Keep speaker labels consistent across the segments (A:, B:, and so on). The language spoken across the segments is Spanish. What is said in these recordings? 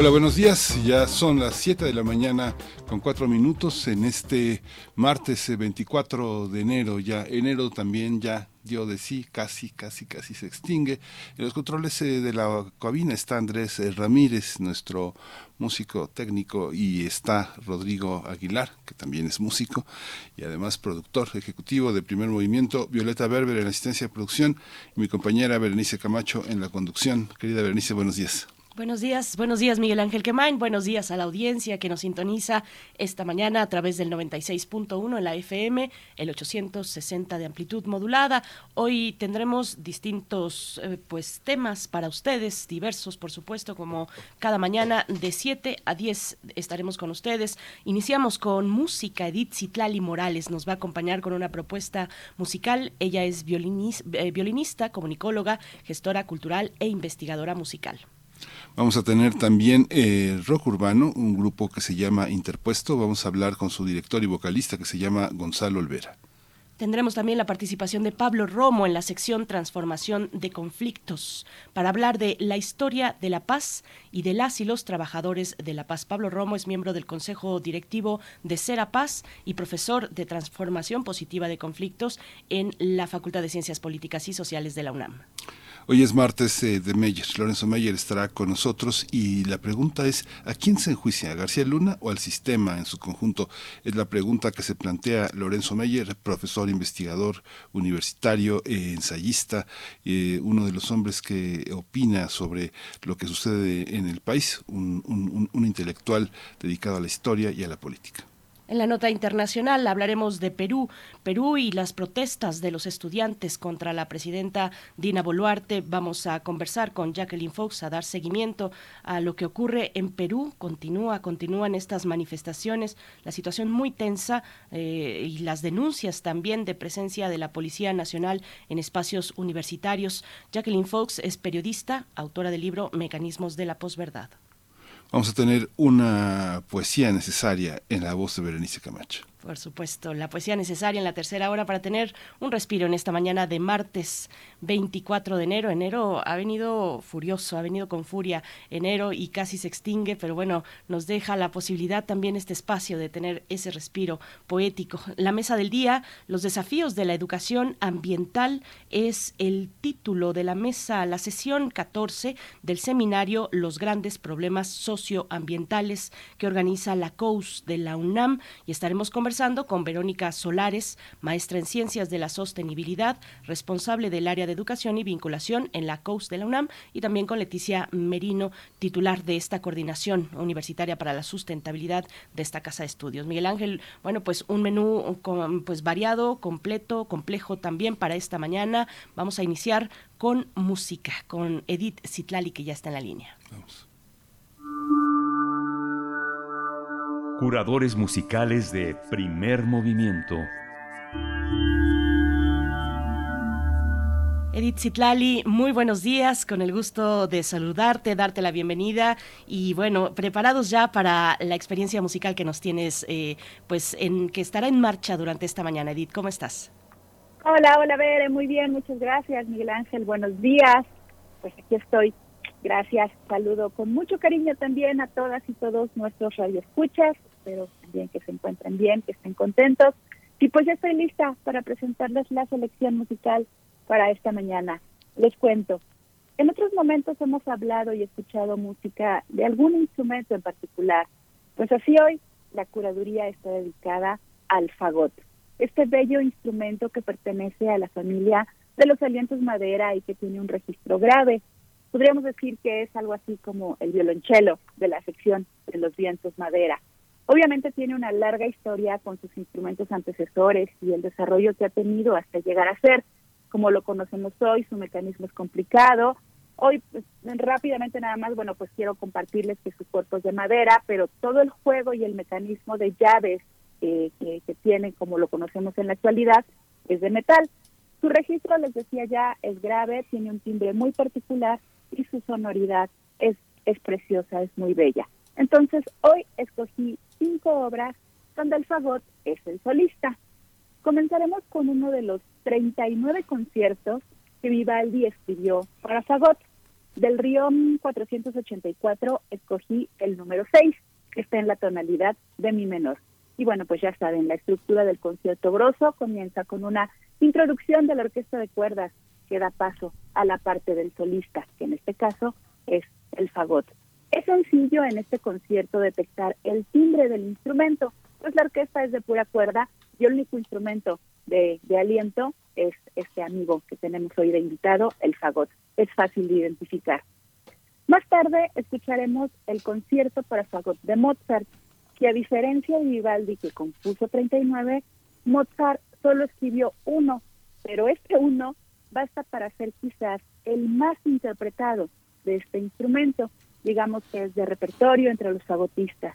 A: Hola, buenos días. Ya son las 7 de la mañana con 4 minutos en este martes 24 eh, de enero. Ya enero también ya dio de sí, casi, casi, casi se extingue. En los controles eh, de la cabina está Andrés eh, Ramírez, nuestro músico técnico, y está Rodrigo Aguilar, que también es músico y además productor ejecutivo de Primer Movimiento, Violeta Berber en la asistencia de producción y mi compañera Berenice Camacho en la conducción. Querida Berenice, buenos días.
B: Buenos días, buenos días Miguel Ángel Quemain, buenos días a la audiencia que nos sintoniza esta mañana a través del 96.1 en la FM, el 860 de amplitud modulada. Hoy tendremos distintos eh, pues temas para ustedes, diversos por supuesto, como cada mañana de 7 a 10 estaremos con ustedes. Iniciamos con música, Edith Citlali Morales nos va a acompañar con una propuesta musical. Ella es eh, violinista, comunicóloga, gestora cultural e investigadora musical.
A: Vamos a tener también eh, rock urbano, un grupo que se llama Interpuesto. Vamos a hablar con su director y vocalista que se llama Gonzalo Olvera.
B: Tendremos también la participación de Pablo Romo en la sección Transformación de Conflictos para hablar de la historia de la paz y de las y los trabajadores de la paz. Pablo Romo es miembro del Consejo Directivo de Cera Paz y profesor de Transformación Positiva de Conflictos en la Facultad de Ciencias Políticas y Sociales de la UNAM.
A: Hoy es martes eh, de Meyer. Lorenzo Meyer estará con nosotros y la pregunta es, ¿a quién se enjuicia? ¿A García Luna o al sistema en su conjunto? Es la pregunta que se plantea Lorenzo Meyer, profesor, investigador, universitario, eh, ensayista, eh, uno de los hombres que opina sobre lo que sucede en el país, un intelectual dedicado a la historia y a la política.
B: En la nota internacional hablaremos de Perú, Perú y las protestas de los estudiantes contra la presidenta Dina Boluarte. Vamos a conversar con Jacqueline Fox a dar seguimiento a lo que ocurre en Perú. Continúa, continúan estas manifestaciones, la situación muy tensa eh, y las denuncias también de presencia de la Policía Nacional en espacios universitarios. Jacqueline Fox es periodista, autora del libro Mecanismos de la posverdad.
A: Vamos a tener una poesía necesaria en la voz de Berenice Camacho.
B: Por supuesto, la poesía necesaria en la tercera hora para tener un respiro en esta mañana de martes 24 de enero. Enero ha venido furioso, ha venido con furia enero y casi se extingue, pero bueno, nos deja la posibilidad también este espacio de tener ese respiro poético. La mesa del día, los desafíos de la educación ambiental es el título de la mesa, la sesión 14 del seminario Los grandes problemas socioambientales que organiza la COUS de la UNAM y estaremos conversando con Verónica Solares, maestra en Ciencias de la Sostenibilidad, responsable del área de Educación y Vinculación en la COUS de la UNAM, y también con Leticia Merino, titular de esta coordinación universitaria para la sustentabilidad de esta casa de estudios. Miguel Ángel, bueno, pues un menú pues variado, completo, complejo también para esta mañana. Vamos a iniciar con música, con Edith Citlali, que ya está en la línea. Vamos.
C: Curadores musicales de primer movimiento.
B: Edith Zitlali, muy buenos días, con el gusto de saludarte, darte la bienvenida y bueno, preparados ya para la experiencia musical que nos tienes, eh, pues en que estará en marcha durante esta mañana. Edith, ¿cómo estás?
D: Hola, hola, Bere, muy bien, muchas gracias, Miguel Ángel, buenos días. Pues aquí estoy, gracias, saludo con mucho cariño también a todas y todos nuestros radioescuchas espero también que se encuentren bien, que estén contentos. Y pues ya estoy lista para presentarles la selección musical para esta mañana. Les cuento. En otros momentos hemos hablado y escuchado música de algún instrumento en particular. Pues así hoy la curaduría está dedicada al fagot, este bello instrumento que pertenece a la familia de los alientos madera y que tiene un registro grave. Podríamos decir que es algo así como el violonchelo de la sección de los vientos madera. Obviamente tiene una larga historia con sus instrumentos antecesores y el desarrollo que ha tenido hasta llegar a ser como lo conocemos hoy, su mecanismo es complicado. Hoy, pues, rápidamente nada más, bueno, pues quiero compartirles que su cuerpo es de madera, pero todo el juego y el mecanismo de llaves eh, que, que tiene, como lo conocemos en la actualidad, es de metal. Su registro, les decía ya, es grave, tiene un timbre muy particular y su sonoridad es, es preciosa, es muy bella. Entonces, hoy escogí cinco obras donde el fagot es el solista. Comenzaremos con uno de los 39 conciertos que Vivaldi escribió para fagot. Del Riom 484 escogí el número 6, que está en la tonalidad de mi menor. Y bueno, pues ya saben, la estructura del concierto grosso comienza con una introducción de la orquesta de cuerdas que da paso a la parte del solista, que en este caso es el fagot. Es sencillo en este concierto detectar el timbre del instrumento, pues la orquesta es de pura cuerda y el único instrumento de, de aliento es este amigo que tenemos hoy de invitado, el fagot. Es fácil de identificar. Más tarde escucharemos el concierto para fagot de Mozart, que a diferencia de Vivaldi que compuso 39, Mozart solo escribió uno, pero este uno basta para ser quizás el más interpretado de este instrumento, digamos que es de repertorio entre los fagotistas.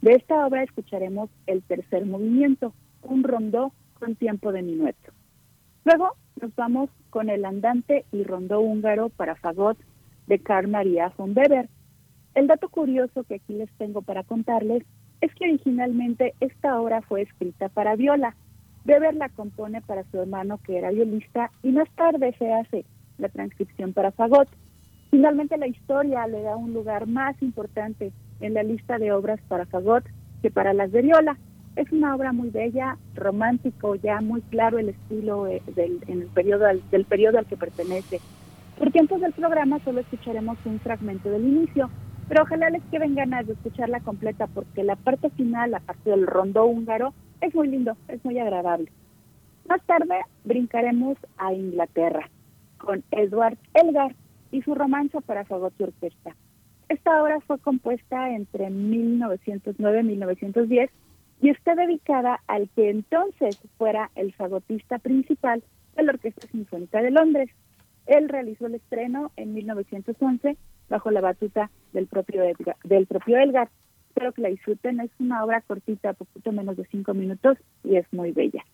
D: De esta obra escucharemos el tercer movimiento, un rondó con tiempo de minueto. Luego nos vamos con el andante y rondó húngaro para fagot de Carl Maria von Weber. El dato curioso que aquí les tengo para contarles es que originalmente esta obra fue escrita para viola. Weber la compone para su hermano que era violista y más tarde se hace la transcripción para fagot. Finalmente la historia le da un lugar más importante en la lista de obras para fagot que para las de viola. Es una obra muy bella, romántico, ya muy claro el estilo eh, del, en el periodo del periodo al que pertenece. Por tiempos del programa solo escucharemos un fragmento del inicio, pero ojalá les queden ganas de escucharla completa porque la parte final, la parte del rondo húngaro, es muy lindo, es muy agradable. Más tarde brincaremos a Inglaterra con Edward Elgar, y su romance para fagot y orquesta. Esta obra fue compuesta entre 1909 y 1910 y está dedicada al que entonces fuera el fagotista principal de la Orquesta Sinfónica de Londres. Él realizó el estreno en 1911 bajo la batuta del propio Edgar. Del propio Elgar. Espero que la disfruten. Es una obra cortita, poquito menos de cinco minutos y es muy bella.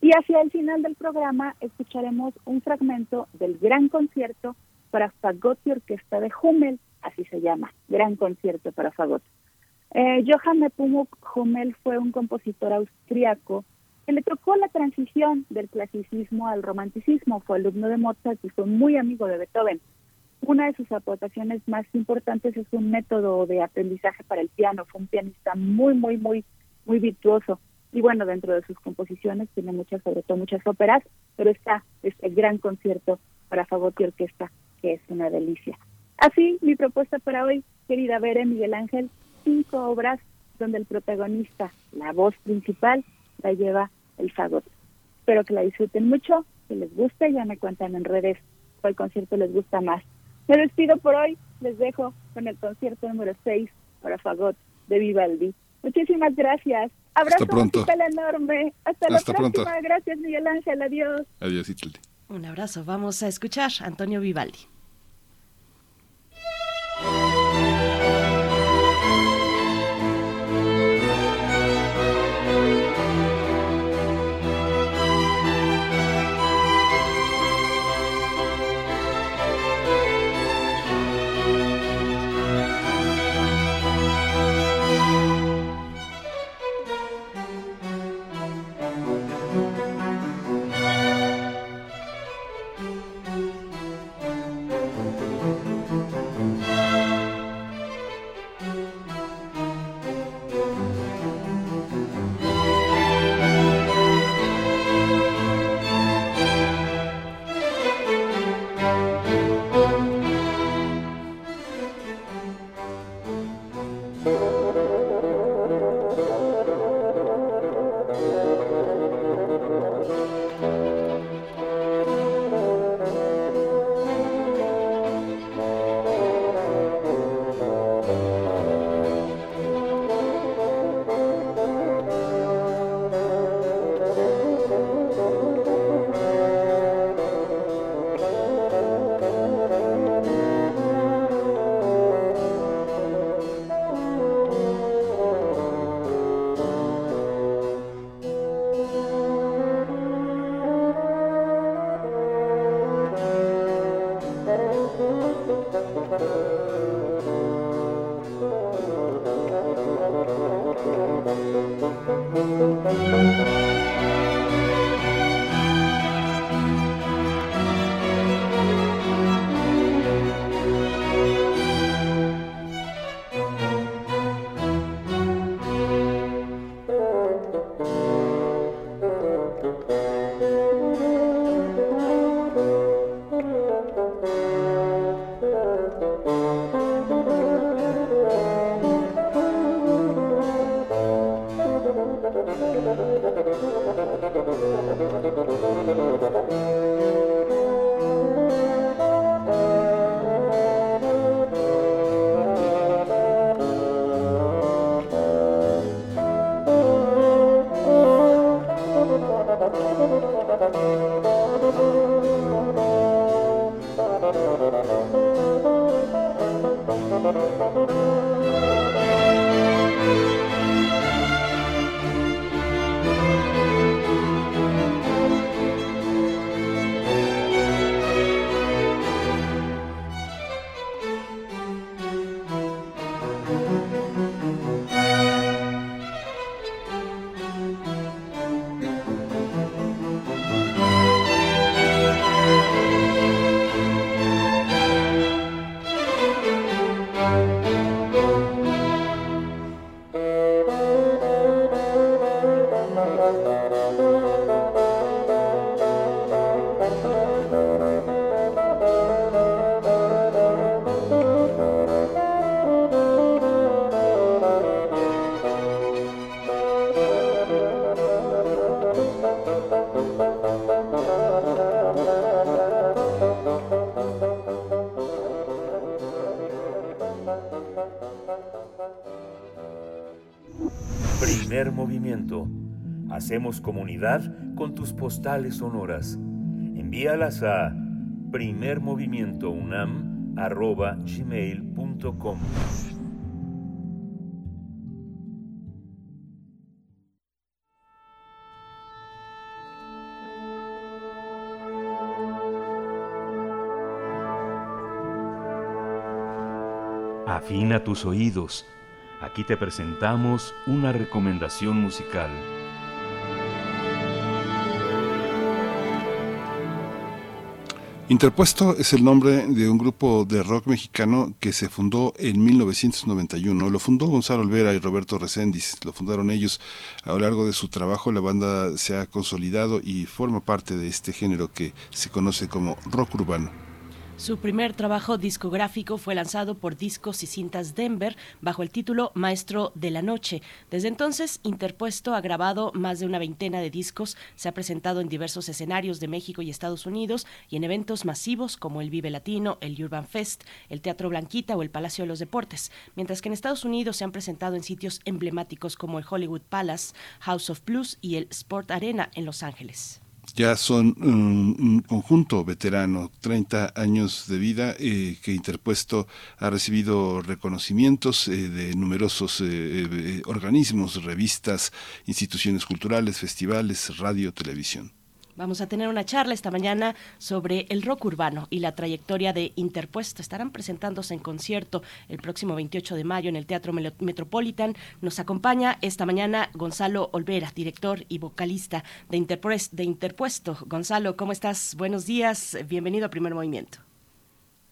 D: Y hacia el final del programa escucharemos un fragmento del gran concierto para fagot y orquesta de Hummel, así se llama, gran concierto para fagot. Eh, Johann Nepomuk Hummel fue un compositor austriaco que le tocó la transición del clasicismo al romanticismo, fue alumno de Mozart y fue muy amigo de Beethoven. Una de sus aportaciones más importantes es un método de aprendizaje para el piano, fue un pianista muy, muy, muy, muy virtuoso. Y bueno, dentro de sus composiciones tiene muchas, sobre todo muchas óperas, pero está este gran concierto para fagot y orquesta que es una delicia. Así, mi propuesta para hoy, querida Bere Miguel Ángel, cinco obras donde el protagonista, la voz principal, la lleva el fagot. Espero que la disfruten mucho, que les guste, ya me cuentan en redes cuál concierto les gusta más. Me despido por hoy, les dejo con el concierto número 6 para fagot de Vivaldi. Muchísimas gracias. Abrazo
A: pronto.
D: enorme. Hasta, la próxima. Gracias, Miguel Ángel. Adiós.
A: Adiós, Itilde.
B: Un abrazo. Vamos a escuchar a Antonio Vivaldi.
C: Hacemos comunidad con tus postales sonoras. Envíalas a primermovimientounam.gmail.com Afina tus oídos. Aquí te presentamos una recomendación musical.
A: Interpuesto es el nombre de un grupo de rock mexicano que se fundó en 1991. Lo fundó Gonzalo Olvera y Roberto Reséndiz. Lo fundaron ellos. A lo largo de su trabajo la banda se ha consolidado y forma parte de este género que se conoce como rock urbano.
B: Su primer trabajo discográfico fue lanzado por Discos y Cintas Denver bajo el título Maestro de la Noche. Desde entonces, Interpuesto ha grabado más de una veintena de discos, se ha presentado en diversos escenarios de México y Estados Unidos y en eventos masivos como el Vive Latino, el Urban Fest, el Teatro Blanquita o el Palacio de los Deportes, mientras que en Estados Unidos se han presentado en sitios emblemáticos como el Hollywood Palace, House of Blues y el Sport Arena en Los Ángeles
A: ya son un, conjunto veterano, 30 años de vida, eh, que Interpuesto ha recibido reconocimientos eh, de numerosos eh, organismos, revistas, instituciones culturales, festivales, radio, televisión.
B: Vamos a tener una charla esta mañana sobre el rock urbano y la trayectoria de Interpuesto. Estarán presentándose en concierto el próximo 28 de mayo en el Teatro Metropolitan. Nos acompaña esta mañana Gonzalo Olvera, director y vocalista de, Interpuesto. Gonzalo, ¿cómo estás? Buenos días. Bienvenido a Primer Movimiento.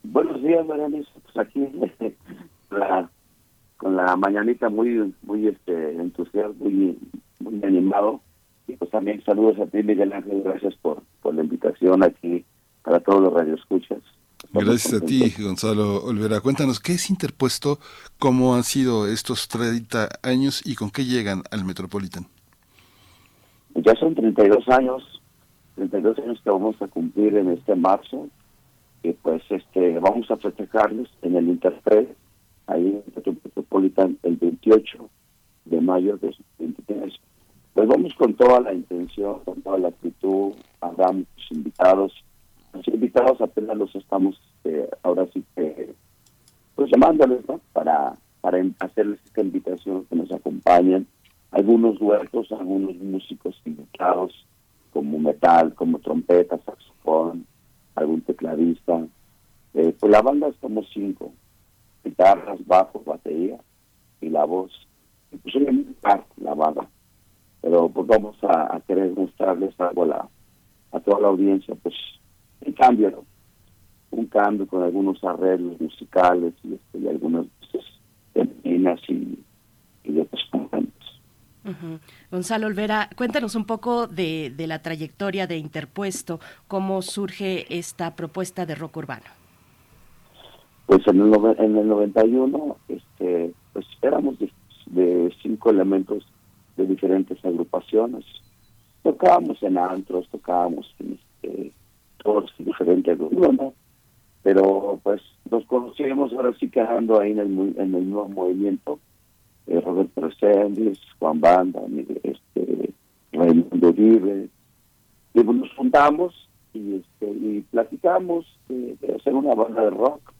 E: Buenos días, Mariana. Pues aquí con la mañanita muy muy este entusiasmo, muy, muy animado y pues también saludos a ti, Miguel Ángel, gracias por, por la invitación aquí para todos los radioescuchas.
A: Gracias a ti, Gonzalo Olvera. Cuéntanos, ¿qué es interpuesto? ¿Cómo han sido estos 30 años y con qué llegan al Metropolitan?
E: Ya son 32 años, 32 años que vamos a cumplir en este marzo, y pues este vamos a festejarlos en el Interpre, ahí en el Metropolitan, el 28 de mayo de 2023. Pues vamos con toda la intención, con toda la actitud, habrá invitados. Los invitados apenas los estamos eh, ahora sí pues llamándoles, ¿no? Para, para hacerles esta invitación que nos acompañen. Algunos duetos, algunos músicos invitados, como metal, como trompeta, saxofón, algún tecladista. Eh, pues la banda somos cinco, guitarras, bajo, batería y la voz. Y pues la banda. Pero pues vamos a, querer mostrarles algo a, la, a toda la audiencia, pues un cambio, un cambio con algunos arreglos musicales y, este, y algunas femeninas y, y de otros
B: Gonzalo Olvera, cuéntanos un poco de, de, la trayectoria de Interpuesto, cómo surge esta propuesta de rock urbano.
E: Pues en el, en el 91, este, pues éramos de, cinco elementos de diferentes agrupaciones. Tocábamos en antros, tocábamos en este, todos diferentes grupos, Pero pues nos conocíamos ahora sí quedando ahí en el, en el nuevo movimiento eh, Roberto Juan Banda, este, Raimundo Vive, y pues, nos juntamos y, este, y platicamos de, hacer una banda de rock.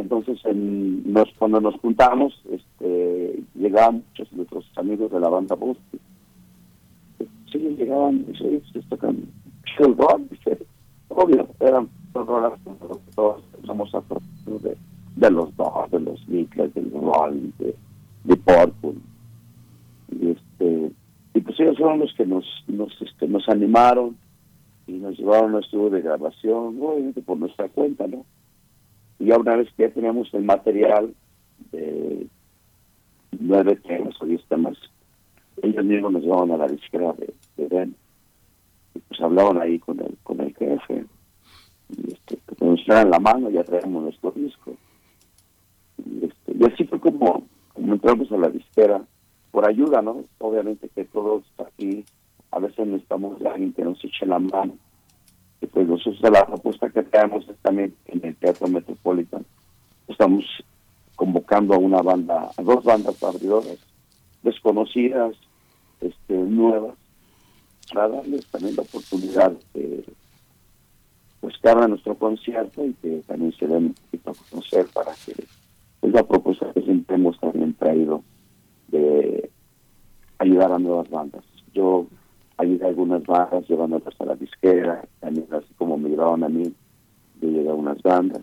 E: Entonces, nos, cuando nos juntamos, este, llegaban muchos de nuestros amigos de la banda Bosque. Sí, llegaban, y se tocan chill rock, obvio, eran todas todos somos de, de los dos, de los Beatles, del Rolling, de, de Purple. Y, este, y pues ellos fueron los que nos, nos, este, nos animaron y nos llevaron a estudio de grabación, obviamente por nuestra cuenta, ¿no? Y ya una vez que ya teníamos el material de nueve temas o diez temas, ellos mismos nos llevaban a la disquera de, de Ben. Y pues hablaban ahí con el, con el jefe. Y este, que nos traen la mano, ya traemos nuestro disco. Y, este, y así fue como entramos a la disquera por ayuda, ¿no? Obviamente que todos aquí a veces necesitamos de alguien que nos eche la mano. Pues nosotros la propuesta que tenemos es también en el Teatro Metropolitan. Estamos convocando a una banda, a dos bandas abridoras, desconocidas, este, nuevas, para darles también la oportunidad de pues que nuestro concierto y que también se den un poquito a conocer para que es la propuesta que siempre hemos también traído de ayudar a nuevas bandas. Yo ayudé a algunas bandas llevándolas a la disquera, también así como me llevaban a mí, de llegar a unas bandas.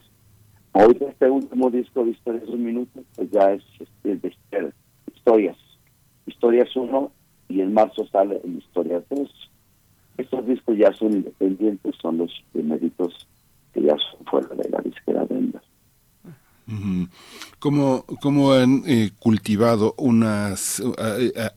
E: Hoy este último disco de Historias de un Minuto, pues ya es este, de Historias. Historias 1 y en marzo sale en Historias 2. Estos discos ya son independientes, son los primeritos que ya son fuera de la disquera Vendas.
A: ¿Cómo, cómo han eh, cultivado unas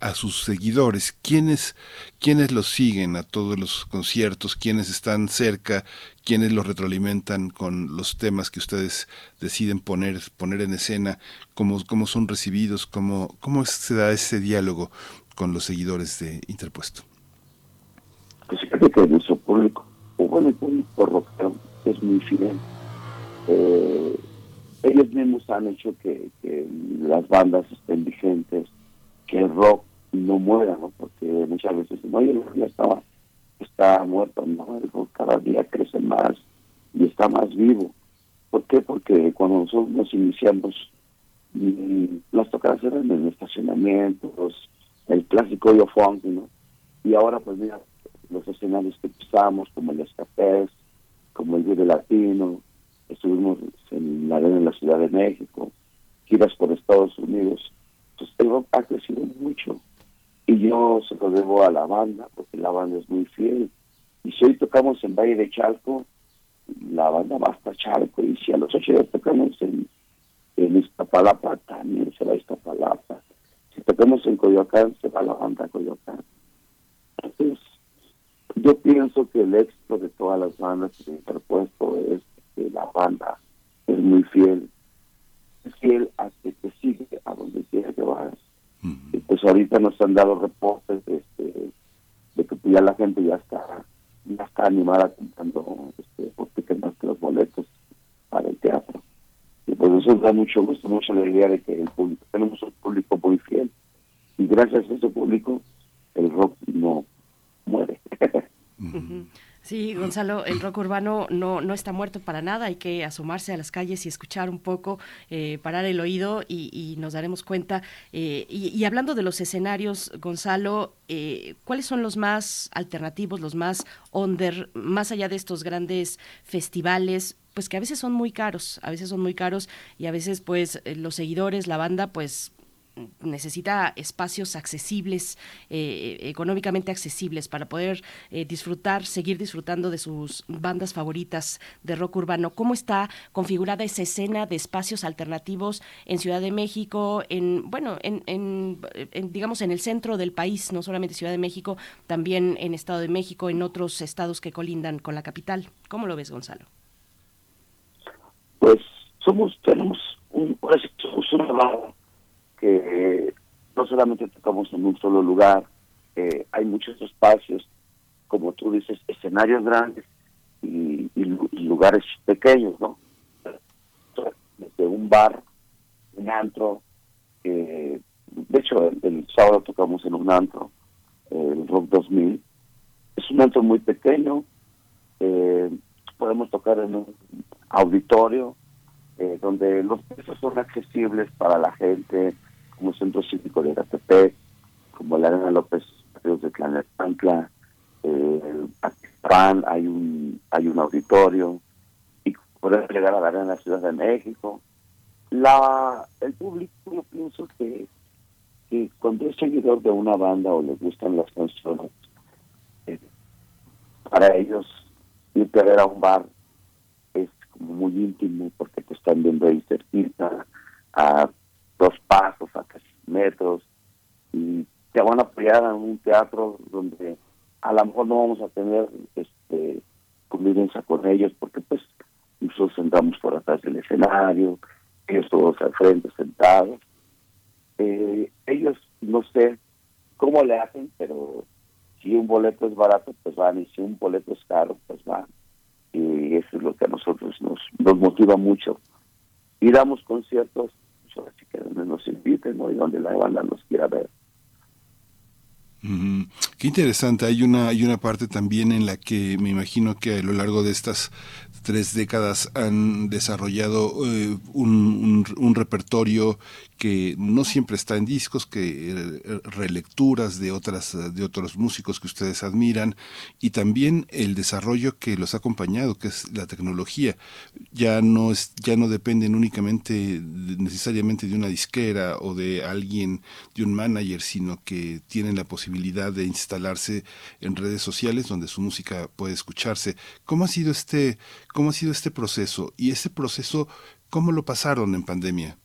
A: a, sus seguidores? ¿Quiénes, ¿Quiénes los siguen a todos los conciertos? ¿Quiénes están cerca? ¿Quiénes los retroalimentan con los temas que ustedes deciden poner, poner en escena? ¿Cómo, cómo son recibidos? ¿Cómo, ¿Cómo se da ese diálogo con los seguidores de Interpuesto?
E: Pues fíjate que nuestro público, bueno, el público es muy fiel. Eh, ellos mismos han hecho que, las bandas estén vigentes, que el rock no muera, ¿no? Porque muchas veces no, el rock ya estaba, está muerto, no, el rock cada día crece más y está más vivo. ¿Por qué? Porque cuando nosotros nos iniciamos, mm, las tocadas eran en estacionamientos, el clásico yo funk, ¿no? Y ahora pues mira, los escenarios que pisamos, como el Escapés, como el Vive Latino, estuvimos en la arena en la Ciudad de México, giras por Estados Unidos. Entonces el rock ha crecido mucho y yo se lo debo a la banda porque la banda es muy fiel. Y si hoy tocamos en Valle de Chalco, la banda va hasta Chalco y si a los ocho días tocamos en, en Iztapalapa, también se va a Iztapalapa. Si tocamos en Coyoacán, se va la banda Coyoacán. Entonces, yo pienso que el éxito de todas las bandas que se han interpuesto es que la banda es muy fiel, es fiel hasta que sigue a donde quiera que vayas. y pues ahorita nos han dado reportes de, este, de que ya la gente ya está ya está animada comprando este, porque más que los boletos para el teatro. Y pues eso da mucho gusto, mucha alegría de que el público, tenemos un público muy fiel. Y gracias a ese público, el rock no muere.
B: Sí, Gonzalo, el rock urbano no, no está muerto para nada, hay que asomarse a las calles y escuchar un poco, eh, parar el oído y, nos daremos cuenta. Eh, y, hablando de los escenarios, Gonzalo, eh, ¿cuáles son los más alternativos, los más under, más allá de estos grandes festivales? pues que a veces son muy caros, a veces son muy caros y a veces pues los seguidores, la banda pues necesita espacios accesibles, eh, económicamente accesibles, para poder eh, disfrutar, seguir disfrutando de sus bandas favoritas de rock urbano. ¿Cómo está configurada esa escena de espacios alternativos en Ciudad de México, en bueno, en, en, digamos en el centro del país, no solamente Ciudad de México, también en Estado de México, en otros estados que colindan con la capital? ¿Cómo lo ves, Gonzalo?
E: Pues somos tenemos un, una que no solamente tocamos en un solo lugar, eh, hay muchos espacios, como tú dices, escenarios grandes y, lugares pequeños, ¿no? Desde un bar, un antro, de hecho el, sábado tocamos en un antro, el Rock 2000, es un antro muy pequeño, eh, podemos tocar en un auditorio, eh, donde los precios son accesibles para la gente, como Centro Cívico de Gatepec, como la Arena López de Tlanepantla, eh, hay un hay un auditorio y poder llegar a la Arena de la Ciudad de México. La el público yo pienso que, que cuando es seguidor de una banda o le gustan las canciones, eh, para ellos irte a ver a un bar es como muy íntimo porque te están viendo ahí cerquita, a dos pasos a casi metros y te van a apoyar en un teatro donde a lo mejor no vamos a tener este convivencia con ellos porque pues nosotros sentamos por atrás del escenario, ellos todos al frente sentados. Eh, ellos no sé cómo le hacen, pero si un boleto es barato, pues van, y si un boleto es caro, pues van. Y eso es lo que a nosotros nos, nos motiva mucho. Y damos conciertos nos inviten y donde la banda nos quiera ver.
A: Qué interesante. Hay una, hay una parte también en la que me imagino que a lo largo de estas tres décadas han desarrollado eh, un, un, repertorio que no siempre está en discos, que eh, relecturas de otras de otros músicos que ustedes admiran y también el desarrollo que los ha acompañado, que es la tecnología. Ya no es ya no dependen únicamente necesariamente de una disquera o de alguien, de un manager, sino que tienen la posibilidad de instalarse en redes sociales donde su música puede escucharse. ¿Cómo ha sido este ¿Cómo ha sido este proceso? Y ese proceso, ¿cómo lo pasaron en pandemia?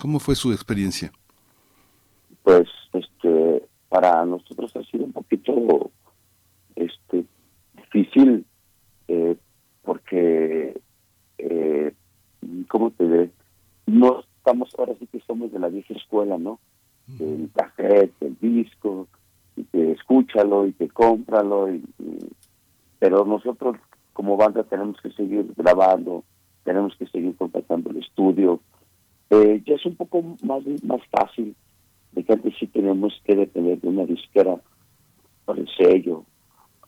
A: ¿Cómo fue su experiencia?
E: Pues, este, para nosotros ha sido un poquito, este, difícil, eh, porque, eh, ¿cómo te diré? No estamos, ahora sí que somos de la vieja escuela, ¿no? El cassette, el disco, y que escúchalo y que cómpralo, y, pero nosotros como banda tenemos que seguir grabando, tenemos que seguir contactando el estudio. Eh, ya es un poco más, más fácil, de que antes sí tenemos que depender de una disquera por el sello,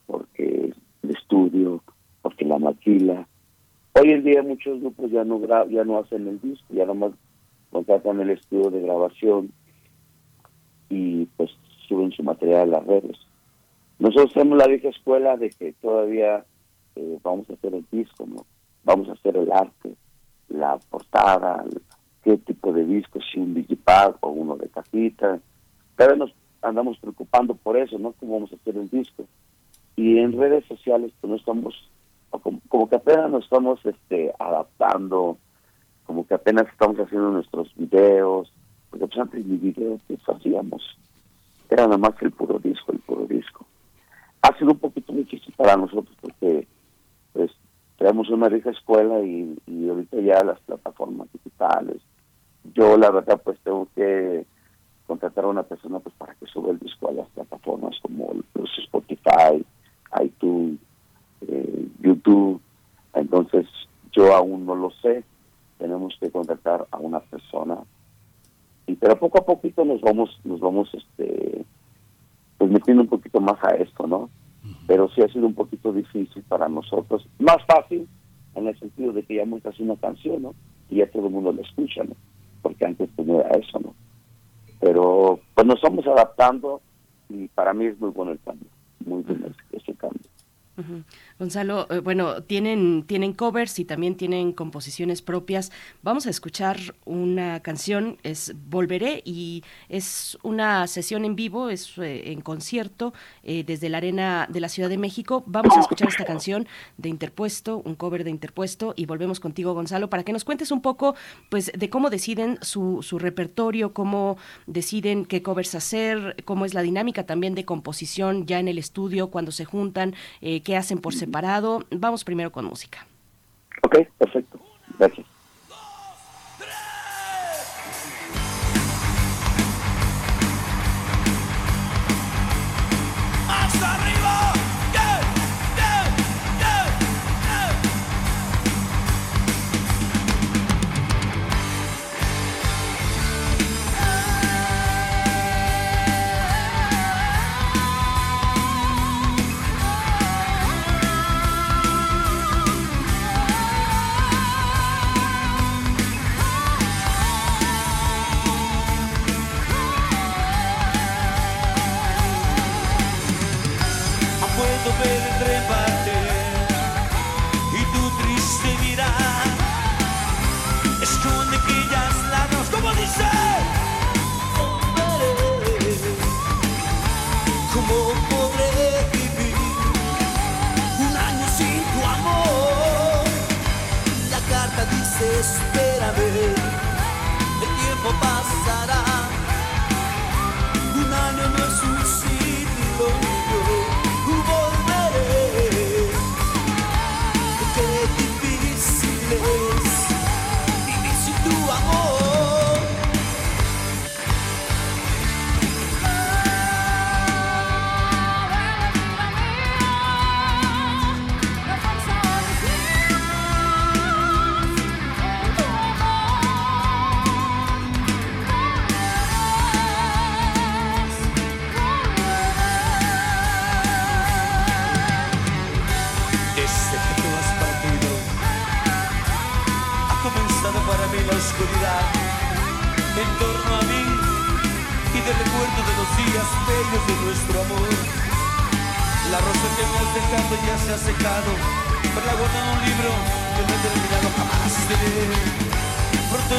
E: porque el estudio, porque la maquila. Hoy en día muchos grupos ya no ya no hacen el disco, ya nomás contratan el estudio de grabación y pues suben su material a las redes. Nosotros tenemos la vieja escuela de que todavía eh, vamos a hacer el disco, ¿no? Vamos a hacer el arte, la portada, qué tipo de disco, si un digipad o uno de cajita. Cada vez nos andamos preocupando por eso, ¿no? ¿Cómo vamos a hacer el disco? Y en redes sociales, pues no estamos, como, que apenas nos estamos este, adaptando, como que apenas estamos haciendo nuestros videos, porque pues antes mi video que hacíamos era nada más el puro disco, el puro disco. Ha sido un poquito difícil para nosotros porque pues tenemos una rica escuela y, ahorita ya las plataformas digitales. Yo la verdad pues tengo que contratar a una persona pues para que suba el disco a las plataformas como los Spotify, iTunes, eh, YouTube. Entonces yo aún no lo sé. Tenemos que contratar a una persona. Pero poco a poquito nos vamos, nos vamos este pues metiendo un poquito más a esto, ¿no?
F: pero sí ha sido un poquito difícil para nosotros. Más fácil en el sentido de que ya muestras una canción, ¿no? Y ya todo el mundo la escucha, ¿no? Porque antes era eso, ¿no? Pero pues nos estamos adaptando y para mí es muy bueno el cambio, muy bueno este cambio.
B: Gonzalo, eh, bueno, tienen, tienen covers y también tienen composiciones propias. Vamos a escuchar una canción, es Volveré y es una sesión en vivo, es eh, en concierto eh, desde la Arena de la Ciudad de México. Vamos a escuchar esta canción de Interpuesto, un cover de Interpuesto y volvemos contigo, Gonzalo, para que nos cuentes un poco pues, de cómo deciden su, su repertorio, cómo deciden qué covers hacer, cómo es la dinámica también de composición ya en el estudio cuando se juntan qué hacen por separado. Vamos primero con música.
F: Ok, perfecto. Gracias.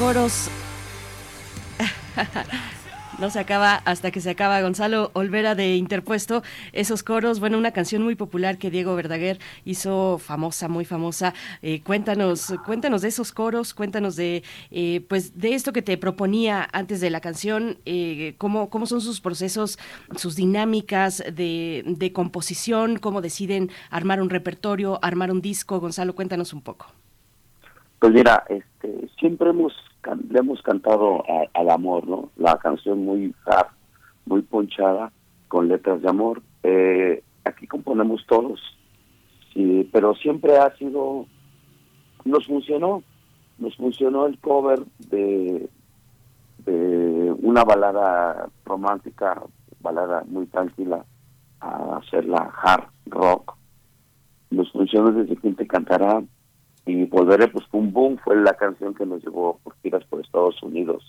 B: coros. no se acaba hasta que se acaba Gonzalo Olvera de Interpuesto. Esos coros, bueno, una canción muy popular que Diego Verdaguer hizo famosa, muy famosa. Eh, cuéntanos, cuéntanos de esos coros, cuéntanos de, eh, pues, de esto que te proponía antes de la canción, eh, cómo, cómo son sus procesos, sus dinámicas de, de composición, cómo deciden armar un repertorio, armar un disco. Gonzalo, cuéntanos un poco.
F: Pues mira, este, siempre hemos le hemos cantado al amor, ¿no? La canción muy hard, muy ponchada, con letras de amor. Eh, aquí componemos todos,
E: pero siempre ha sido, nos funcionó, nos funcionó el cover de, de una balada romántica, balada muy tranquila, a hacer la hard rock. Nos funcionó desde quien te cantará y Volveré, pues un boom, fue la canción que nos llevó por giras por Estados Unidos.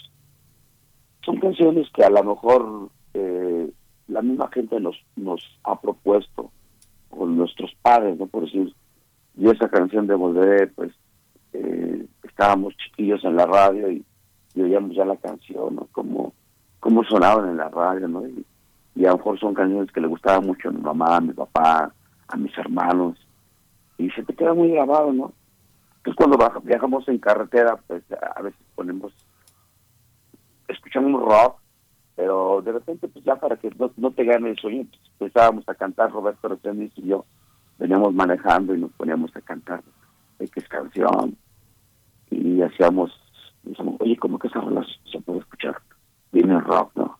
E: Son canciones que a lo mejor eh, la misma gente nos, nos ha propuesto, con nuestros padres, ¿no? Por decir, y esa canción de Volveré, pues eh, estábamos chiquillos en la radio y, oíamos ya la canción, ¿no? Como, como sonaban en la radio, ¿no? Y, y a lo mejor son canciones que le gustaban mucho a mi mamá, a mi papá, a mis hermanos, y se te queda muy grabado, ¿no? Entonces cuando viajamos en carretera, pues a veces ponemos, escuchamos rock, pero de repente pues ya para que no, te gane el sueño, pues empezábamos a cantar Roberto Reséndiz y yo veníamos manejando y nos poníamos a cantar X canción y hacíamos, decíamos, oye, ¿cómo que esa rola se puede escuchar? Viene rock, ¿no?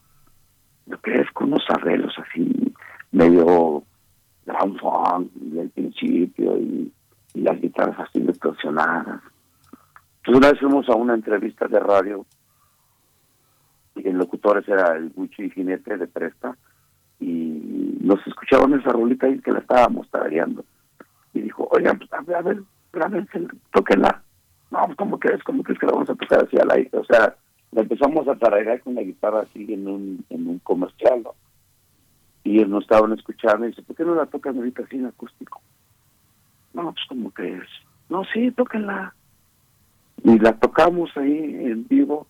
E: Lo que es con unos arreglos así, medio ground funk del principio y y las guitarras así distorsionadas. Entonces una vez fuimos a una entrevista de radio y el locutor era el Gucci Jinete de Presta y nos escucharon esa rolita ahí que la estábamos tarareando y dijo, oigan, pues, a ver, a ver, tóquenla. No, pues como que es, como que la vamos a tocar así al aire. O sea, la empezamos a tararear con la guitarra así en un, en un comercial. Y ellos nos estaban escuchando y dice, ¿por qué no la tocan ahorita así en acústico? No, pues como que es. No, sí, tóquenla. Y la tocamos ahí en vivo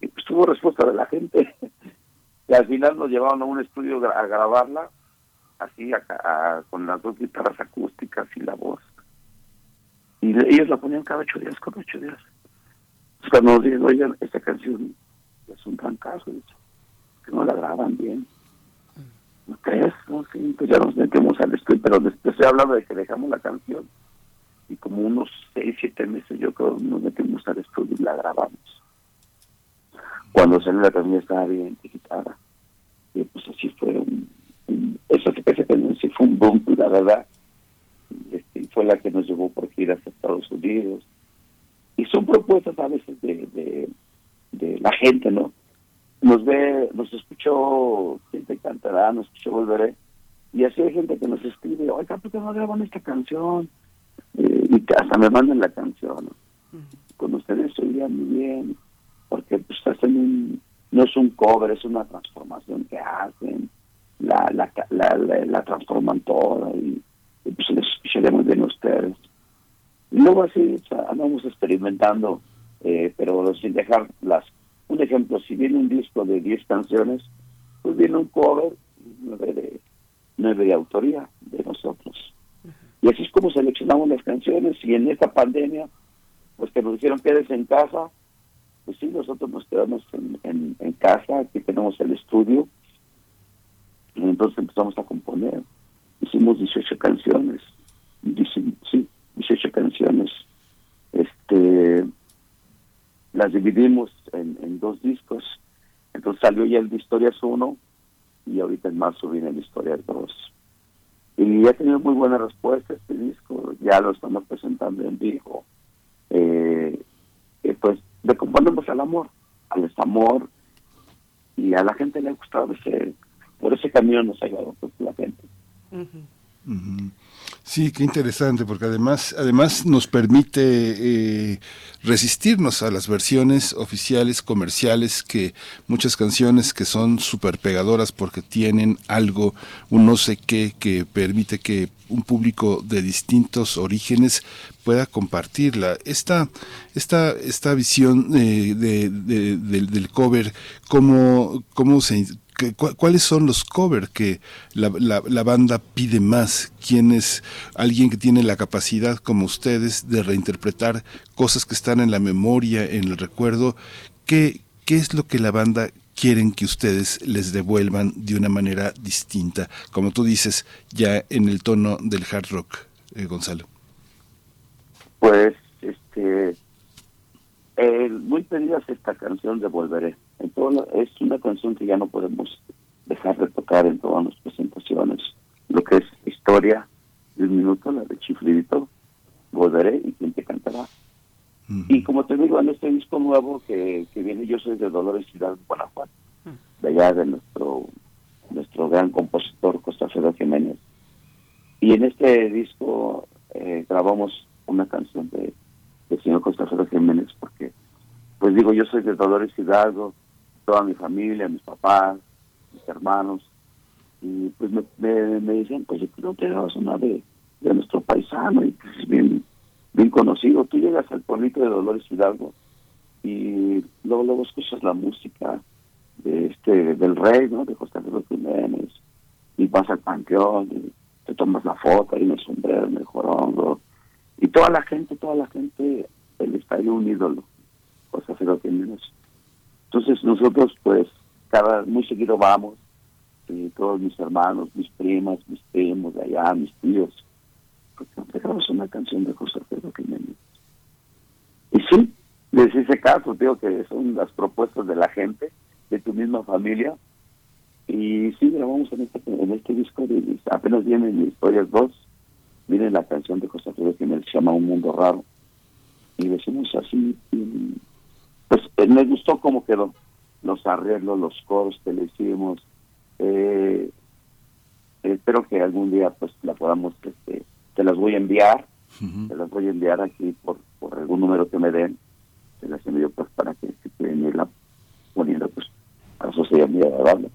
E: y pues tuvo respuesta de la gente. y al final nos llevaron a un estudio a grabarla, así con las dos guitarras acústicas y la voz. Y ellos la ponían cada ocho días, con ocho días. Entonces cuando nos dijeron, oigan, esta canción es un gran caso, que no la graban bien. No, sí, pues ya nos metemos al estudio, pero después estoy hablando de que dejamos la canción y como unos seis, siete meses yo creo nos metimos al estudio y la grabamos. Cuando salió la canción estaba bien identificada. Y pues así fue un, eso que sí fue un boom, la verdad. Este, fue la que nos llevó por giras a Estados Unidos. Y son propuestas a veces de, de, de la gente, ¿no? Nos ve, nos escuchó gente cantará, nos escuchó Volveré, y así hay gente que nos escribe, oiga, ¿por qué no graban esta canción? Eh, y hasta me mandan la canción. Con ustedes oiría muy bien, porque pues hacen un, no es un cover, es una transformación que hacen, la, la, la, la, transforman toda y, pues les escucharemos bien a ustedes. Y luego así andamos experimentando, eh, pero sin dejar las un ejemplo, si viene un disco de 10 canciones, pues viene un cover, nueve de, nueve de autoría de nosotros. Y así es como seleccionamos las canciones y en esta pandemia, pues que nos dijeron quédese en casa, pues sí, nosotros nos quedamos en, en, casa, aquí tenemos el estudio, y entonces empezamos a componer. Hicimos 18 canciones, sí, 18 canciones. Este, las dividimos en, dos discos. Entonces salió ya el de Historias 1 y ahorita en marzo viene el Historias 2. Y ha tenido muy buena respuesta este disco, ya lo estamos presentando en vivo. Eh, eh, pues le componemos al amor, al desamor, y a la gente le ha gustado ese, por ese camino nos ha llevado pues, la gente.
A: Sí, qué interesante, porque además, además nos permite eh, resistirnos a las versiones oficiales, comerciales, que muchas canciones que son súper pegadoras porque tienen algo, un no sé qué, que permite que un público de distintos orígenes pueda compartirla. Esta, esta, esta visión eh, de, del cover, cómo, cómo se ¿Cuáles son los covers que la, la, banda pide más? ¿Quién es alguien que tiene la capacidad, como ustedes, de reinterpretar cosas que están en la memoria, en el recuerdo? ¿Qué, qué es lo que la banda quieren que ustedes les devuelvan de una manera distinta? Como tú dices, ya en el tono del hard rock, eh, Gonzalo.
E: Pues, este, eh, muy pedida esta canción de Volveré. Es una canción que ya no podemos dejar de tocar en todas las presentaciones. Lo que es historia, de un minuto, la de Chiflidito, Volveré y quien te cantará. Y como te digo, en este disco nuevo que, que viene, yo soy de Dolores Ciudad, Guanajuato, de allá de nuestro nuestro gran compositor Costa Fedor Jiménez. Y en este disco eh, grabamos una canción de, del señor Costa Fedor Jiménez porque, pues digo, yo soy de Dolores Hidalgo, toda mi familia, mis papás, mis hermanos, y pues me, me, dicen, pues yo creo que grabas una de, de nuestro paisano y pues es bien, bien conocido. Tú llegas al pueblito de Dolores Hidalgo y luego, luego escuchas la música de este del rey, ¿no? De José Carlos Jiménez, y vas al panteón, y te tomas la foto ahí en el sombrero, en el jorongo, y toda la gente, toda la gente, él está ahí un ídolo, José Carlos Jiménez. Entonces nosotros, pues, cada muy seguido vamos, y todos mis hermanos, mis primas, mis primos de allá, mis tíos, porque dejamos una canción de José Pedro Jiménez. Y sí, les hice caso, digo que son las propuestas de la gente, de tu misma familia. Y sí, grabamos en este, en este disco, de, apenas vienen Historias 2, miren la canción de José Alfredo Jiménez, se llama Un Mundo Raro. Y decimos así, pues eh, me gustó cómo quedó, los arreglos, los coros que le hicimos. Eh, espero que algún día pues la podamos, este, te las voy a enviar, te las voy a enviar aquí por, por algún número que me den, te las envío pues para que se pueden irla poniendo pues eso sería muy agradable.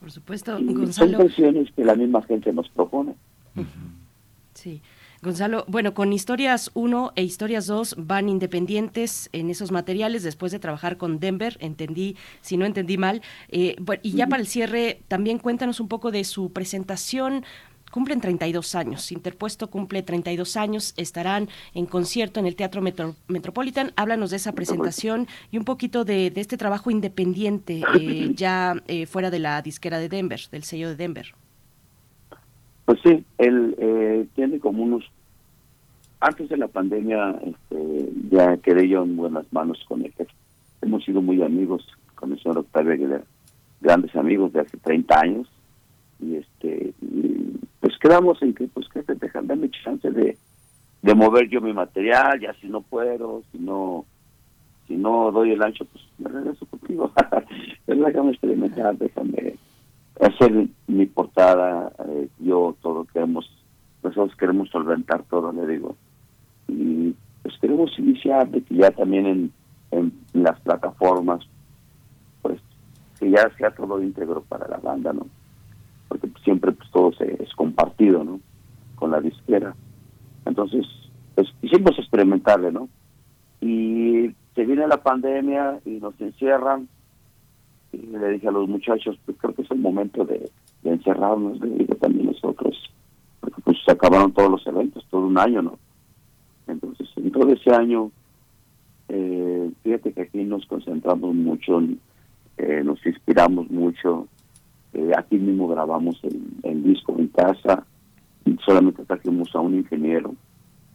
B: Por supuesto,
E: Gonzalo. Son canciones que la misma gente nos propone.
B: Sí. Gonzalo, bueno, con Historias 1 e Historias 2 van independientes en esos materiales después de trabajar con Denver, entendí, si no entendí mal. Eh, y ya para el cierre, también cuéntanos un poco de su presentación cumplen 32 años. Interpuesto cumple 32 años, estarán en concierto en el Teatro Metropolitan. Háblanos de esa presentación y un poquito de, este trabajo independiente eh, ya eh, fuera de la disquera de Denver, del sello de Denver.
E: Pues sí, él eh, tiene como unos... Antes de la pandemia este, ya quedé yo en buenas manos con él. Hemos sido muy amigos con el señor Octavio Aguilera, grandes amigos de hace 30 años y este pues quedamos en que pues que te dejan darme chance de, de mover yo mi material ya si no puedo si no si no doy el ancho pues me regreso contigo déjame experimentar déjame hacer mi portada eh, yo todo queremos nosotros queremos solventar todo le digo y pues queremos iniciar de que ya también en, en las plataformas pues que ya sea todo íntegro para la banda no porque siempre pues, todo se, es compartido, ¿no? Con la disquera. Entonces, pues hicimos experimentarle, ¿no? Y se viene la pandemia y nos encierran. Y le dije a los muchachos, pues creo que es el momento de, encerrarnos, le digo también nosotros, porque pues se acabaron todos los eventos, todo un año, ¿no? Entonces, en todo ese año, eh, fíjate que aquí nos concentramos mucho, eh, nos inspiramos mucho, eh, aquí mismo grabamos el, disco en casa, solamente trajimos a un ingeniero,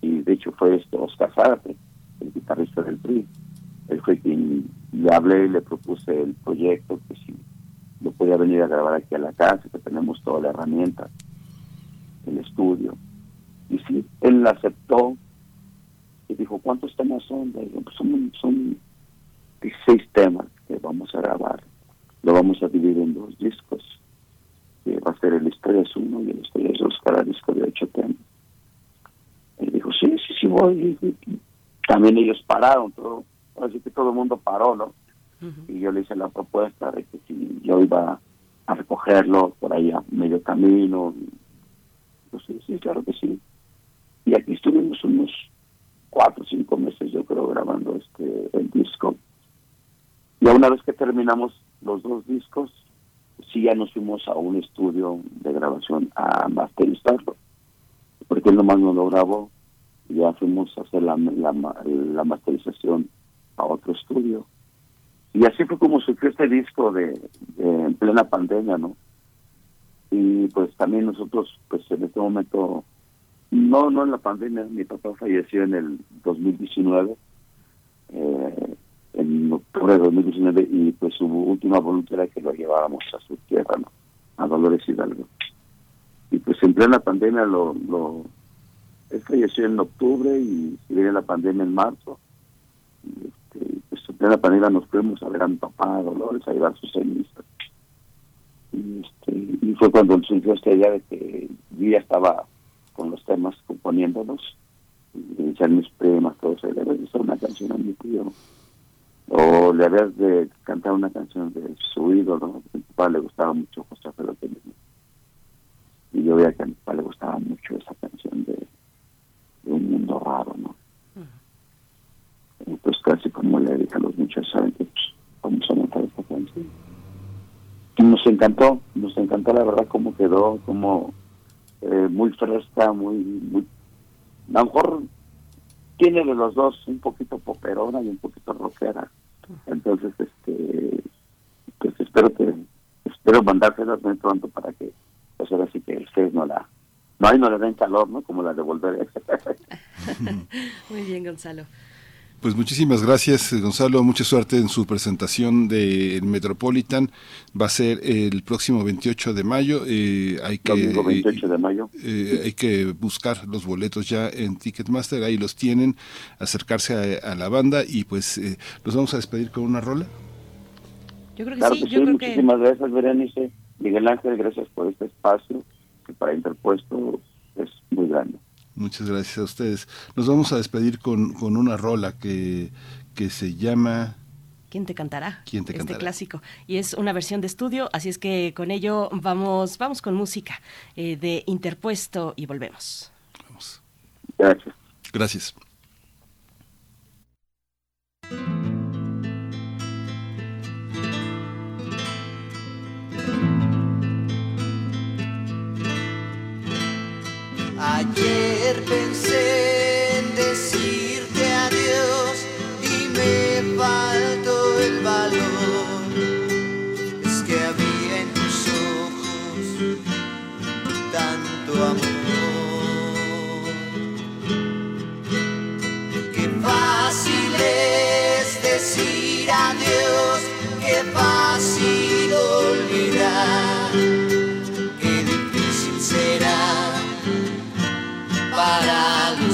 E: y de hecho fue esto, Oscar Zárate, el guitarrista del PRI. Él fue quien le hablé y le propuse el proyecto, que si lo podía venir a grabar aquí a la casa, que tenemos toda la herramienta, el estudio. Y sí, él aceptó y dijo, ¿cuántos temas son? pues son, son 16 temas que vamos a grabar lo vamos a dividir en dos discos. Que va a ser el Historias 1 y el Historias 2, cada disco de ocho temas. Y dijo, sí, sí, sí voy. también ellos pararon, todo, así que todo el mundo paró, ¿no? Y yo le hice la propuesta de que si yo iba a recogerlo por ahí a medio camino. Pues sí, sí, claro que sí. Y aquí estuvimos unos cuatro o cinco meses, yo creo, grabando este el disco. Y una vez que terminamos los dos discos, sí ya nos fuimos a un estudio de grabación a masterizarlo, porque él nomás no lo grabó, ya fuimos a hacer la, la, masterización a otro estudio. Y así fue como surgió este disco de, en plena pandemia, ¿no? Y pues también nosotros, pues en este momento, no, no en la pandemia, mi papá falleció en el 2019, eh, en octubre de 2019 y pues su última voluntad era que lo lleváramos a su tierra, ¿no? a Dolores Hidalgo. Y pues en plena pandemia lo, lo, falleció en octubre y, viene la pandemia en marzo. Y, plena pandemia nos fuimos a ver a mi papá, Dolores, a llevar sus cenizas. Y, este, y fue cuando surgió esta idea de que yo ya estaba con los temas componiéndolos, y iniciar mis primas, todo y le había una canción a mi tío. O le habías de cantar una canción de su ídolo, a mi papá le gustaba mucho José Alfredo Y yo veía que a mi papá le gustaba mucho esa canción de, Un Mundo Raro, ¿no? Entonces casi como le dije a los muchachos, ¿saben que pues, vamos a montar esta canción? Y nos encantó, nos encantó la verdad cómo quedó, como eh, muy fresca, muy, muy... A lo mejor tiene de los dos un poquito poperona y un poquito rockera. Entonces, este, pues espero que, espero mandárselas muy pronto para que, pues ahora sí que ustedes no la, no hay no le den calor, ¿no? Como la de volver.
B: muy bien, Gonzalo.
A: Pues muchísimas gracias, Gonzalo. Mucha suerte en su presentación del Metropolitan. Va a ser el próximo 28 de mayo. Eh, hay que,
E: 28 de mayo.
A: Eh, hay que buscar los boletos ya en Ticketmaster. Ahí los tienen. Acercarse a, la banda y pues eh, nos vamos a despedir con una rola.
B: Yo creo que sí.
E: yo Creo muchísimas gracias, Berenice. Miguel Ángel, gracias por este espacio que para Interpuesto es muy grande.
A: Muchas gracias a ustedes. Nos vamos a despedir con, con una rola que, que se llama...
B: ¿Quién te cantará?
A: ¿Quién te
B: este clásico. Y es una versión de estudio, así es que con ello vamos, vamos con música eh, de Interpuesto y volvemos.
E: Vamos. Gracias.
A: Gracias.
G: Pensé en decirte adiós y me faltó el valor. Es que había en tus ojos tanto amor. Qué fácil es decir adiós, qué fácil para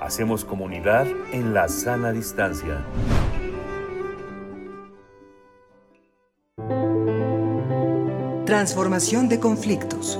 C: Hacemos comunidad en la sana distancia.
H: Transformación de conflictos.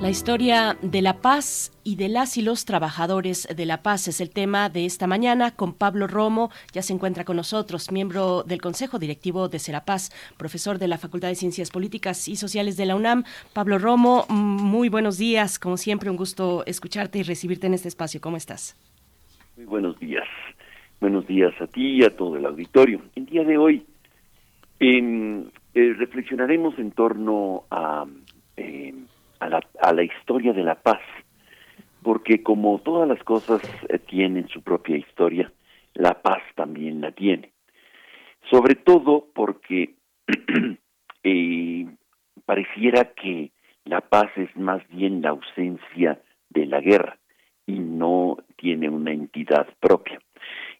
B: La historia de la paz y de las y los trabajadores de la paz es el tema de esta mañana con Pablo Romo. Ya se encuentra con nosotros, miembro del Consejo Directivo de Serapaz, profesor de la Facultad de Ciencias Políticas y Sociales de la UNAM. Pablo Romo, muy buenos días. Como siempre, un gusto escucharte y recibirte en este espacio. ¿Cómo estás?
H: Muy buenos días. Buenos días a ti y a todo el auditorio. El día de hoy eh, reflexionaremos en torno a... Eh, a la, a la historia de la paz, porque como todas las cosas eh, tienen su propia historia, la paz también la tiene. Sobre todo porque eh, pareciera que la paz es más bien la ausencia de la guerra y no tiene una entidad propia.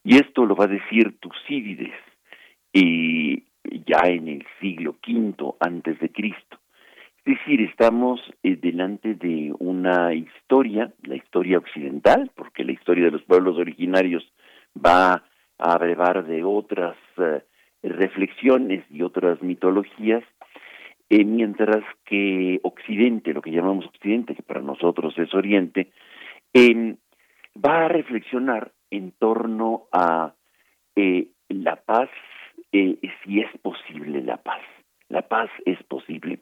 H: Y esto lo va a decir Tucídides y ya en el siglo V antes de Cristo. Es decir, estamos eh, delante de una historia, la historia occidental, porque la historia de los pueblos originarios va a abrevar de otras eh, reflexiones y otras mitologías, eh, mientras que Occidente, lo que llamamos Occidente, que para nosotros es Oriente, va a reflexionar en torno a la paz, si es posible la paz. La paz es posible.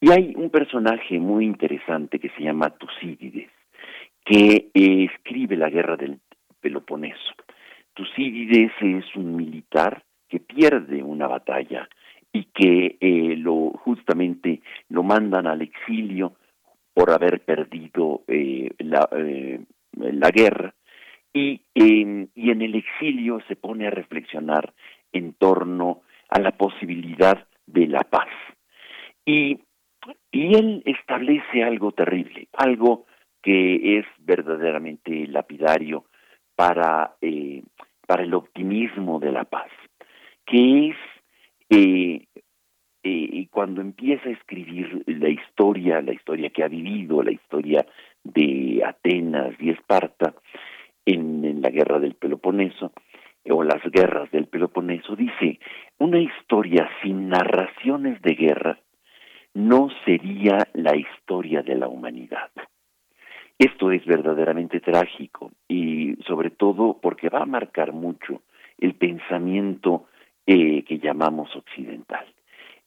H: Y hay un personaje muy interesante que se llama Tucídides, que eh, escribe la guerra del Peloponeso. Tucídides es un militar que pierde una batalla y que eh, lo justamente lo mandan al exilio por haber perdido eh, la, la, guerra y, y en el exilio se pone a reflexionar en torno a la posibilidad de la paz. Y, y él establece algo terrible, algo que es verdaderamente lapidario para, eh, para el optimismo de la paz, que es eh, eh, cuando empieza a escribir la historia, la historia que ha vivido, la historia de Atenas y Esparta en, en la guerra del Peloponeso, o las guerras del Peloponeso, dice, una historia sin narraciones de guerra no sería la historia de la humanidad. Esto es verdaderamente trágico y sobre todo porque va a marcar mucho el pensamiento eh, que llamamos occidental.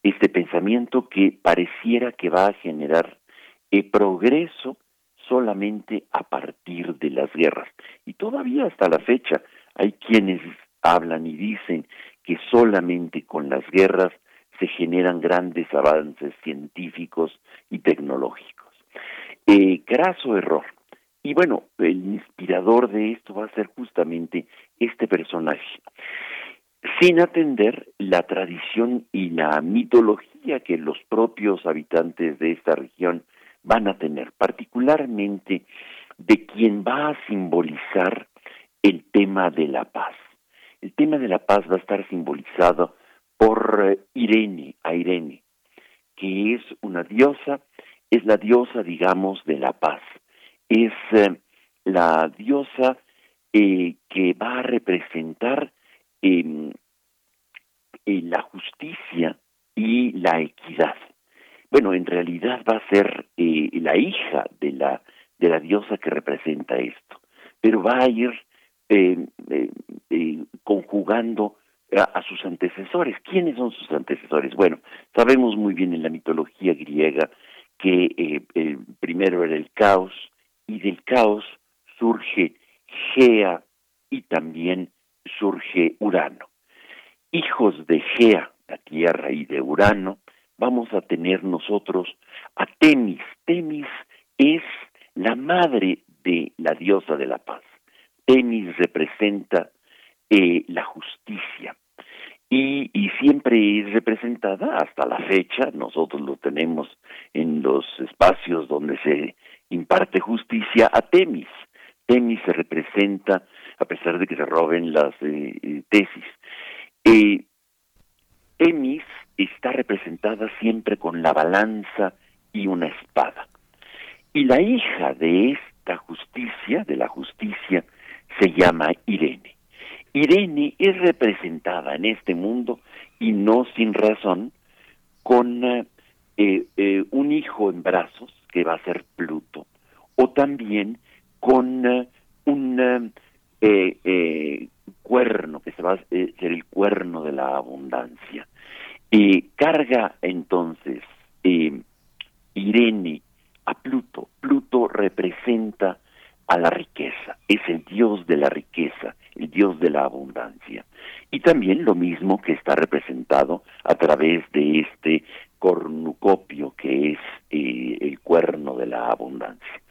H: Este pensamiento que pareciera que va a generar eh, progreso solamente a partir de las guerras. Y todavía hasta la fecha hay quienes hablan y dicen que solamente con las guerras se generan grandes avances científicos y tecnológicos. Eh, graso error. Y bueno, el inspirador de esto va a ser justamente este personaje, sin atender la tradición y la mitología que los propios habitantes de esta región van a tener, particularmente de quien va a simbolizar el tema de la paz. El tema de la paz va a estar simbolizado por eh, Irene, a Irene, que es una diosa, es la diosa, digamos, de la paz. Es eh, la diosa eh, que va a representar em, la justicia y la equidad. Bueno, en realidad va a ser la hija de la de la diosa que representa esto, pero va a ir eh, eh, eh, conjugando a, sus antecesores. ¿Quiénes son sus antecesores? Bueno, sabemos muy bien en la mitología griega que primero era el caos y del caos surge Gea y también surge Urano. Hijos de Gea, la tierra, y de Urano, vamos a tener nosotros a Temis. Temis es la madre de la diosa de la paz. Temis representa eh, la justicia y, y, siempre es representada hasta la fecha, nosotros lo tenemos en los espacios donde se imparte justicia a Temis. Temis se representa, a pesar de que se roben las eh, eh, tesis. Eh, Temis está representada siempre con la balanza y una espada. Y la hija de esta justicia, de la justicia, se llama Irene. Irene es representada en este mundo y no sin razón con eh, eh, un hijo en brazos, que va a ser Pluto, o también con eh, un eh, cuerno, que se va a ser el cuerno de la abundancia. y carga entonces Irene a Pluto. Pluto representa a la riqueza, es el dios de la riqueza, el dios de la abundancia. Y también lo mismo que está representado a través de este cornucopio que es eh, el cuerno de la abundancia.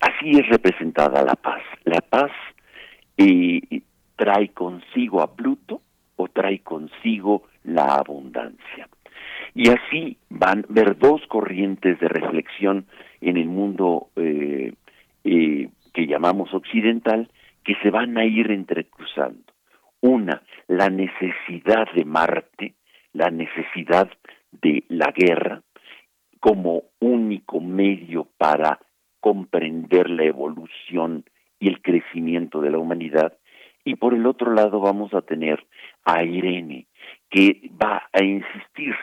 H: Así es representada la paz. La paz eh, trae consigo a Pluto o trae consigo la abundancia. Y así van a ver dos corrientes de reflexión en el mundo eh, eh, que llamamos occidental que se van a ir entrecruzando. Una, la necesidad de Marte, la necesidad de la guerra como único medio para comprender la evolución y el crecimiento de la humanidad. Y por el otro lado vamos a tener a Irene, que va a insistir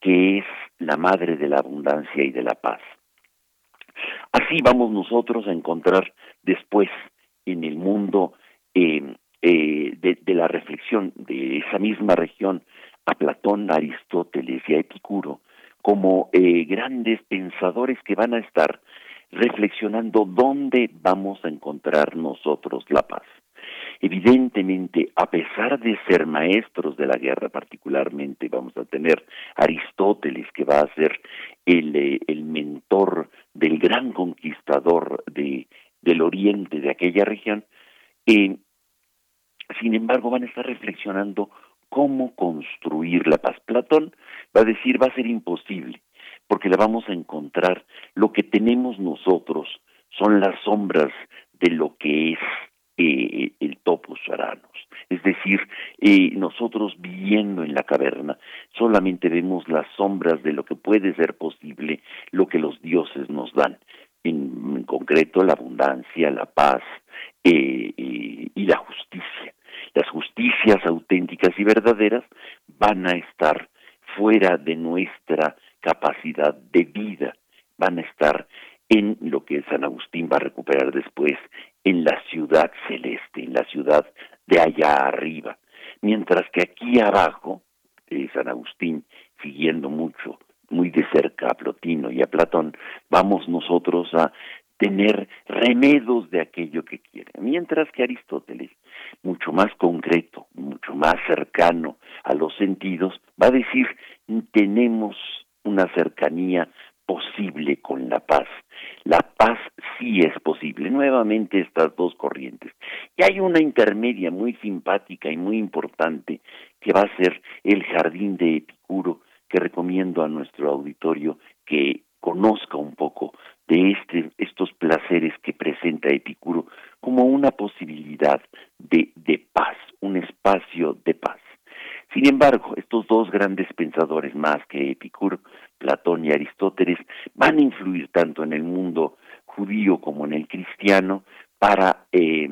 H: que es la madre de la abundancia y de la paz. Así vamos nosotros a encontrar después en el mundo eh, eh, de, la reflexión de esa misma región a Platón, a Aristóteles y a Epicuro como eh, grandes pensadores que van a estar reflexionando dónde vamos a encontrar nosotros la paz. Evidentemente, a pesar de ser maestros de la guerra, particularmente vamos a tener Aristóteles, que va a ser el, eh, mentor del gran conquistador de, del oriente de aquella región, eh, sin embargo van a estar reflexionando cómo construir la paz. Platón va a decir va a ser imposible, porque la vamos a encontrar, lo que tenemos nosotros son las sombras de lo que es el topus aranos. Es decir, nosotros viviendo en la caverna solamente vemos las sombras de lo que puede ser posible, lo que los dioses nos dan. En, concreto, la abundancia, la paz eh, y la justicia. Las justicias auténticas y verdaderas van a estar fuera de nuestra capacidad de vida, van a estar en lo que San Agustín va a recuperar después, en la ciudad celeste, en la ciudad de allá arriba. Mientras que aquí abajo, eh, San Agustín, siguiendo mucho, muy de cerca a Plotino y a Platón, vamos nosotros a tener remedos de aquello que quiere. Mientras que Aristóteles, mucho más concreto, mucho más cercano a los sentidos, va a decir, tenemos una cercanía posible con la paz. La paz sí es posible. Nuevamente estas dos corrientes. Y hay una intermedia muy simpática y muy importante que va a ser el jardín de Epicuro, que recomiendo a nuestro auditorio que conozca un poco de este, estos placeres que presenta Epicuro como una posibilidad de, de paz, un espacio de paz. Sin embargo, estos dos grandes pensadores más que Epicuro, Platón y Aristóteles, van a influir tanto en el mundo judío como en el cristiano para eh,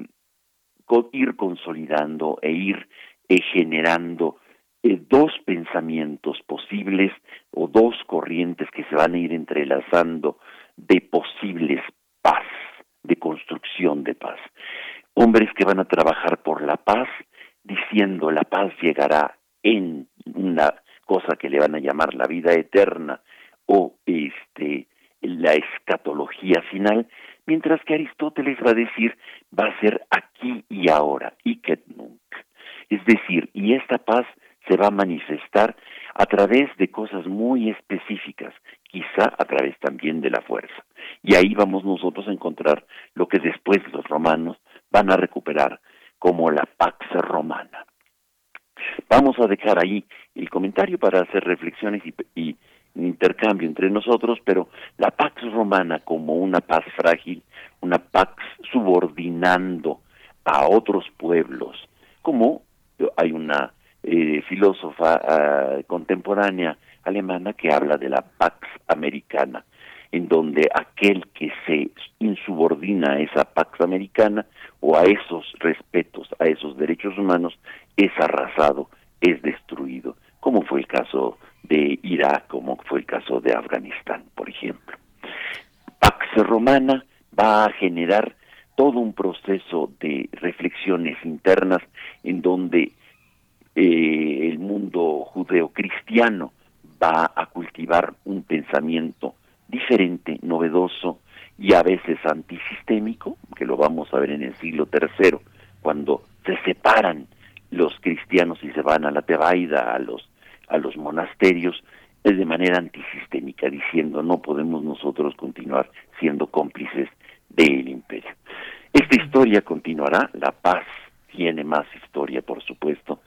H: ir consolidando e ir eh, generando eh, dos pensamientos posibles o dos corrientes que se van a ir entrelazando de posibles paz, de construcción de paz. Hombres que van a trabajar por la paz, diciendo la paz llegará en una cosa que le van a llamar la vida eterna o este la escatología final, mientras que Aristóteles va a decir va a ser aquí y ahora, y que. Es decir, y esta paz se va a manifestar a través de cosas muy específicas, quizá a través también de la fuerza. Y ahí vamos nosotros a encontrar lo que después los romanos van a recuperar como la pax romana. Vamos a dejar ahí el comentario para hacer reflexiones y, intercambio entre nosotros, pero la Pax Romana como una paz frágil, una Pax subordinando a otros pueblos, como hay una eh, filósofa ah, contemporánea alemana que habla de la Pax Americana, en donde aquel que se insubordina a esa Pax Americana o a esos respetos, a esos derechos humanos, es arrasado, es destruido, como fue el caso de Irak, como fue el caso de Afganistán, por ejemplo. romana va a generar todo un proceso de reflexiones internas en donde eh, el mundo judeocristiano va a cultivar un pensamiento diferente, novedoso y a veces antisistémico, que lo vamos a ver en el siglo III, cuando se separan los cristianos y se van a la Tebaida, a los, a los monasterios, es de manera antisistémica, diciendo no podemos nosotros continuar siendo cómplices del imperio. Esta historia continuará, la paz tiene más historia, por supuesto,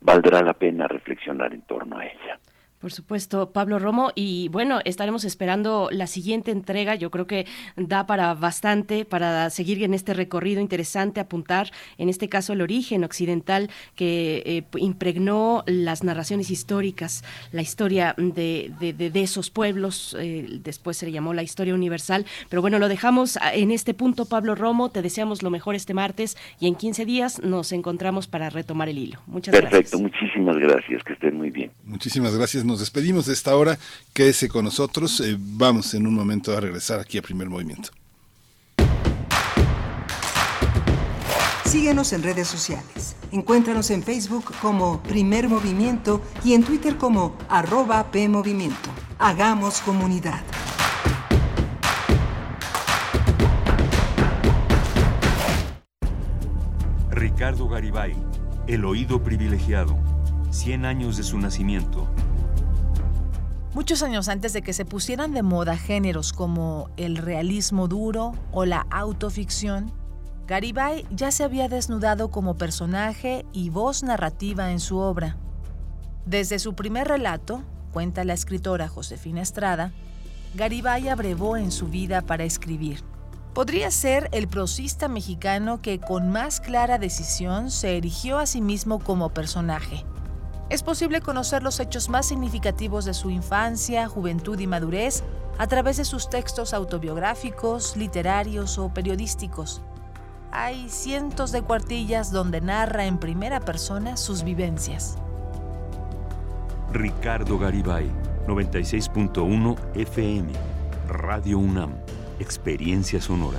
H: valdrá la pena reflexionar en torno a ella.
B: Por supuesto, Pablo Romo. Y bueno, estaremos esperando la siguiente entrega. Yo creo que da para bastante, para seguir en este recorrido interesante, apuntar, en este caso, el origen occidental que eh, impregnó las narraciones históricas, la historia de, de, esos pueblos. Eh, después se le llamó la historia universal. Pero bueno, lo dejamos en este punto, Pablo Romo. Te deseamos lo mejor este martes y en 15 días nos encontramos para retomar el hilo. Muchas
H: gracias.
B: Perfecto,
H: muchísimas gracias. Que estén muy bien.
A: Muchísimas gracias nos despedimos de esta hora. Quédese con nosotros. Eh, vamos en un momento a regresar aquí a Primer Movimiento.
I: Síguenos en redes sociales. Encuéntranos en Facebook como Primer Movimiento y en Twitter como arroba PMovimiento. Hagamos comunidad.
C: Ricardo Garibay, El Oído Privilegiado, 100 años de su nacimiento,
J: Muchos años antes de que se pusieran de moda géneros como el realismo duro o la autoficción, Garibay ya se había desnudado como personaje y voz narrativa en su obra. Desde su primer relato, cuenta la escritora Josefina Estrada, Garibay abrevó en su vida para escribir. Podría ser el prosista mexicano que con más clara decisión se erigió a sí mismo como personaje es posible conocer los hechos más significativos de su infancia, juventud y madurez a través de sus textos autobiográficos, literarios o periodísticos. Hay cientos de cuartillas donde narra en primera persona sus vivencias.
C: Ricardo Garibay, 96.1 FM, Radio UNAM, Experiencia Sonora.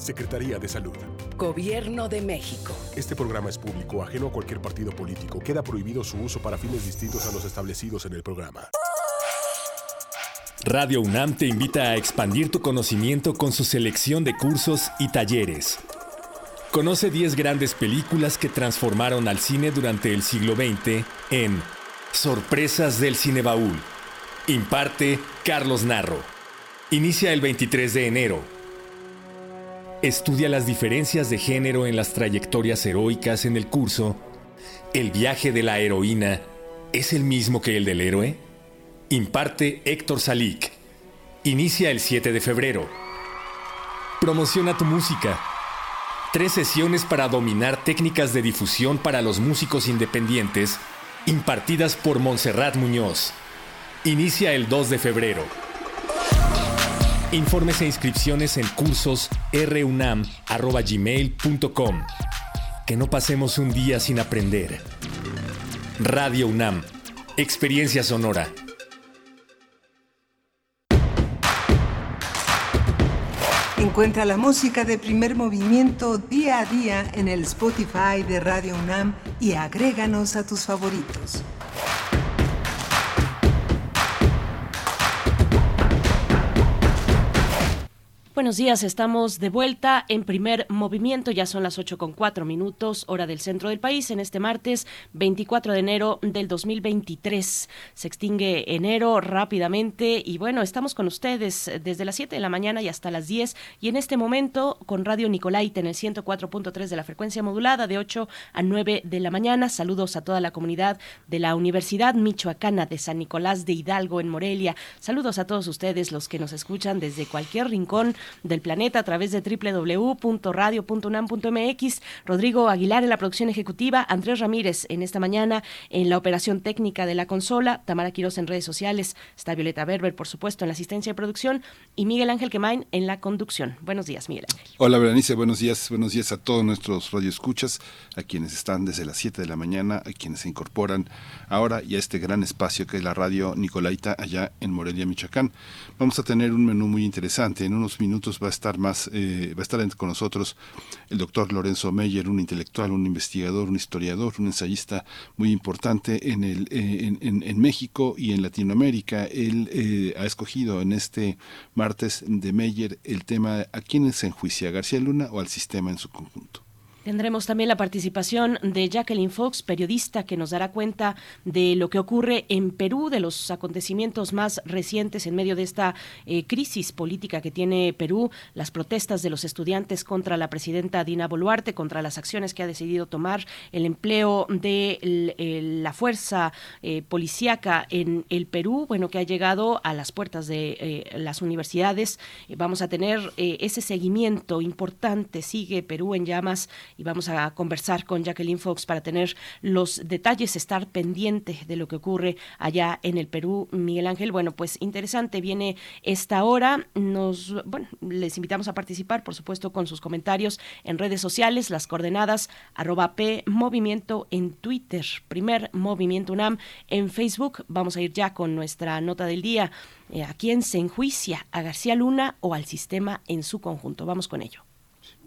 K: Secretaría de Salud.
L: Gobierno de México.
K: Este programa es público, ajeno a cualquier partido político. Queda prohibido su uso para fines distintos a los establecidos en el programa. Radio UNAM te invita a expandir tu conocimiento con su selección de cursos y talleres. Conoce 10 grandes películas que transformaron al cine durante el siglo XX en Sorpresas del Cinebaúl. Imparte Carlos Narro. Inicia el 23 de enero. Estudia las diferencias de género en las trayectorias heroicas en el curso ¿El viaje de la heroína es el mismo que el del héroe? Imparte Héctor Salik. Inicia el 7 de febrero. Promociona tu música. Tres sesiones para dominar técnicas de difusión para los músicos independientes impartidas por Montserrat Muñoz. Inicia el 2 de febrero. Informes e inscripciones en cursos runam.gmail.com. Que no pasemos un día sin aprender. Radio UNAM. Experiencia sonora.
I: Encuentra la música de primer movimiento día a día en el Spotify de Radio UNAM y agréganos a tus favoritos.
B: Buenos días, estamos de vuelta en primer movimiento, ya son las 8 con 4 minutos, hora del centro del país, en este martes 24 de enero del 2023. Se extingue enero rápidamente y bueno, estamos con ustedes desde las 7 de la mañana y hasta las 10 y en este momento con Radio Nicolaita en el 104.3 de la frecuencia modulada de 8 a 9 de la mañana. Saludos a toda la comunidad de la Universidad Michoacana de San Nicolás de Hidalgo en Morelia. Saludos a todos ustedes los que nos escuchan desde cualquier rincón del planeta a través de www.radio.unam.mx. Rodrigo Aguilar en la producción ejecutiva, Andrés Ramírez en esta mañana en la operación técnica de la consola, Tamara Quiroz en redes sociales, está Violeta Berber, por supuesto, en la asistencia de producción y Miguel Ángel Quemain en la conducción. Buenos días, Miguel Ángel.
A: Hola, Berenice, buenos días, buenos días a todos nuestros radioescuchas, a quienes están desde las 7 de la mañana, a quienes se incorporan ahora y a este gran espacio que es la radio Nicolaita allá en Morelia, Michoacán. Vamos a tener un menú muy interesante. En unos minutos va a estar más, eh, va a estar con nosotros el doctor Lorenzo Meyer, un intelectual, un investigador, un historiador, un ensayista muy importante en, el, eh, en, en, México y en Latinoamérica. Él eh, ha escogido en este martes de Meyer el tema ¿a quién se enjuicia? ¿García Luna o al sistema en su conjunto?
B: Tendremos también la participación de Jacqueline Fox, periodista, que nos dará cuenta de lo que ocurre en Perú, de los acontecimientos más recientes en medio de esta eh, crisis política que tiene Perú, las protestas de los estudiantes contra la presidenta Dina Boluarte, contra las acciones que ha decidido tomar, el empleo de la fuerza eh, policíaca en el Perú, bueno, que ha llegado a las puertas de eh, las universidades. vamos a tener ese seguimiento importante, sigue Perú en llamas y vamos a conversar con Jacqueline Fox para tener los detalles, estar pendiente de lo que ocurre allá en el Perú. Miguel Ángel, bueno, pues interesante viene esta hora. Nos, bueno, les invitamos a participar, por supuesto, con sus comentarios en redes sociales, las coordenadas arroba P Movimiento en Twitter, primer Movimiento UNAM en Facebook. Vamos a ir ya con nuestra nota del día. Eh, ¿A quién se enjuicia? ¿A García Luna o al sistema en su conjunto? Vamos con ello.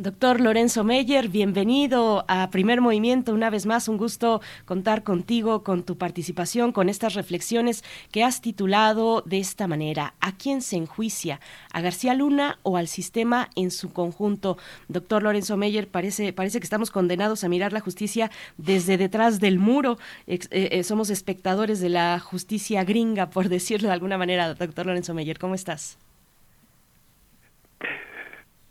B: Doctor Lorenzo Meyer, bienvenido a Primer Movimiento. Una vez más, un gusto contar contigo, con tu participación, con estas reflexiones que has titulado de esta manera. ¿A quién se enjuicia? ¿A García Luna o al sistema en su conjunto? Doctor Lorenzo Meyer, parece, parece que estamos condenados a mirar la justicia desde detrás del muro. Eh, eh, somos espectadores de la justicia gringa, por decirlo de alguna manera. Doctor Lorenzo Meyer, ¿cómo estás?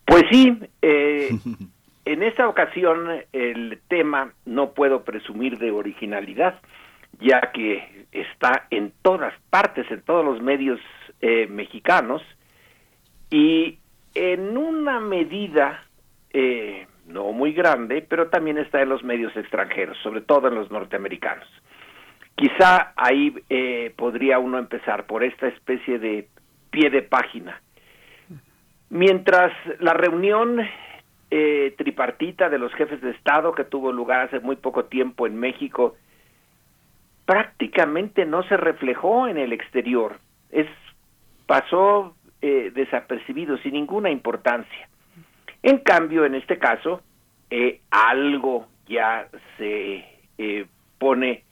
M: Pues sí, eh, en esta ocasión el tema no puedo presumir de originalidad, ya que está en todas partes, en todos los medios eh, mexicanos, y en una medida eh, no muy grande, pero también está en los medios extranjeros, sobre todo en los norteamericanos. Quizá ahí podría uno empezar por esta especie de pie de página Mientras la reunión eh, tripartita de los jefes de Estado que tuvo lugar hace muy poco tiempo en México prácticamente no se reflejó en el exterior, es pasó eh, desapercibido sin ninguna importancia. En cambio, en este caso, eh, algo ya se pone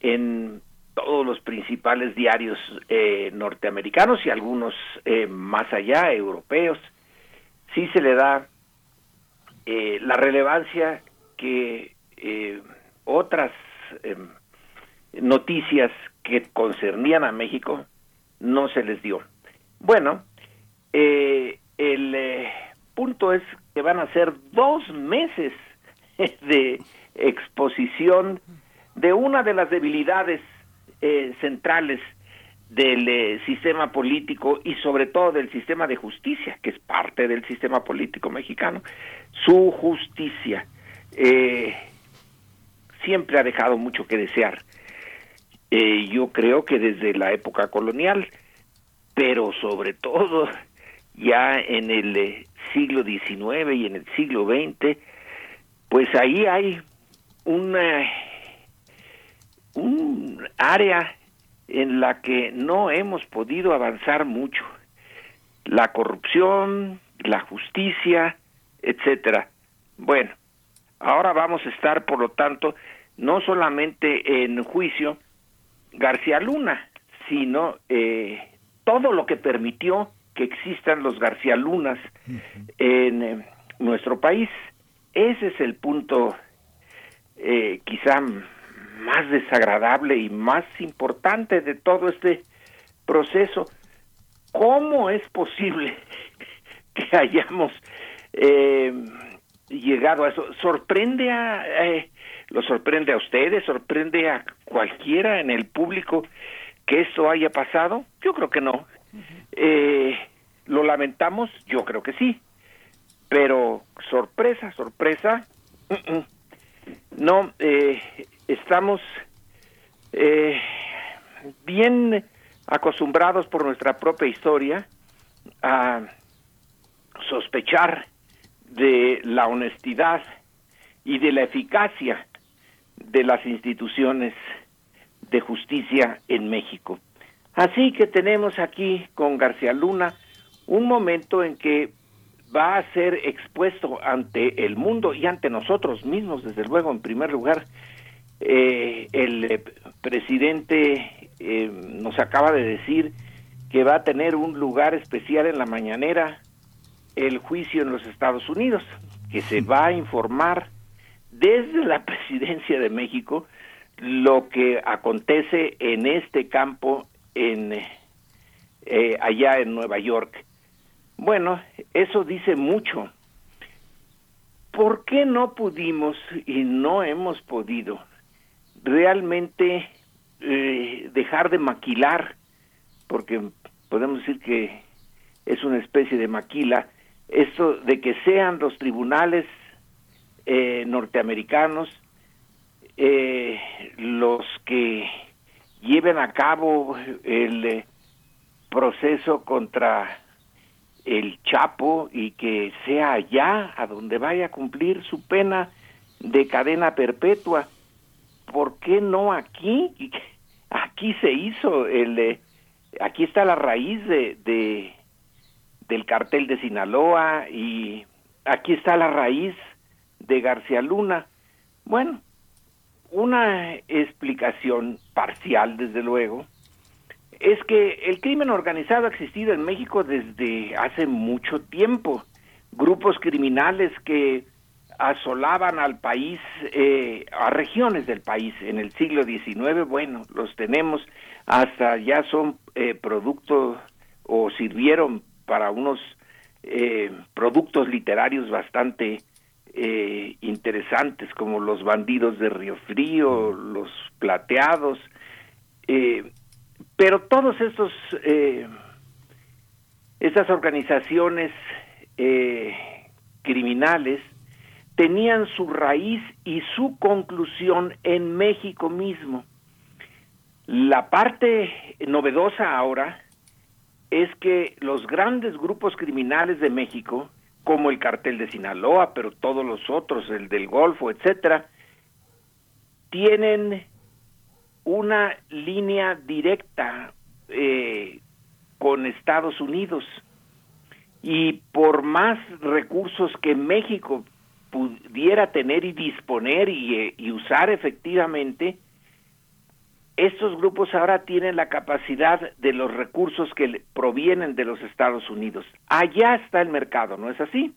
M: en todos los principales diarios eh, norteamericanos y algunos eh, más allá, europeos, sí se le da eh, la relevancia que otras em, noticias que concernían a México no se les dio. Bueno, el punto es que van a ser dos meses de exposición de una de las debilidades eh, centrales del eh, sistema político y sobre todo del sistema de justicia, que es parte del sistema político mexicano, su justicia eh, siempre ha dejado mucho que desear. yo creo que desde la época colonial, pero sobre todo ya en el siglo XIX y en el siglo XX, pues ahí hay una un área en la que no hemos podido avanzar mucho. La corrupción, la justicia, etcétera. Bueno, ahora vamos a estar, por lo tanto, no solamente en juicio García Luna, sino eh, todo lo que permitió que existan los García Lunas en eh, nuestro país. Ese es el punto eh, quizá más desagradable y más importante de todo este proceso. ¿Cómo es posible que hayamos eh, llegado a eso? ¿Sorprende a, eh, lo sorprende a ustedes, sorprende a cualquiera en el público que esto haya pasado? Yo creo que no. Eh, ¿Lo lamentamos? Yo creo que sí. Pero sorpresa, sorpresa, no, eh, estamos eh, bien acostumbrados por nuestra propia historia a sospechar de la honestidad y de la eficacia de las instituciones de justicia en México. Así que tenemos aquí con García Luna un momento en que va a ser expuesto ante el mundo y ante nosotros mismos, desde luego, en primer lugar, eh, el eh, presidente eh, nos acaba de decir que va a tener un lugar especial en la mañanera el juicio en los Estados Unidos, que se va a informar desde la presidencia de México lo que acontece en este campo en allá en Nueva York. Bueno, eso dice mucho. ¿Por qué no pudimos y no hemos podido realmente eh, dejar de maquilar, porque podemos decir que es una especie de maquila, esto de que sean los tribunales eh, norteamericanos eh, los que lleven a cabo el proceso contra el Chapo y que sea allá a donde vaya a cumplir su pena de cadena perpetua. ¿Por qué no aquí? Aquí se hizo el, aquí está la raíz de, de del cartel de Sinaloa y aquí está la raíz de García Luna. Bueno, una explicación parcial, desde luego, es que el crimen organizado ha existido en México desde hace mucho tiempo. Grupos criminales que asolaban al país, eh, a regiones del país en el siglo XIX, bueno, los tenemos, hasta ya son eh, productos o sirvieron para unos eh, productos literarios bastante eh, interesantes como los bandidos de Río Frío, los plateados, pero todos estos, estas organizaciones criminales tenían su raíz y su conclusión en México mismo. La parte novedosa ahora es que los grandes grupos criminales de México, como el cartel de Sinaloa, pero todos los otros, el del Golfo, etcétera, tienen una línea directa eh, con Estados Unidos y por más recursos que México pudiera tener y disponer y, eh, usar efectivamente, estos grupos ahora tienen la capacidad de los recursos que provienen de los Estados Unidos. Allá está el mercado, ¿no es así?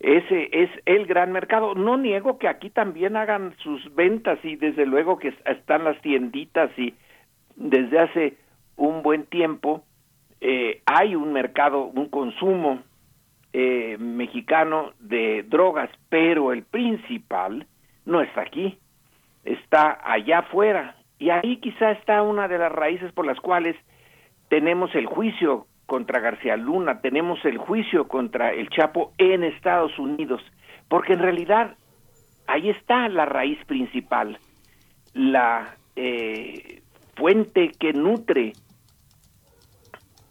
M: Ese es el gran mercado. No niego que aquí también hagan sus ventas y desde luego que están las tienditas y desde hace un buen tiempo eh, hay un mercado, un consumo eh, mexicano de drogas, pero el principal no está aquí, está allá afuera. Y ahí quizá está una de las raíces por las cuales tenemos el juicio contra García Luna, tenemos el juicio contra el Chapo en Estados Unidos, porque en realidad ahí está la raíz principal, la eh, fuente que nutre,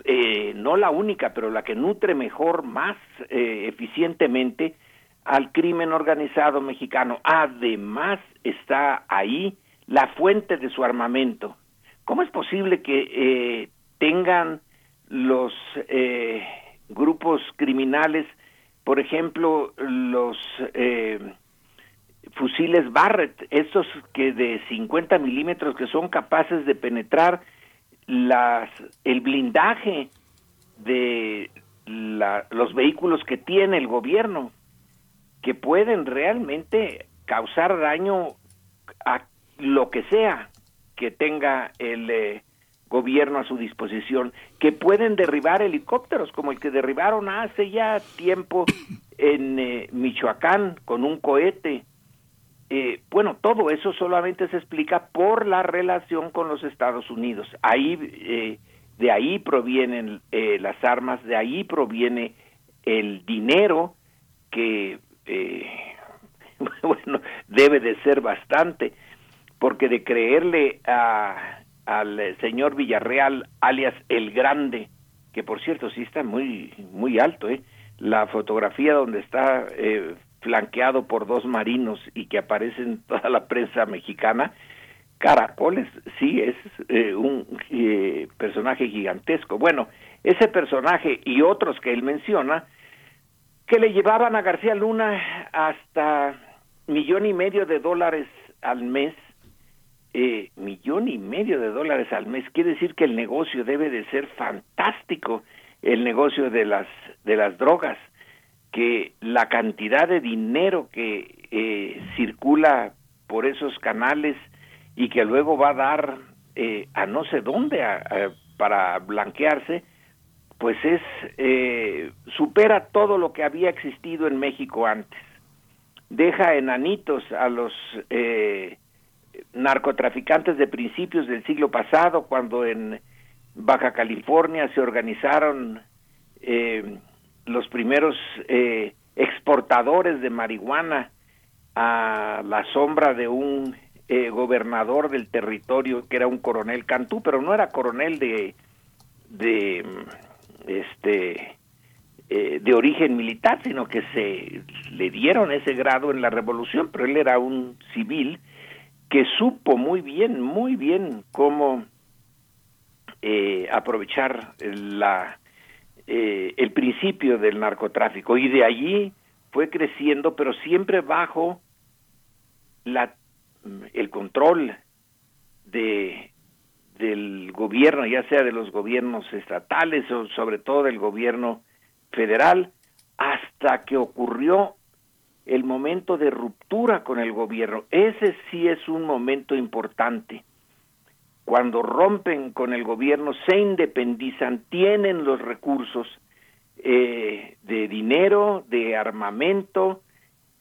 M: eh, no la única, pero la que nutre mejor, más eh, eficientemente al crimen organizado mexicano. Además está ahí la fuente de su armamento. ¿Cómo es posible que tengan los eh, grupos criminales, por ejemplo, los eh, fusiles Barrett, estos que de 50 milímetros que son capaces de penetrar las, el blindaje de los vehículos que tiene el gobierno, que pueden realmente causar daño a lo que sea que tenga el, eh, gobierno a su disposición, que pueden derribar helicópteros como el que derribaron hace ya tiempo en eh, Michoacán con un cohete. Eh, bueno, todo eso solamente se explica por la relación con los Estados Unidos. Ahí, eh, de ahí provienen las armas, de ahí proviene el dinero que, bueno, debe de ser bastante, porque de creerle a al eh, señor Villarreal, alias El Grande, que por cierto sí está muy, muy alto, ¿eh? La fotografía donde está eh, flanqueado por dos marinos y que aparece en toda la prensa mexicana, Caracoles, sí, es eh, un personaje gigantesco. Bueno, ese personaje y otros que él menciona, que le llevaban a García Luna hasta millón y medio de dólares al mes eh, millón y medio de dólares al mes. Quiere decir que el negocio debe de ser fantástico, el negocio de las, de las drogas, que la cantidad de dinero que eh, circula por esos canales y que luego va a dar eh, a no sé dónde para blanquearse, pues es eh, supera todo lo que había existido en México antes. Deja enanitos a los eh, narcotraficantes de principios del siglo pasado, cuando en Baja California se organizaron eh, los primeros eh, exportadores de marihuana a la sombra de un eh, gobernador del territorio que era un coronel Cantú, pero no era coronel de de este de origen militar, sino que se le dieron ese grado en la revolución, pero él era un civil que supo muy bien, muy bien cómo eh, aprovechar la, eh, el principio del narcotráfico y de allí fue creciendo, pero siempre bajo la, el control de del gobierno, ya sea de los gobiernos estatales o sobre todo del gobierno federal, hasta que ocurrió el momento de ruptura con el gobierno. Ese sí es un momento importante. Cuando rompen con el gobierno, se independizan, tienen los recursos eh, de dinero, de armamento,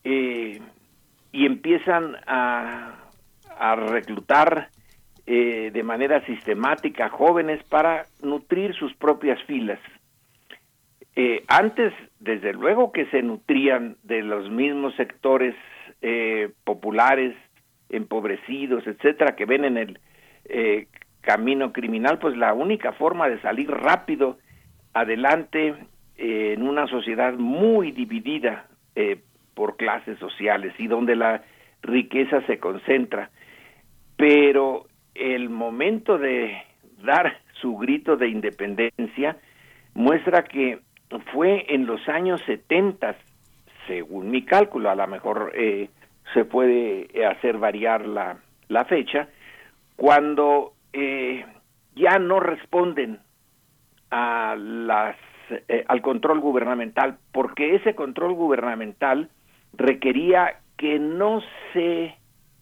M: eh, y empiezan a, a reclutar eh, de manera sistemática jóvenes para nutrir sus propias filas. Eh, antes, desde luego que se nutrían de los mismos sectores eh, populares, empobrecidos, etcétera, que ven en el eh, camino criminal, pues la única forma de salir rápido adelante en una sociedad muy dividida por clases sociales y donde la riqueza se concentra. Pero el momento de dar su grito de independencia muestra que fue en los años 70, según mi cálculo, a lo mejor eh, se puede hacer variar la, la fecha, cuando eh, ya no responden a las eh, al control gubernamental, porque ese control gubernamental requería que no se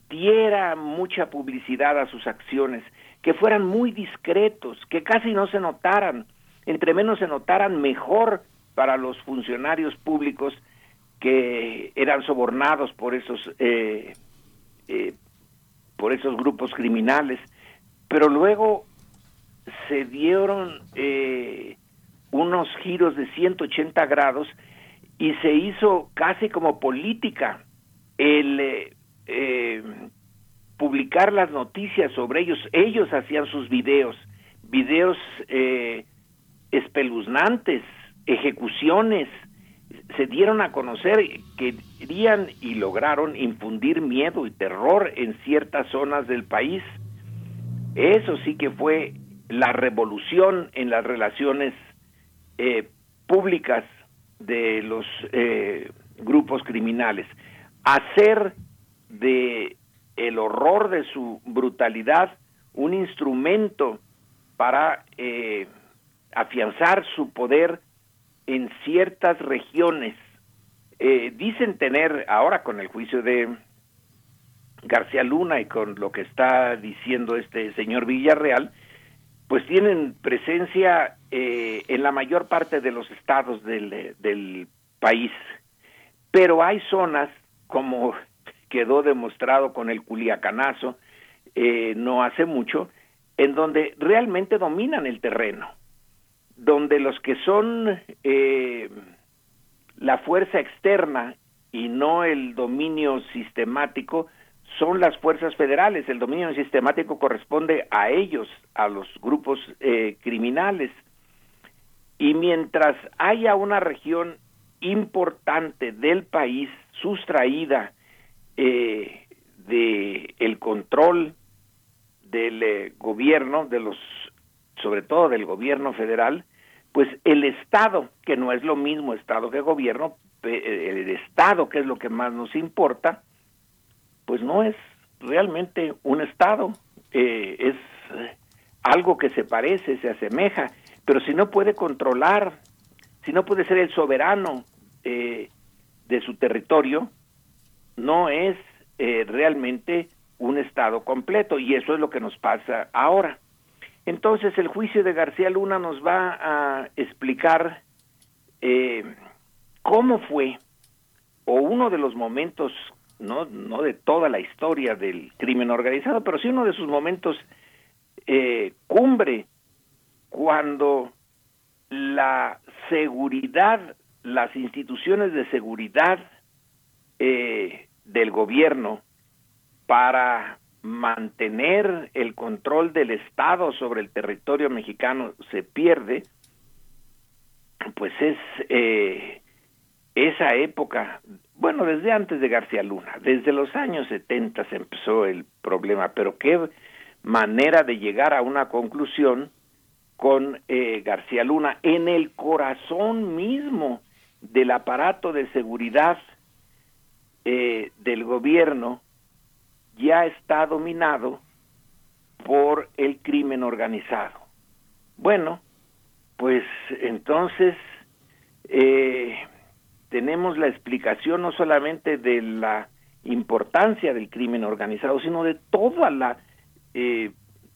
M: diera mucha publicidad a sus acciones, que fueran muy discretos, que casi no se notaran, entre menos se notaran mejor para los funcionarios públicos que eran sobornados por esos eh, eh, por esos grupos criminales, pero luego se dieron eh, unos giros de 180 grados y se hizo casi como política el eh, eh, publicar las noticias sobre ellos. Ellos hacían sus videos, videos eh, espeluznantes, ejecuciones, se dieron a conocer, querían y lograron infundir miedo y terror en ciertas zonas del país. Eso sí que fue la revolución en las relaciones eh, públicas de los eh, grupos criminales. Hacer de el horror de su brutalidad un instrumento para eh, afianzar su poder en ciertas regiones. Eh, dicen tener, ahora con el juicio de García Luna y con lo que está diciendo este señor Villarreal, pues tienen presencia eh, en la mayor parte de los estados del, país. Pero hay zonas, como quedó demostrado con el Culiacanazo eh, no hace mucho, en donde realmente dominan el terreno donde los que son eh, la fuerza externa y no el dominio sistemático son las fuerzas federales. El dominio sistemático corresponde a ellos, a los grupos eh, criminales. Y mientras haya una región importante del país sustraída eh, de el control del eh, gobierno, de los sobre todo del gobierno federal, pues el Estado, que no es lo mismo Estado que gobierno, el Estado, que es lo que más nos importa, pues no es realmente un Estado, eh, es algo que se parece, se asemeja, pero si no puede controlar, si no puede ser el soberano eh, de su territorio, no es eh, realmente un Estado completo, y eso es lo que nos pasa ahora. Entonces el juicio de García Luna nos va a explicar eh, cómo fue, o uno de los momentos, no, no de toda la historia del crimen organizado, pero sí uno de sus momentos eh, cumbre, cuando la seguridad, las instituciones de seguridad eh, del gobierno para mantener el control del Estado sobre el territorio mexicano se pierde, pues es eh, esa época, bueno, desde antes de García Luna, desde los años 70 se empezó el problema, pero qué manera de llegar a una conclusión con eh, García Luna en el corazón mismo del aparato de seguridad eh, del gobierno ya está dominado por el crimen organizado. Bueno, pues entonces eh, tenemos la explicación no solamente de la importancia del crimen organizado, sino de toda la eh,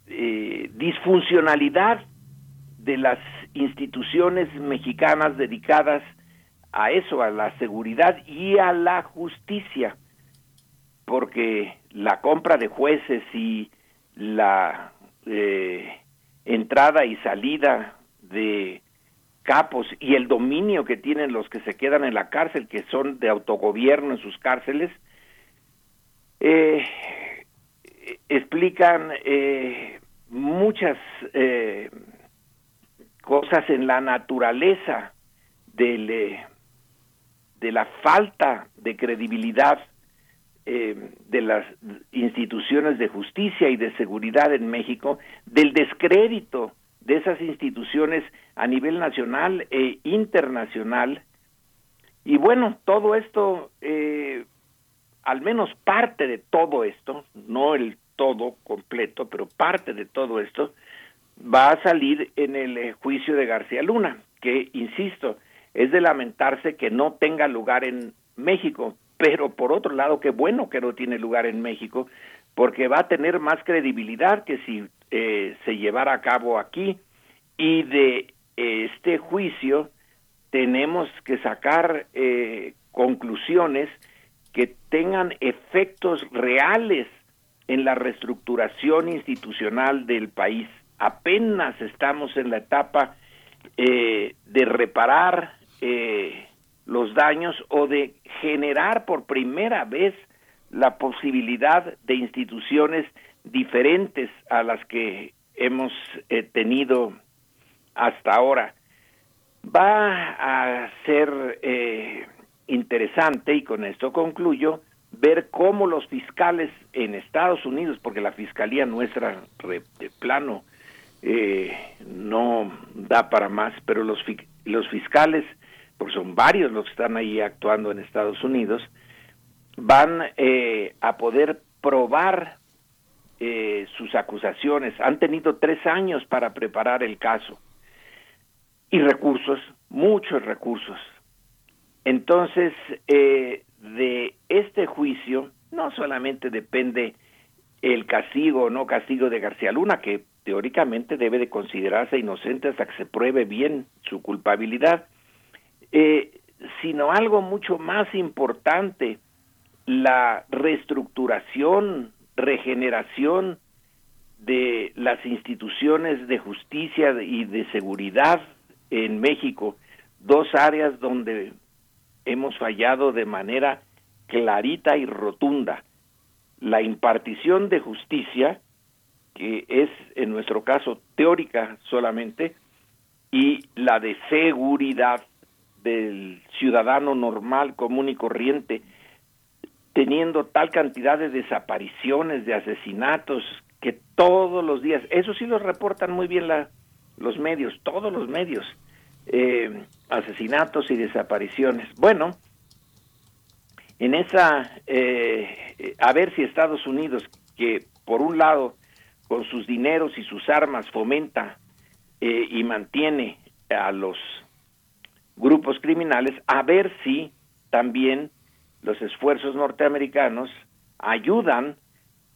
M: eh, disfuncionalidad de las instituciones mexicanas dedicadas a eso, a la seguridad y a la justicia porque la compra de jueces y la eh, entrada y salida de capos y el dominio que tienen los que se quedan en la cárcel, que son de autogobierno en sus cárceles, eh, explican eh, muchas cosas en la naturaleza del, de la falta de credibilidad eh, de las instituciones de justicia y de seguridad en México, del descrédito de esas instituciones a nivel nacional e internacional. Y bueno, todo esto, eh, al menos parte de todo esto, no el todo completo, pero parte de todo esto va a salir en el eh, juicio de García Luna, que, insisto, es de lamentarse que no tenga lugar en México, pero por otro lado, qué bueno que no tiene lugar en México, porque va a tener más credibilidad que si eh, se llevara a cabo aquí. Y de este juicio tenemos que sacar eh, conclusiones que tengan efectos reales en la reestructuración institucional del país. Apenas estamos en la etapa eh, de reparar eh, los daños o de generar por primera vez la posibilidad de instituciones diferentes a las que hemos eh, tenido hasta ahora. Va a ser interesante, y con esto concluyo, ver cómo los fiscales en Estados Unidos, porque la fiscalía nuestra de plano eh, no da para más, pero los, los fiscales, porque son varios los que están ahí actuando en Estados Unidos, van eh, a poder probar eh, sus acusaciones. Han tenido tres años para preparar el caso y recursos, muchos recursos. Entonces, eh, de este juicio no solamente depende el castigo o no castigo de García Luna, que teóricamente debe de considerarse inocente hasta que se pruebe bien su culpabilidad, eh, sino algo mucho más importante, la reestructuración, regeneración de las instituciones de justicia y de seguridad en México, dos áreas donde hemos fallado de manera clarita y rotunda. La impartición de justicia, que es en nuestro caso teórica solamente, y la de seguridad del ciudadano normal, común y corriente, teniendo tal cantidad de desapariciones, de asesinatos, que todos los días, eso sí lo reportan muy bien la, los medios, todos los medios, eh, asesinatos y desapariciones. Bueno, en esa, eh, a ver si Estados Unidos, que por un lado con sus dineros y sus armas fomenta eh, y mantiene a los grupos criminales, a ver si también los esfuerzos norteamericanos ayudan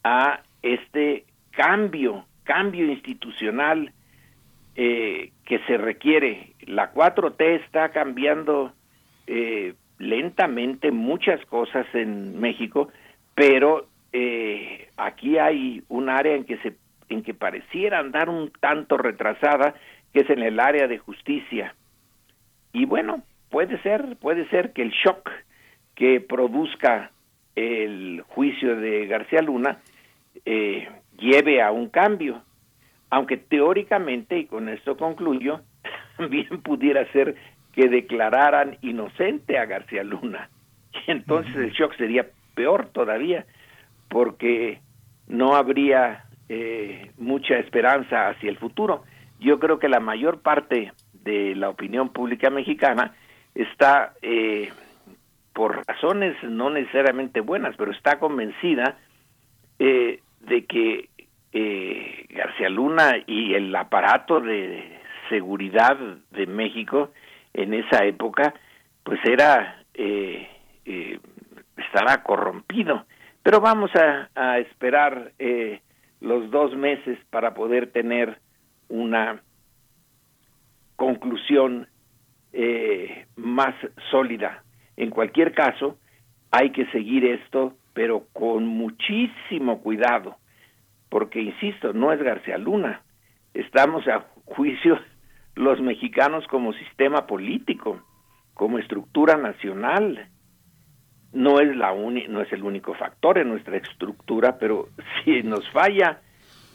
M: a este cambio, cambio institucional eh, que se requiere. La 4T está cambiando eh, lentamente muchas cosas en México, pero eh, aquí hay un área en que se en que pareciera andar un tanto retrasada, que es en el área de justicia. Y bueno, puede ser, puede ser que el shock que produzca el juicio de García Luna lleve a un cambio aunque teóricamente, y con esto concluyo, bien pudiera ser que declararan inocente a García Luna. Y entonces el shock sería peor todavía, porque no habría eh, mucha esperanza hacia el futuro. Yo creo que la mayor parte de la opinión pública mexicana está, eh, por razones no necesariamente buenas, pero está convencida eh, de que eh, García Luna y el aparato de seguridad de México en esa época, pues era, eh, eh, estará corrompido. Pero vamos a, a esperar los dos meses para poder tener una conclusión eh, más sólida. En cualquier caso, hay que seguir esto, pero con muchísimo cuidado porque insisto, no es García Luna. Estamos a juicio los mexicanos como sistema político, como estructura nacional. No es la no es el único factor en nuestra estructura, pero si nos falla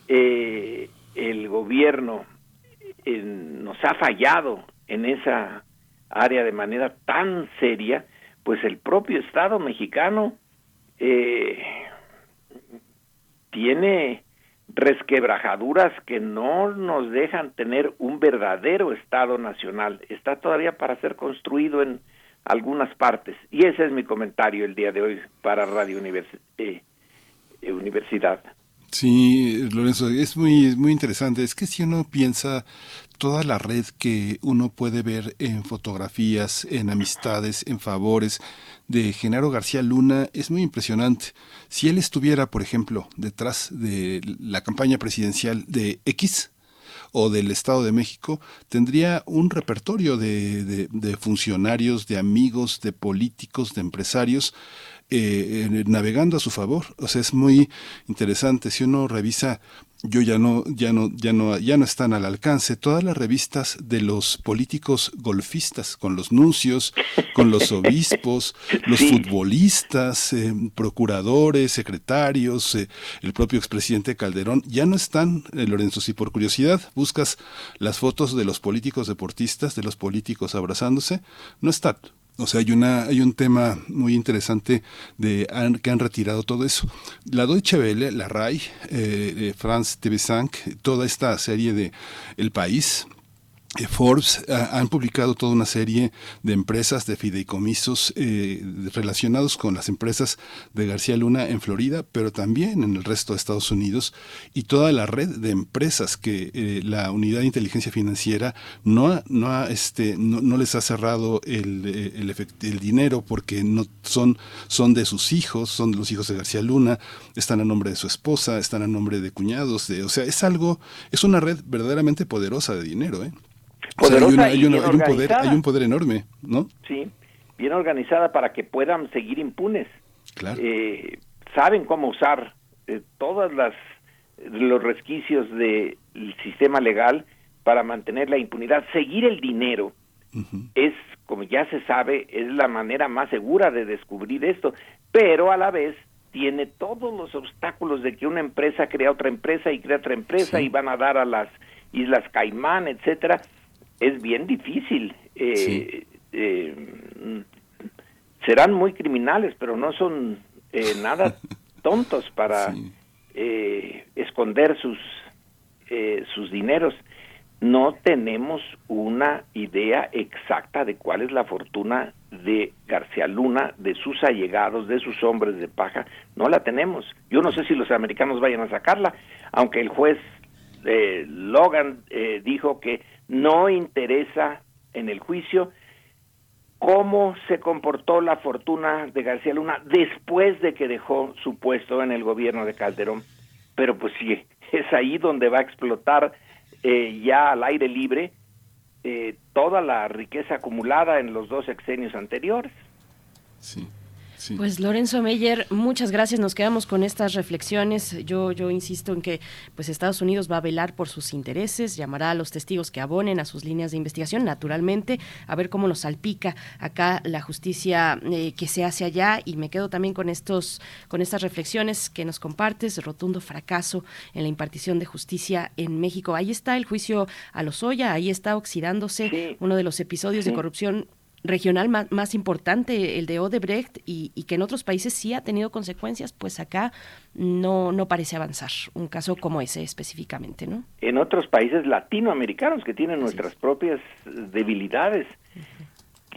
M: eh, el gobierno, nos ha fallado en esa área de manera tan seria, pues el propio Estado mexicano eh, tiene resquebrajaduras que no nos dejan tener un verdadero Estado nacional. Está todavía para ser construido en algunas partes. Y ese es mi comentario el día de hoy para Radio eh, Universidad.
A: Sí, Lorenzo, es muy, muy interesante. Es que si uno piensa toda la red que uno puede ver en fotografías, en amistades, en favores de Genaro García Luna, es muy impresionante. Si él estuviera, por ejemplo, detrás de la campaña presidencial de X, o del Estado de México, tendría un repertorio de, de funcionarios, de amigos, de políticos, de empresarios, eh, eh, navegando a su favor. O sea, es muy interesante. Si uno revisa, yo ya no, ya no, ya no, ya no están al alcance. Todas las revistas de los políticos golfistas, con los nuncios, con los obispos, los futbolistas, eh, procuradores, secretarios, el propio expresidente Calderón, ya no están, Lorenzo. Si por curiosidad buscas las fotos de los políticos deportistas, de los políticos abrazándose, no están o sea, hay, una, hay un tema muy interesante de que han retirado todo eso. La Deutsche la RAI, eh, eh France TV 5, toda esta serie de El País, eh, Forbes han publicado toda una serie de empresas de fideicomisos eh, relacionados con las empresas de García Luna en Florida, pero también en el resto de Estados Unidos y toda la red de empresas que eh, la unidad de inteligencia financiera no ha, no este no, no les ha cerrado el, el, el, dinero porque no son son de sus hijos, son de los hijos de García Luna, están a nombre de su esposa, están a nombre de cuñados, de, o sea, es algo es una red verdaderamente poderosa de dinero, ¿eh? Hay, un poder, hay un poder enorme, ¿no?
M: Sí, bien organizada para que puedan seguir impunes.
A: Claro.
M: Eh, saben cómo usar eh, todas las los resquicios del sistema legal para mantener la impunidad. Seguir el dinero es, como ya se sabe, es la manera más segura de descubrir esto, pero a la vez tiene todos los obstáculos de que una empresa crea otra empresa y crea otra empresa y van a dar a las Islas Caimán, etcétera es bien difícil. Eh, eh, serán muy criminales, pero no son eh, nada tontos para esconder sus, sus dineros. No tenemos una idea exacta de cuál es la fortuna de García Luna, de sus allegados, de sus hombres de paja. No la tenemos. Yo no sé si los americanos vayan a sacarla, aunque el juez Logan dijo que no interesa en el juicio cómo se comportó la fortuna de García Luna después de que dejó su puesto en el gobierno de Calderón. Pero pues sí, es ahí donde va a explotar eh, ya al aire libre eh, toda la riqueza acumulada en los dos exenios anteriores.
A: Sí.
B: Pues Lorenzo Meyer, muchas gracias. Nos quedamos con estas reflexiones. Yo, yo insisto en que pues Estados Unidos va a velar por sus intereses, llamará a los testigos que abonen a sus líneas de investigación, naturalmente, a ver cómo nos salpica acá la justicia eh, que se hace allá. Y me quedo también con estos, con estas reflexiones que nos compartes, rotundo fracaso en la impartición de justicia en México. Ahí está el juicio a Lozoya, ahí está oxidándose uno de los episodios de corrupción regional más, más, importante, el de Odebrecht, y, que en otros países sí ha tenido consecuencias, pues acá no, no parece avanzar un caso como ese específicamente, ¿no?
M: En otros países latinoamericanos que tienen nuestras propias debilidades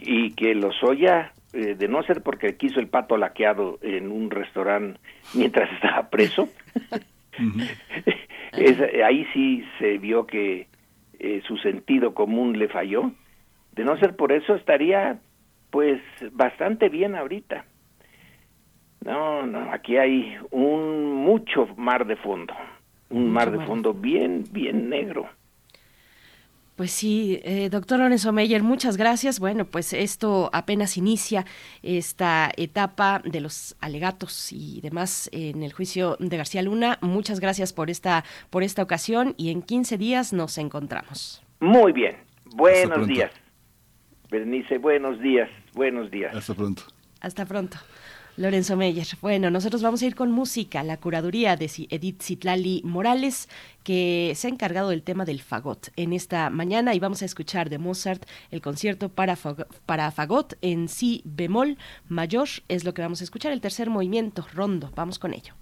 M: y que los oya, eh, de no ser porque quiso el pato laqueado en un restaurante mientras estaba preso, ahí sí se vio que eh, su sentido común le falló de no ser por eso estaría pues bastante bien ahorita. No, no, aquí hay un mucho mar de fondo, un mar de fondo bien, bien negro.
B: Pues sí, eh, doctor Lorenzo Meyer, muchas gracias. Bueno, pues esto apenas inicia esta etapa de los alegatos y demás en el juicio de García Luna. Muchas gracias por esta, por esta ocasión y en 15 días nos encontramos.
M: Muy bien, buenos días. Bernice, buenos días, buenos días.
A: Hasta pronto.
B: Hasta pronto. Lorenzo Meyer. Bueno, nosotros vamos a ir con música, la curaduría de Edith Citlali Morales, que se ha encargado del tema del fagot en esta mañana y vamos a escuchar de Mozart el concierto para, para fagot en si bemol mayor, es lo que vamos a escuchar, el tercer movimiento, rondo. Vamos con ello.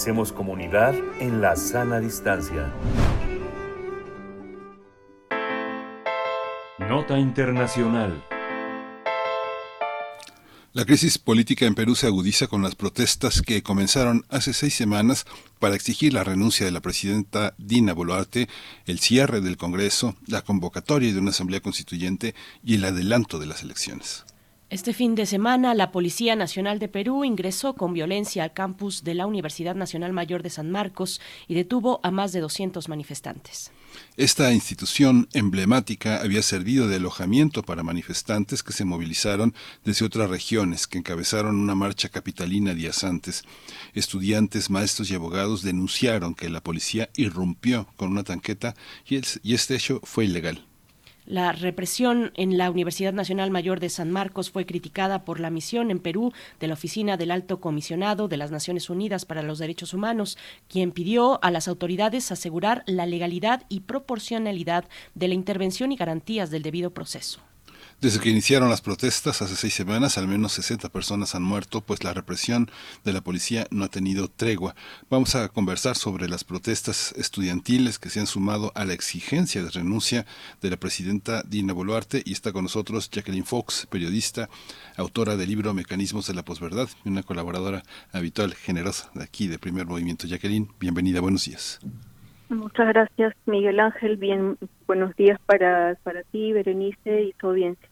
C: Hacemos comunidad en la sana distancia. Nota Internacional.
A: La crisis política en Perú se agudiza con las protestas que comenzaron hace seis semanas para exigir la renuncia de la presidenta Dina Boluarte, el cierre del Congreso, la convocatoria de una asamblea constituyente y el adelanto de las elecciones.
B: Este fin de semana, la Policía Nacional de Perú ingresó con violencia al campus de la Universidad Nacional Mayor de San Marcos y detuvo a más de 200 manifestantes.
A: Esta institución emblemática había servido de alojamiento para manifestantes que se movilizaron desde otras regiones, que encabezaron una marcha capitalina días antes. Estudiantes, maestros y abogados denunciaron que la policía irrumpió con una tanqueta y, este hecho fue ilegal.
B: La represión en la Universidad Nacional Mayor de San Marcos fue criticada por la misión en Perú de la Oficina del Alto Comisionado de las Naciones Unidas para los Derechos Humanos, quien pidió a las autoridades asegurar la legalidad y proporcionalidad de la intervención y garantías del debido proceso.
A: Desde que iniciaron las protestas hace seis semanas, al menos 60 personas han muerto, pues la represión de la policía no ha tenido tregua. Vamos a conversar sobre las protestas estudiantiles que se han sumado a la exigencia de renuncia de la presidenta Dina Boluarte y está con nosotros Jacqueline Fox, periodista, autora del libro Mecanismos de la Posverdad y una colaboradora habitual, generosa de aquí, de Primer Movimiento. Jacqueline, bienvenida, buenos días.
N: Muchas gracias, Miguel Ángel. Bien, buenos días para, para ti, Berenice y tu audiencia.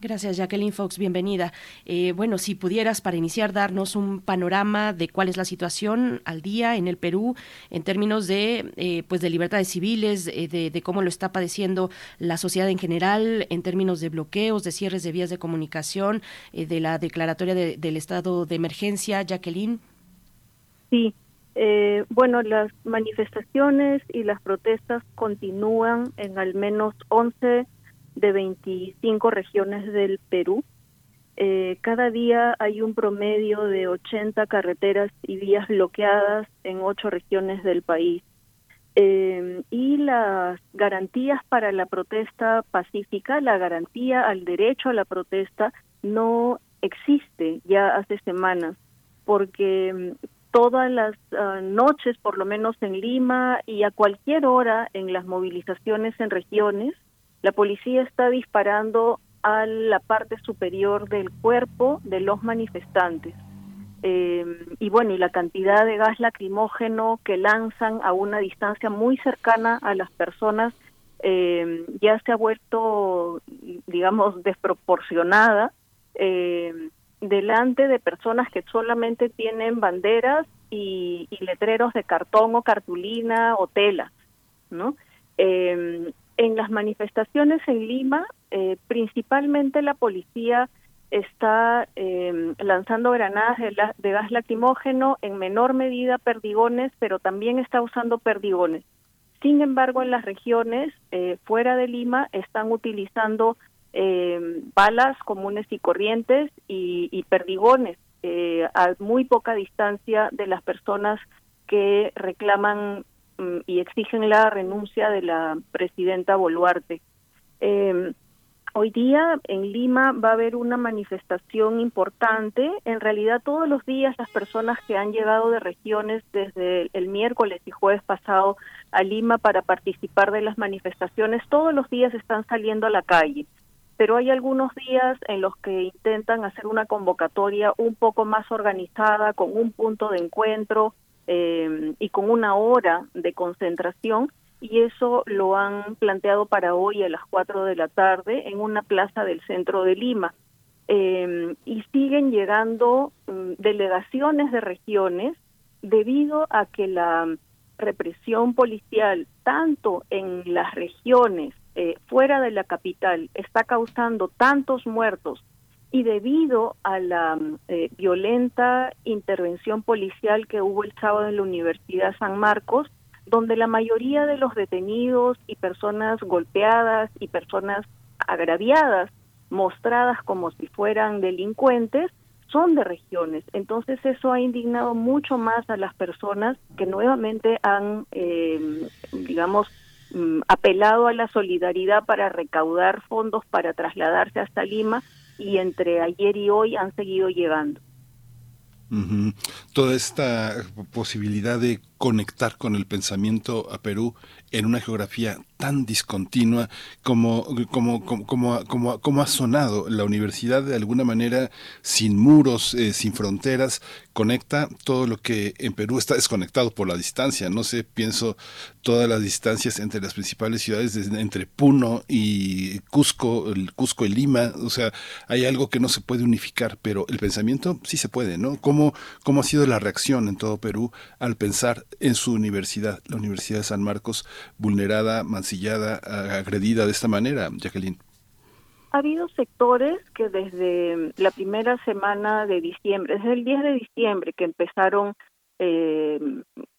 B: Gracias, Jacqueline Fox, bienvenida. Eh, bueno, si pudieras, para iniciar, darnos un panorama de cuál es la situación al día en el Perú en términos de, eh, pues de libertades civiles, eh, de, cómo lo está padeciendo la sociedad en general, en términos de bloqueos, de cierres de vías de comunicación, de la declaratoria del estado de emergencia, Jacqueline.
N: Sí, bueno, las manifestaciones y las protestas continúan en al menos 11 de 25 regiones del Perú. Eh, cada día hay un promedio de 80 carreteras y vías bloqueadas en ocho regiones del país. Eh, y las garantías para la protesta pacífica, la garantía al derecho a la protesta no existe ya hace semanas, porque mm, todas las ah, noches, por lo menos en Lima y a cualquier hora en las movilizaciones en regiones, la policía está disparando a la parte superior del cuerpo de los manifestantes. Eh, y bueno, y la cantidad de gas lacrimógeno que lanzan a una distancia muy cercana a las personas eh, ya se ha vuelto, digamos, desproporcionada eh, delante de personas que solamente tienen banderas y, y, letreros de cartón o cartulina o tela, ¿no? En las manifestaciones en Lima, eh, principalmente la policía está eh, lanzando granadas de, gas lacrimógeno, en menor medida perdigones, pero también está usando perdigones. Sin embargo, en las regiones eh, fuera de Lima están utilizando balas comunes y corrientes y perdigones a muy poca distancia de las personas que reclaman y exigen la renuncia de la presidenta Boluarte. Eh, hoy día en Lima va a haber una manifestación importante. En realidad todos los días las personas que han llegado de regiones desde el miércoles y jueves pasado a Lima para participar de las manifestaciones, todos los días están saliendo a la calle pero hay algunos días en los que intentan hacer una convocatoria un poco más organizada, con un punto de encuentro, eh, y con una hora de concentración y eso lo han planteado para hoy a las 4 de la tarde en una plaza del centro de Lima. Eh, y siguen llegando mm, delegaciones de regiones debido a que la represión policial, tanto en las regiones eh, fuera de la capital, está causando tantos muertos y debido a la eh, violenta intervención policial que hubo el sábado en la Universidad San Marcos, donde la mayoría de los detenidos y personas golpeadas y personas agraviadas, mostradas como si fueran delincuentes, son de regiones. Entonces eso ha indignado mucho más a las personas que nuevamente han, eh, digamos, mm, apelado a la solidaridad para recaudar fondos para trasladarse hasta Lima y entre ayer y hoy han seguido llegando.
A: Toda esta posibilidad de conectar con el pensamiento a Perú en una geografía tan discontinua como, como, como, como, como ha sonado. La universidad de alguna manera sin muros, eh, sin fronteras, conecta todo lo que en Perú está desconectado por la distancia. No sé, pienso todas las distancias entre las principales ciudades, entre Puno y Cusco, el Cusco y Lima. O sea, hay algo que no se puede unificar, pero el pensamiento sí se puede, ¿no? ¿Cómo, cómo ha sido la reacción en todo Perú al pensar en su universidad, la Universidad de San Marcos, vulnerada, mancillada, agredida de esta manera, Jacqueline?
N: Ha habido sectores que desde la primera semana de diciembre, desde el 10 de diciembre que empezaron eh,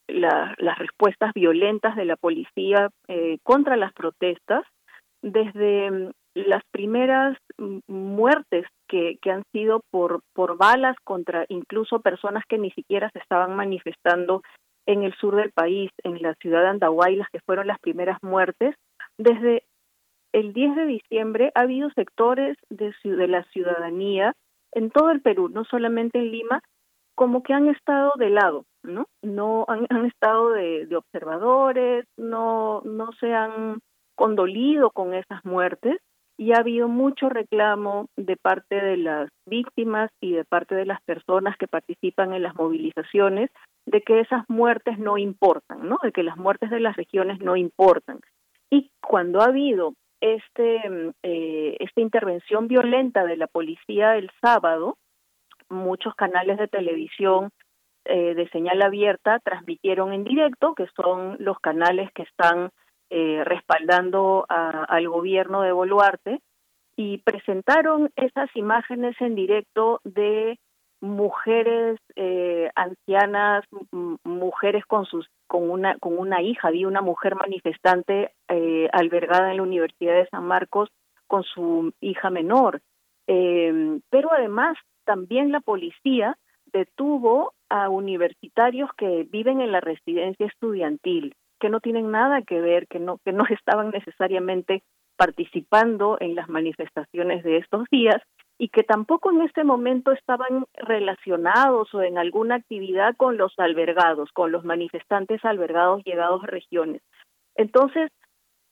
N: las respuestas violentas de la policía eh, contra las protestas, desde las primeras muertes que, que, han sido por, por balas contra incluso personas que ni siquiera se estaban manifestando en el sur del país, en la ciudad de Andahuaylas, que fueron las primeras muertes, desde el 10 de diciembre ha habido sectores de, la ciudadanía en todo el Perú, no solamente en Lima, como que han estado de lado, ¿no? No han, han estado de, de, observadores, no, no se han condolido con esas muertes y ha habido mucho reclamo de parte de las víctimas y de parte de las personas que participan en las movilizaciones de que esas muertes no importan, ¿no? De que las muertes de las regiones no importan. Y cuando ha habido este eh, esta intervención violenta de la policía el sábado, muchos canales de televisión eh, de señal abierta transmitieron en directo, que son los canales que están eh, respaldando al gobierno de Boluarte y presentaron esas imágenes en directo de mujeres eh, ancianas, mujeres con sus con una con una hija, vi una mujer manifestante eh, albergada en la Universidad de San Marcos con su hija menor. pero además también la policía detuvo a universitarios que viven en la residencia estudiantil que no tienen nada que ver, que no, que no estaban necesariamente participando en las manifestaciones de estos días y que tampoco en este momento estaban relacionados o en alguna actividad con los albergados, con los manifestantes albergados llegados a regiones. Entonces,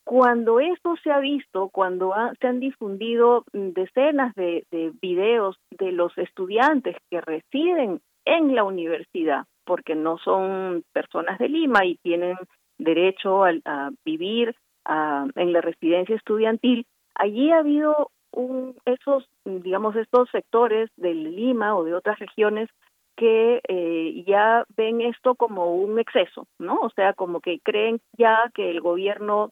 N: cuando esto se ha visto, cuando se han difundido decenas de, de videos de los estudiantes que residen en la universidad, porque no son personas de Lima y tienen derecho a, vivir en la residencia estudiantil, allí ha habido un, esos, digamos, estos sectores de Lima o de otras regiones que eh, ya ven esto como un exceso, ¿no? O sea, como que creen ya que el gobierno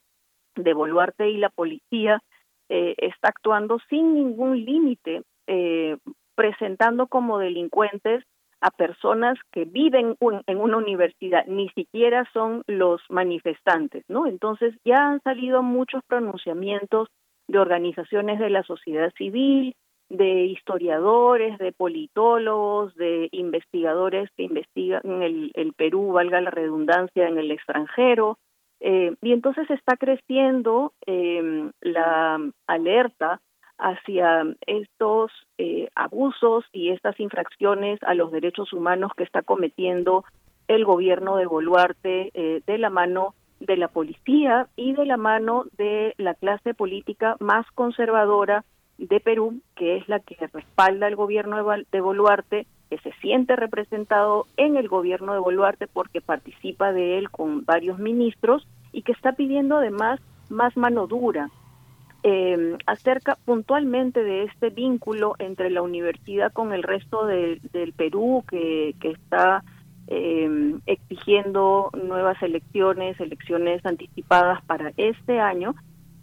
N: de Boluarte y la policía eh, está actuando sin ningún límite, eh, presentando como delincuentes a personas que viven en una universidad, ni siquiera son los manifestantes, ¿no? Entonces ya han salido muchos pronunciamientos de organizaciones de la sociedad civil, de historiadores, de politólogos, de investigadores que investigan el, el Perú, valga la redundancia, en el extranjero. Eh, y entonces está creciendo eh, la alerta hacia estos eh, abusos y estas infracciones a los derechos humanos que está cometiendo el gobierno de Boluarte eh, de la mano de la policía y de la mano de la clase política más conservadora de Perú, que es la que respalda el gobierno de Boluarte, que se siente representado en el gobierno de Boluarte porque participa de él con varios ministros y que está pidiendo además más mano dura, eh, acerca puntualmente de este vínculo entre la universidad con el resto del Perú que, que está eh, exigiendo nuevas elecciones, elecciones anticipadas para este año.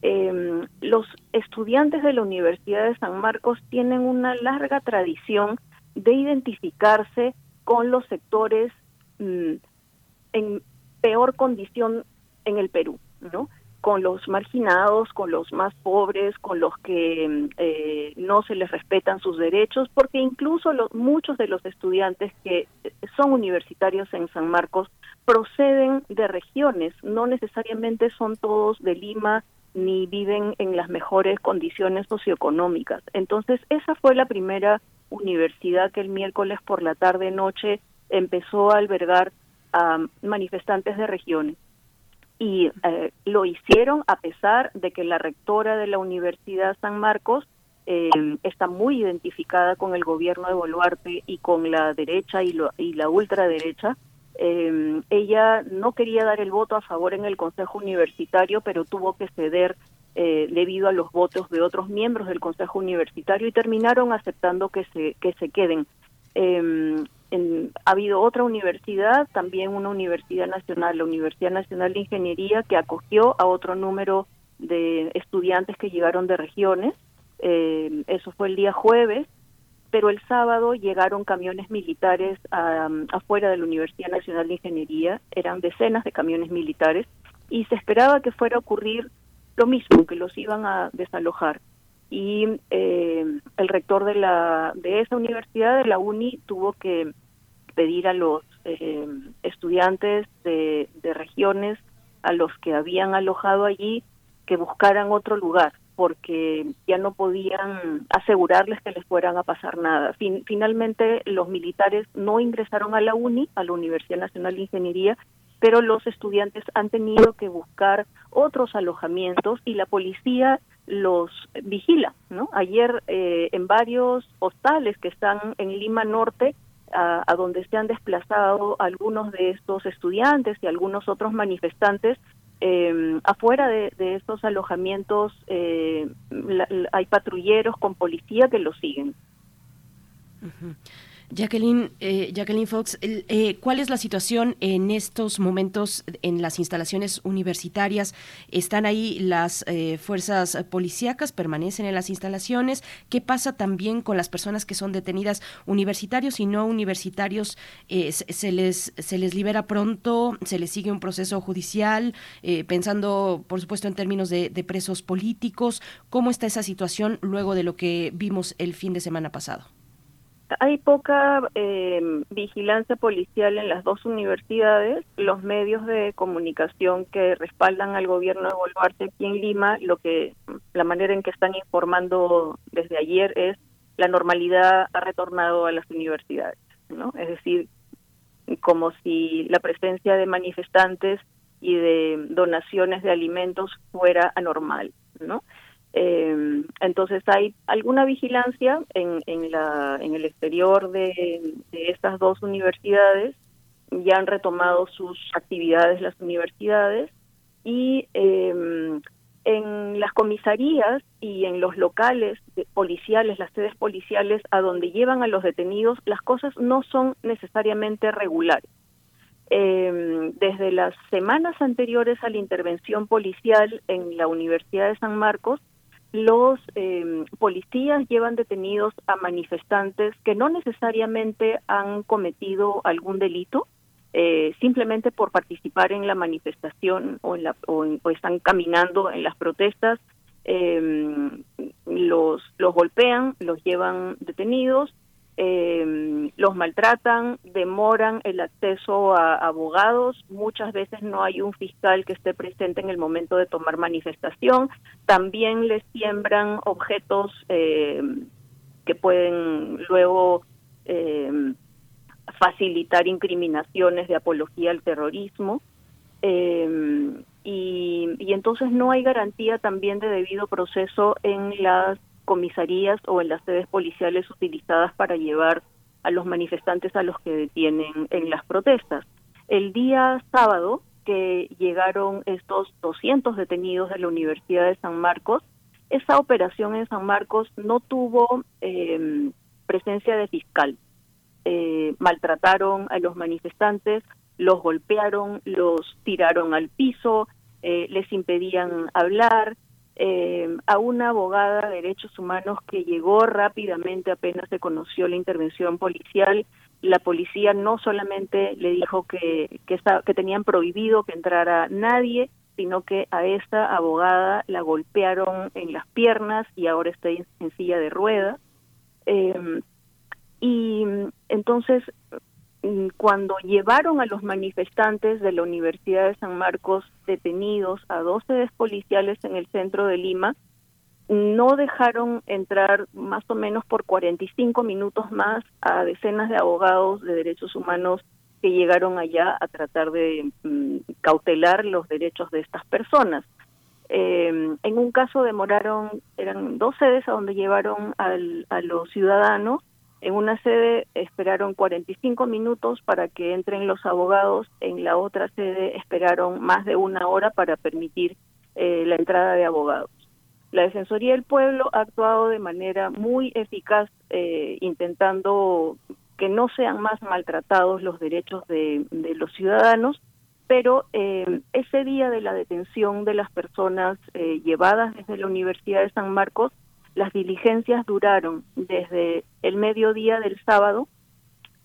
N: Eh, los estudiantes de la Universidad de San Marcos tienen una larga tradición de identificarse con los sectores mm, en peor condición en el Perú, ¿no? Con los marginados, con los más pobres, con los que eh, no se les respetan sus derechos, porque incluso los, muchos de los estudiantes que son universitarios en San Marcos proceden de regiones, no necesariamente son todos de Lima ni viven en las mejores condiciones socioeconómicas. Entonces, esa fue la primera universidad que el miércoles por la tarde-noche empezó a albergar a manifestantes de regiones. Y eh, lo hicieron a pesar de que la rectora de la Universidad San Marcos eh, está muy identificada con el gobierno de Boluarte y con la derecha y, y la ultraderecha. Eh, ella no quería dar el voto a favor en el Consejo Universitario, pero tuvo que ceder eh, debido a los votos de otros miembros del Consejo Universitario y terminaron aceptando que se, que se queden. Eh, ha habido otra universidad, también una universidad nacional, la Universidad Nacional de Ingeniería, que acogió a otro número de estudiantes que llegaron de regiones. Eh, eso fue el día jueves, pero el sábado llegaron camiones militares afuera de la Universidad Nacional de Ingeniería, eran decenas de camiones militares, y se esperaba que fuera a ocurrir lo mismo, que los iban a desalojar. Y eh, el rector de, la, de esa universidad, de la UNI, tuvo que pedir a los eh, estudiantes de, regiones a los que habían alojado allí que buscaran otro lugar porque ya no podían asegurarles que les fueran a pasar nada. finalmente los militares no ingresaron a la UNI, a la Universidad Nacional de Ingeniería, pero los estudiantes han tenido que buscar otros alojamientos y la policía los vigila. ¿no? Ayer eh, en varios hostales que están en Lima Norte a, donde se han desplazado algunos de estos estudiantes y algunos otros manifestantes. Eh, afuera de, estos alojamientos eh, hay patrulleros con policía que los siguen.
B: Jacqueline, eh, Jacqueline Fox, eh, ¿cuál es la situación en estos momentos en las instalaciones universitarias? ¿Están ahí las eh, fuerzas policíacas? ¿Permanecen en las instalaciones? ¿Qué pasa también con las personas que son detenidas universitarios y no universitarios? se, les, ¿Se les libera pronto? ¿Se les sigue un proceso judicial? pensando, por supuesto, en términos de presos políticos. ¿Cómo está esa situación luego de lo que vimos el fin de semana pasado?
N: Hay poca eh, vigilancia policial en las dos universidades. Los medios de comunicación que respaldan al gobierno de Boluarte aquí en Lima, lo que la manera en que están informando desde ayer es la normalidad ha retornado a las universidades, ¿no? Es decir, como si la presencia de manifestantes y de donaciones de alimentos fuera anormal, ¿no? Eh, entonces hay alguna vigilancia en, en, la, en el exterior de, estas dos universidades, ya han retomado sus actividades las universidades y eh, en las comisarías y en los locales policiales, las sedes policiales a donde llevan a los detenidos, las cosas no son necesariamente regulares. Eh, desde las semanas anteriores a la intervención policial en la Universidad de San Marcos, los eh, policías llevan detenidos a manifestantes que no necesariamente han cometido algún delito, eh, simplemente por participar en la manifestación o, en la, o, están caminando en las protestas, eh, los, los golpean, los llevan detenidos eh, los maltratan, demoran el acceso a abogados, muchas veces no hay un fiscal que esté presente en el momento de tomar manifestación, también les siembran objetos eh, que pueden luego eh, facilitar incriminaciones de apología al terrorismo. Eh, y, y entonces no hay garantía también de debido proceso en las comisarías o en las sedes policiales utilizadas para llevar a los manifestantes a los que detienen en las protestas. El día sábado que llegaron estos 200 detenidos de la Universidad de San Marcos, esa operación en San Marcos no tuvo em, presencia de fiscal. Eh, maltrataron a los manifestantes, los golpearon, los tiraron al piso, eh, les impedían hablar, eh, a una abogada de derechos humanos que llegó rápidamente apenas se conoció la intervención policial. La policía no solamente le dijo que, que, que tenían prohibido que entrara nadie, sino que a esta abogada la golpearon en las piernas y ahora está en, silla de ruedas. Eh, y entonces Mm, cuando llevaron a los manifestantes de la Universidad de San Marcos detenidos a dos sedes policiales en el centro de Lima, no dejaron entrar más o menos por 45 minutos más a decenas de abogados de derechos humanos que llegaron allá a tratar de mm, cautelar los derechos de estas personas. Eh, en un caso demoraron, eran dos sedes a donde llevaron al, a los ciudadanos. En una sede esperaron 45 minutos para que entren los abogados, en la otra sede esperaron más de una hora para permitir eh, la entrada de abogados. La Defensoría del Pueblo ha actuado de manera muy eficaz eh, intentando que no sean más maltratados los derechos de, los ciudadanos pero eh, ese día de la detención de las personas eh, llevadas desde la Universidad de San Marcos, las diligencias duraron desde el mediodía del sábado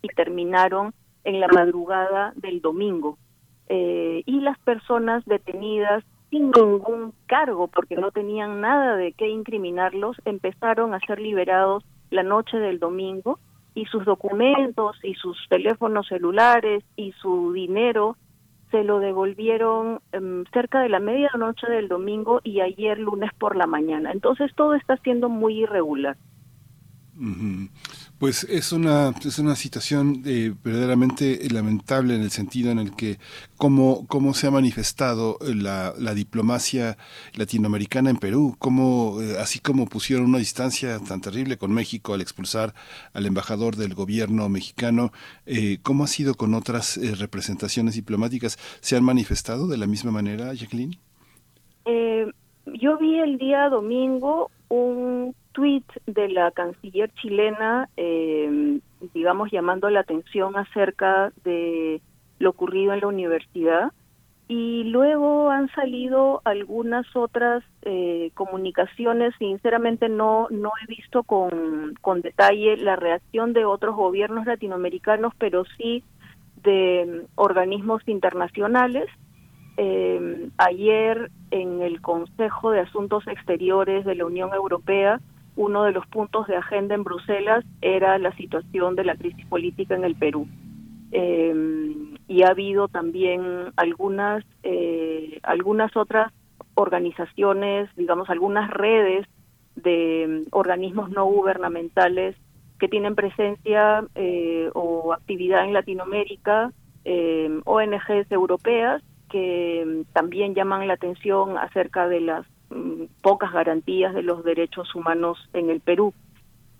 N: y terminaron en la madrugada del domingo. Eh, y las personas detenidas sin ningún cargo, porque no tenían nada de qué incriminarlos, empezaron a ser liberados la noche del domingo y sus documentos y sus teléfonos celulares y su dinero se lo devolvieron em, cerca de la medianoche del domingo y ayer lunes por la mañana. Entonces todo está siendo muy irregular.
A: Pues es una, es una situación eh, verdaderamente lamentable en el sentido en el que cómo, cómo se ha manifestado la, la diplomacia latinoamericana en Perú, cómo, eh, así como pusieron una distancia tan terrible con México al expulsar al embajador del gobierno mexicano, eh, ¿cómo ha sido con otras representaciones diplomáticas? ¿Se han manifestado de la misma manera, Jacqueline?
N: yo vi el día domingo un tweet de la canciller chilena, eh, digamos, llamando la atención acerca de lo ocurrido en la universidad. Y luego han salido algunas otras eh, comunicaciones, sinceramente no, no he visto con, con detalle la reacción de otros gobiernos latinoamericanos, pero sí de organismos internacionales. Eh, ayer en el Consejo de Asuntos Exteriores de la Unión Europea uno de los puntos de agenda en Bruselas era la situación de la crisis política en el Perú. Eh, y ha habido también algunas, eh, algunas otras organizaciones, digamos, algunas redes de organismos no gubernamentales que tienen presencia eh, o actividad en Latinoamérica, ONGs europeas que también llaman la atención acerca de las pocas garantías de los derechos humanos en el Perú.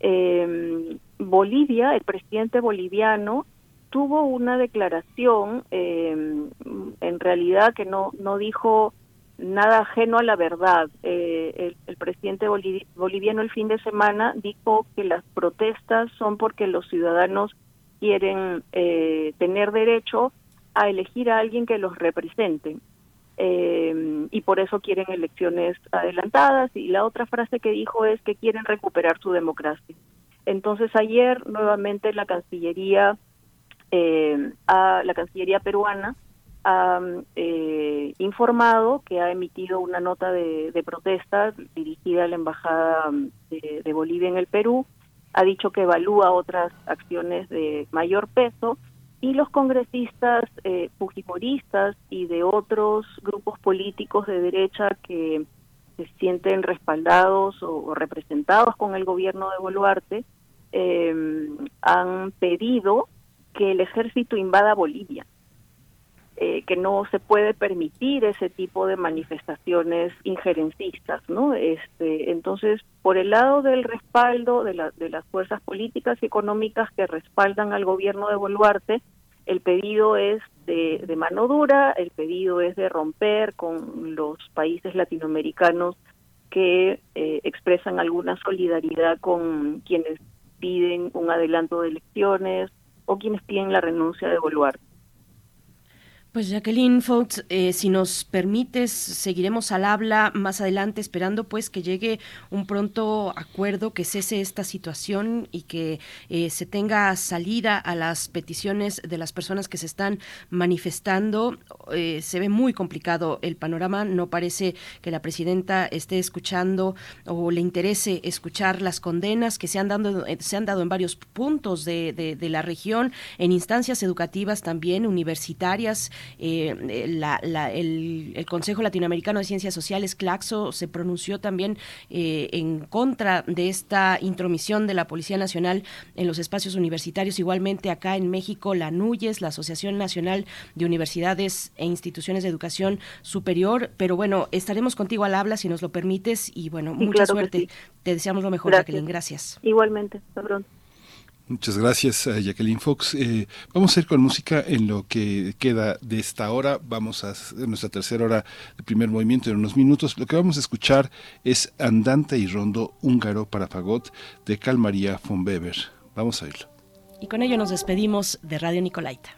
N: Eh, Bolivia, el presidente boliviano, tuvo una declaración, eh, en realidad que no, no dijo nada ajeno a la verdad. Eh, el, presidente boliviano el fin de semana dijo que las protestas son porque los ciudadanos quieren eh, tener derecho a elegir a alguien que los represente eh, y por eso quieren elecciones adelantadas. Y la otra frase que dijo es que quieren recuperar su democracia. Entonces ayer nuevamente la Cancillería, eh, la Cancillería peruana ha eh, informado que ha emitido una nota de, protesta dirigida a la Embajada de, de Bolivia en el Perú. Ha dicho que evalúa otras acciones de mayor peso y los congresistas eh, fujimoristas y de otros grupos políticos de derecha que se sienten respaldados o, representados con el gobierno de Boluarte eh, han pedido que el ejército invada Bolivia. Eh, que no se puede permitir ese tipo de manifestaciones injerencistas, ¿no? Este, entonces, por el lado del respaldo de, la, de las fuerzas políticas y económicas que respaldan al gobierno de Boluarte, el pedido es de, mano dura, el pedido es de romper con los países latinoamericanos que eh, expresan alguna solidaridad con quienes piden un adelanto de elecciones o quienes piden la renuncia de Boluarte.
B: Pues Jacqueline Fox, eh, si nos permites, seguiremos al habla más adelante, esperando pues que llegue un pronto acuerdo, que cese esta situación y que eh, se tenga salida a las peticiones de las personas que se están manifestando. Eh, se ve muy complicado el panorama, no parece que la presidenta esté escuchando o le interese escuchar las condenas que se han dado, se han dado en varios puntos de, de la región, en instancias educativas también, universitarias eh, el, Consejo Latinoamericano de Ciencias Sociales, CLACSO, se pronunció también eh, en contra de esta intromisión de la Policía Nacional en los espacios universitarios. Igualmente acá en México, la NUYES, la Asociación Nacional de Universidades e Instituciones de Educación Superior. Pero bueno, estaremos contigo al habla si nos lo permites y bueno, mucha suerte. Te deseamos lo mejor, Jacqueline. Gracias.
N: Igualmente.
A: Muchas gracias, a Jacqueline Fox. Eh, vamos a ir con música en lo que queda de esta hora. Vamos a nuestra tercera hora de primer movimiento en unos minutos. Lo que vamos a escuchar es Andante y Rondo húngaro para fagot de Carl María von Weber. Vamos a oírlo.
B: Y con ello nos despedimos de Radio Nicolaita.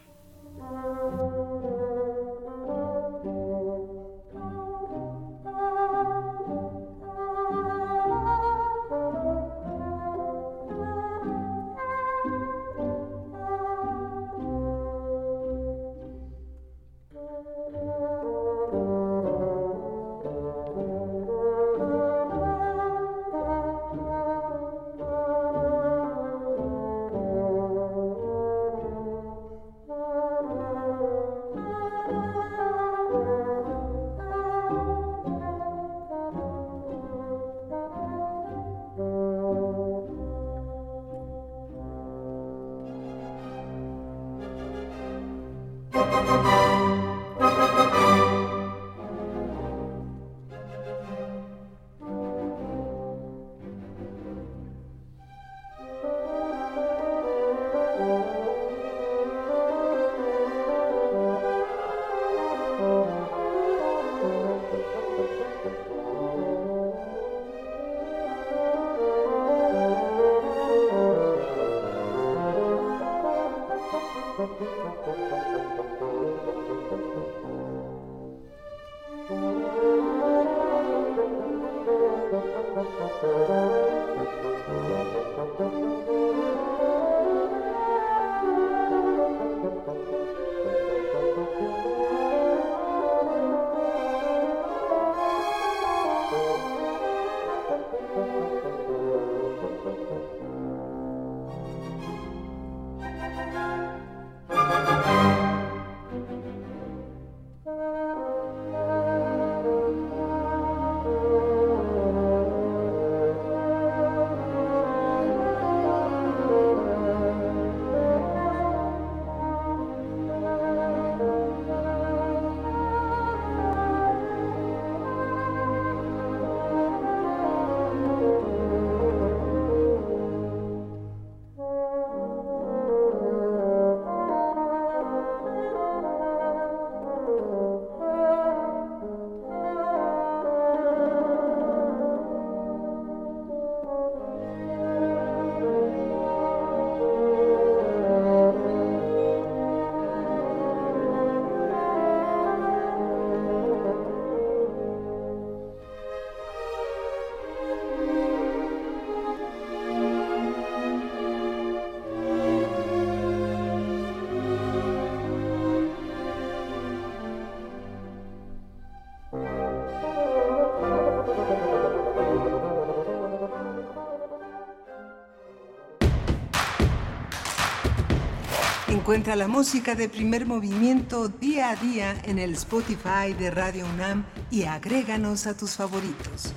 I: Encuentra la música de primer movimiento día a día en el Spotify de Radio UNAM y agréganos a tus favoritos.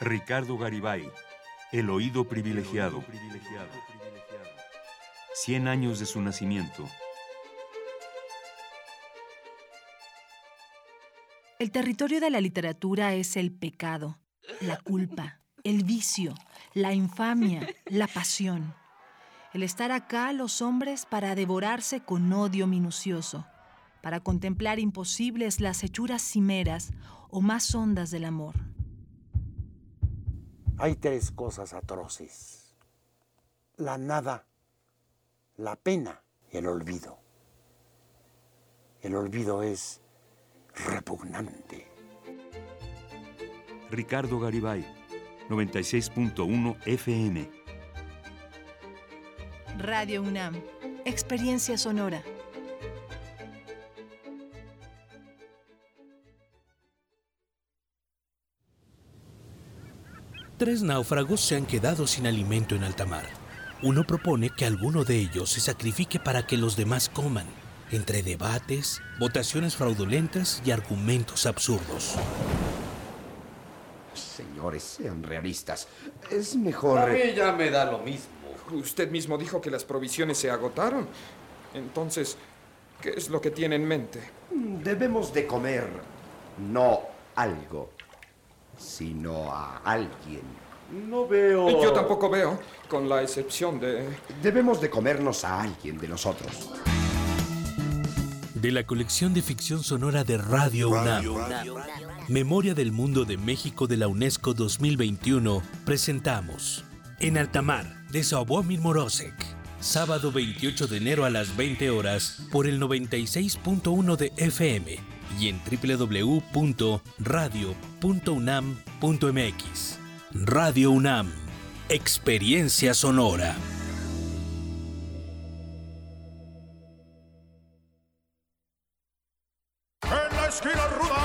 C: Ricardo Garibay, El oído privilegiado. 100 años de su nacimiento.
J: El territorio de la literatura es el pecado, la culpa, el vicio, la infamia, la pasión. El estar acá los hombres para devorarse con odio minucioso, para contemplar imposibles las hechuras cimeras o más hondas del amor.
O: Hay tres cosas atroces. La nada, la pena y el olvido. El olvido es repugnante.
C: Ricardo Garibay, 96.1 FM.
J: Radio UNAM, Experiencia Sonora.
P: Tres náufragos se han quedado sin alimento en alta mar. Uno propone que alguno de ellos se sacrifique para que los demás coman, entre debates, votaciones fraudulentas y argumentos absurdos.
Q: Señores, sean realistas. Es mejor...
R: A mí ya me da lo mismo. Usted mismo dijo que las provisiones se agotaron. Entonces, ¿qué es lo que tiene en mente?
Q: Debemos de comer, no algo, sino a alguien.
R: No veo... Yo tampoco veo, con la excepción de...
Q: Debemos de comernos a alguien de nosotros.
P: De la colección de ficción sonora de Radio UNAM, Memoria del Mundo de México de la UNESCO 2021, presentamos En Altamar, de Sławomir Morosek. Sábado 28 de enero a las 20 horas por el 96.1 de FM y en www.radio.unam.mx. Radio UNAM, Experiencia Sonora.
S: Esquina ruda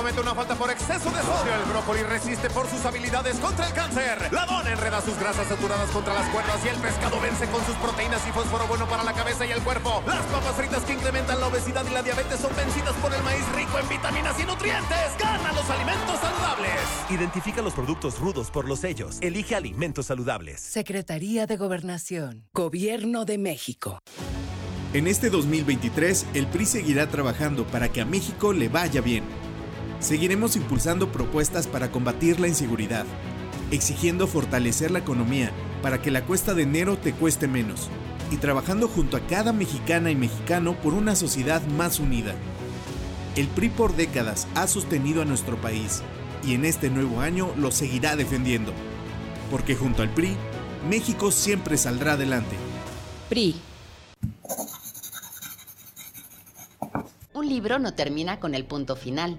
S: comete una falta por exceso de sodio. El brócoli resiste por sus habilidades contra el cáncer. La dona enreda sus grasas saturadas contra las cuerdas y el pescado vence con sus proteínas y fósforo bueno para la cabeza y el cuerpo. Las papas fritas que incrementan la obesidad y la diabetes son vencidas por el maíz rico en vitaminas y nutrientes. Gana los alimentos saludables.
T: Identifica los productos rudos por los sellos. Elige alimentos saludables.
L: Secretaría de Gobernación. Gobierno de México.
U: En este 2023, el PRI seguirá trabajando para que a México le vaya bien. Seguiremos impulsando propuestas para combatir la inseguridad, exigiendo fortalecer la economía para que la cuesta de enero te cueste menos, y trabajando junto a cada mexicana y mexicano por una sociedad más unida. El PRI por décadas ha sostenido a nuestro país y en este nuevo año lo seguirá defendiendo, porque junto al PRI, México siempre saldrá adelante.
V: PRI. Un libro no termina con el punto final.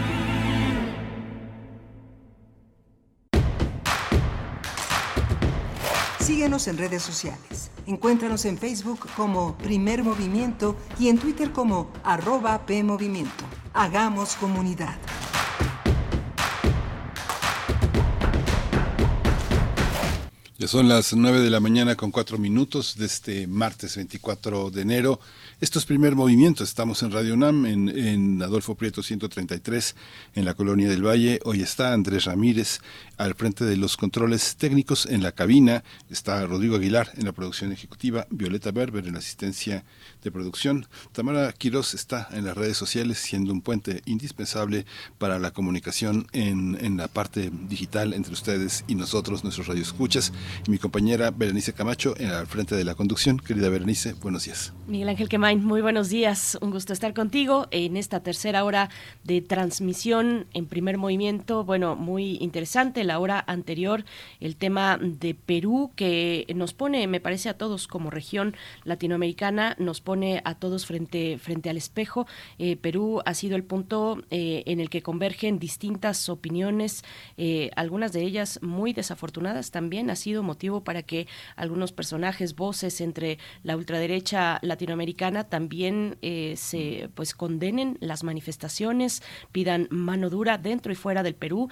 I: Síguenos en redes sociales. Encuéntranos en Facebook como Primer Movimiento y en Twitter como arroba PMovimiento. Hagamos comunidad.
A: Ya son las 9 de la mañana con 4 minutos de este martes 24 de enero. Esto es primer movimiento. Estamos en Radio UNAM, en, en, Adolfo Prieto 133, en la Colonia del Valle. Hoy está Andrés Ramírez al frente de los controles técnicos en la cabina. Está Rodrigo Aguilar en la producción ejecutiva, Violeta Berber en la asistencia de producción. Tamara Quiroz está en las redes sociales, siendo un puente indispensable para la comunicación en, en la parte digital entre ustedes y nosotros, nuestros radioescuchas y mi compañera Berenice Camacho en al frente de la conducción. Querida Berenice, buenos días.
B: Miguel Ángel Quemain, muy buenos días. Un gusto estar contigo en esta tercera hora de transmisión en primer movimiento. Bueno, muy interesante. La hora anterior, el tema de Perú, que nos pone, me parece, a todos como región latinoamericana, nos pone a todos frente, frente al espejo. Eh, Perú ha sido el punto eh, en el que convergen distintas opiniones, eh, algunas de ellas muy desafortunadas también. Ha sido motivo para que algunos personajes, voces entre la ultraderecha latinoamericana también se pues condenen las manifestaciones, pidan mano dura dentro y fuera del Perú,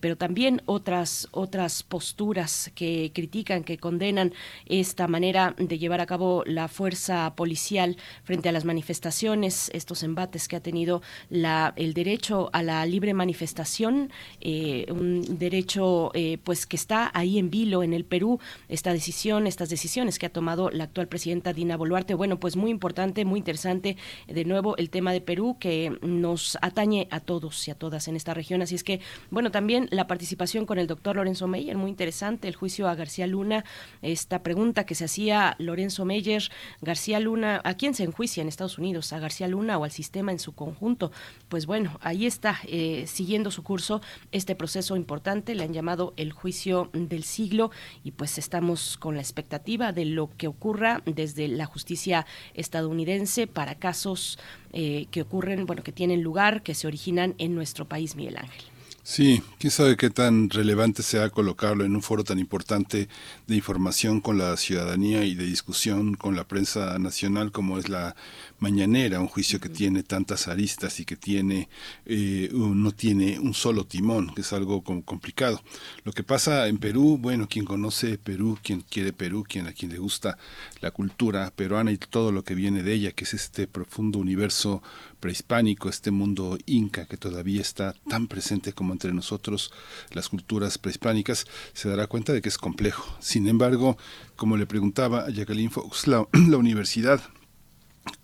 B: pero también otras otras posturas que critican, que condenan esta manera de llevar a cabo la fuerza policial frente a las manifestaciones, estos embates que ha tenido la, el derecho a la libre manifestación, eh, un derecho pues que está ahí en vilo en el Perú, esta decisión, estas decisiones que ha tomado la actual presidenta Dina Boluarte. Bueno, pues muy importante, muy interesante, de nuevo el tema de Perú que nos atañe a todos y a todas en esta región. Así es que, bueno, también la participación con el doctor Lorenzo Meyer, muy interesante, el juicio a García Luna, esta pregunta que se hacía Lorenzo Meyer, García Luna, ¿a quién se enjuicia en Estados Unidos? ¿A García Luna o al sistema en su conjunto? Pues bueno, ahí está, eh, siguiendo su curso este proceso importante, le han llamado el juicio del siglo y pues estamos con la expectativa de lo que ocurra desde la justicia estadounidense para casos eh, que ocurren, bueno, que tienen lugar, que se originan en nuestro país, Miguel Ángel.
A: Sí, quién sabe qué tan relevante sea colocarlo en un foro tan importante de información con la ciudadanía y de discusión con la prensa nacional como es la mañanera, un juicio que tiene tantas aristas y que tiene eh, no tiene un solo timón, que es algo complicado. Lo que pasa en Perú, bueno, quien conoce Perú, quien quiere Perú, quien a quien le gusta la cultura peruana y todo lo que viene de ella, que es este profundo universo prehispánico, este mundo inca que todavía está tan presente como entre nosotros las culturas prehispánicas, se dará cuenta de que es complejo. Sin embargo, como le preguntaba a Jacqueline Fox, la universidad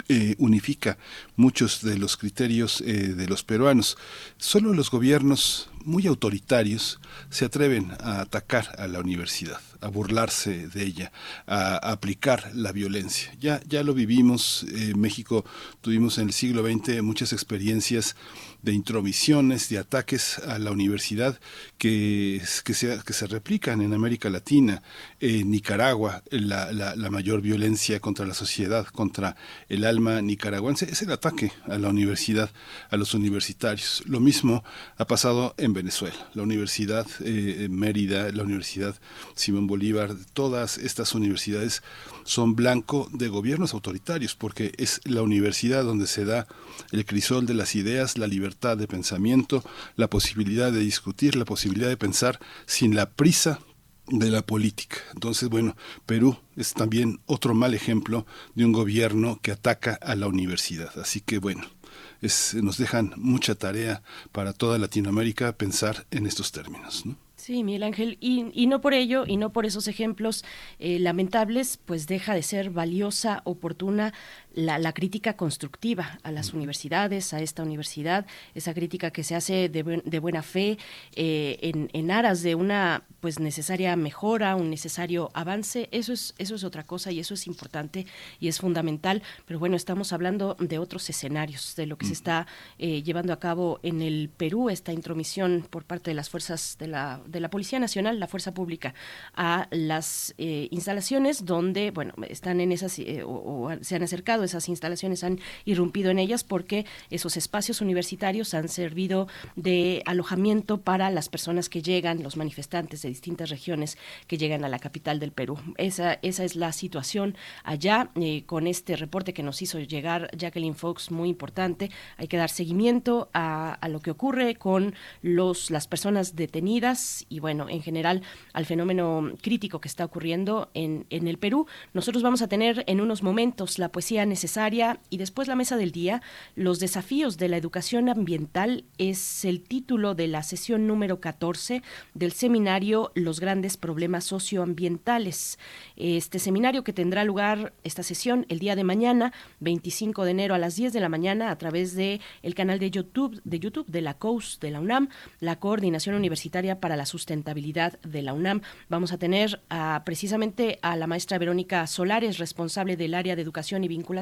A: eh, unifica muchos de los criterios eh, de los peruanos. Solo los gobiernos muy autoritarios se atreven a atacar a la universidad, a burlarse de ella, a, aplicar la violencia. Ya, ya lo vivimos, en eh, México tuvimos en el siglo XX muchas experiencias de intromisiones, de ataques a la universidad que, que, se, que se replican en América Latina, en Nicaragua, la, la, mayor violencia contra la sociedad, contra el alma nicaragüense, es el ataque a la universidad, a los universitarios. Lo mismo ha pasado en Venezuela. La Universidad eh, Mérida, la Universidad Simón Bolívar, todas estas universidades son blanco de gobiernos autoritarios, porque es la universidad donde se da el crisol de las ideas, la libertad de pensamiento, la posibilidad de discutir, la posibilidad de pensar sin la prisa de la política. Entonces, bueno, Perú es también otro mal ejemplo de un gobierno que ataca a la universidad. Así que, bueno, es, nos dejan mucha tarea para toda Latinoamérica pensar en estos términos. ¿no?
B: Sí, Miguel Ángel, y, no por ello, y no por esos ejemplos eh, lamentables, pues deja de ser valiosa, oportuna la, crítica constructiva a las universidades, a esta universidad, esa crítica que se hace de, buena fe eh, en, en, aras de una pues necesaria mejora, un necesario avance, eso es, eso es otra cosa y eso es importante y es fundamental, pero bueno, estamos hablando de otros escenarios, de lo que se está eh, llevando a cabo en el Perú, esta intromisión por parte de las fuerzas de la, de la Policía Nacional, la Fuerza Pública, a las eh, instalaciones donde, bueno, están en esas o se han acercado esas instalaciones han irrumpido en ellas porque esos espacios universitarios han servido de alojamiento para las personas que llegan, los manifestantes de distintas regiones que llegan a la capital del Perú. Esa, esa es la situación allá eh, con este reporte que nos hizo llegar Jacqueline Fox, muy importante. Hay que dar seguimiento a, lo que ocurre con los, las personas detenidas y bueno, en general al fenómeno crítico que está ocurriendo en, en el Perú. Nosotros vamos a tener en unos momentos la poesía necesaria y después la mesa del día. Los desafíos de la educación ambiental es el título de la sesión número 14 del seminario Los grandes problemas socioambientales. Este seminario que tendrá lugar esta sesión el día de mañana, 25 de enero a las 10 de la mañana a través de el canal de YouTube de YouTube de la COUS de la UNAM, la Coordinación Universitaria para la Sustentabilidad de la UNAM. Vamos a tener precisamente a la maestra Verónica Solares, responsable del área de educación y vinculación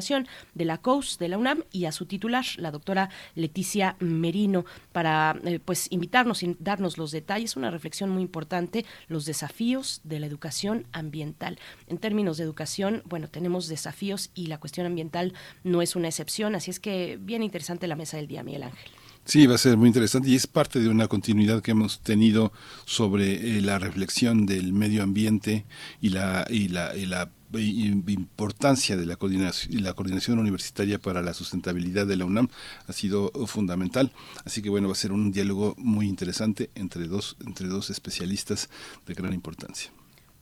B: de la COUS de la UNAM y a su titular, la doctora Leticia Merino, para eh, pues invitarnos y darnos los detalles, una reflexión muy importante, los desafíos de la educación ambiental. En términos de educación, bueno, tenemos desafíos y la cuestión ambiental no es una excepción, así es que bien interesante la mesa del día, Miguel Ángel.
A: Sí, va a ser muy interesante y es parte de una continuidad que hemos tenido sobre eh, la reflexión del medio ambiente y la, y la, y la importancia de la coordinación, la coordinación universitaria para la sustentabilidad de la UNAM ha sido fundamental. Así que bueno, va a ser un diálogo muy interesante entre dos, entre dos especialistas de gran importancia.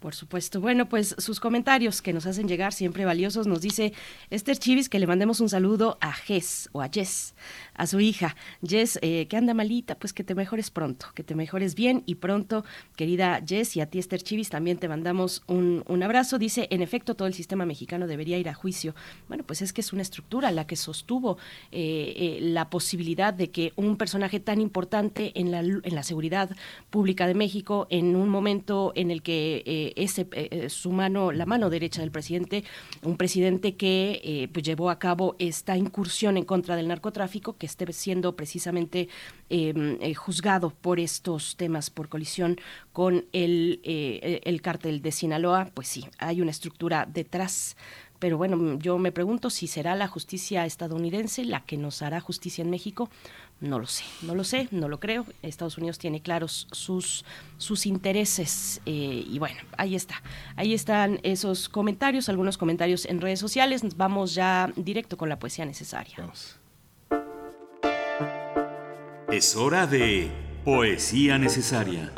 B: Por supuesto. Bueno, pues sus comentarios que nos hacen llegar siempre valiosos. Nos dice Esther Chivis que le mandemos un saludo a Jess o a Jess, a su hija. Jess, eh, que anda malita, pues que te mejores pronto, que te mejores bien y pronto, querida Jess, y a ti Esther Chivis también te mandamos un, abrazo. Dice, en efecto, todo el sistema mexicano debería ir a juicio. Bueno, pues es que es una estructura la que sostuvo eh, eh, la posibilidad de que un personaje tan importante en la, en la seguridad pública de México, en un momento en el que ese, eh, eh, su mano, la mano derecha del presidente, un presidente que eh, pues llevó a cabo esta incursión en contra del narcotráfico, que esté siendo precisamente em, juzgado por estos temas, por colisión con el, el cártel de Sinaloa, pues sí, hay una estructura detrás. Pero bueno, yo me pregunto si será la justicia estadounidense la que nos hará justicia en México no lo sé, no lo sé, no lo creo. Estados Unidos tiene claros sus, sus intereses eh, y bueno, ahí está. Ahí están esos comentarios, algunos comentarios en redes sociales. Vamos ya directo con la poesía necesaria.
C: Es hora de poesía necesaria.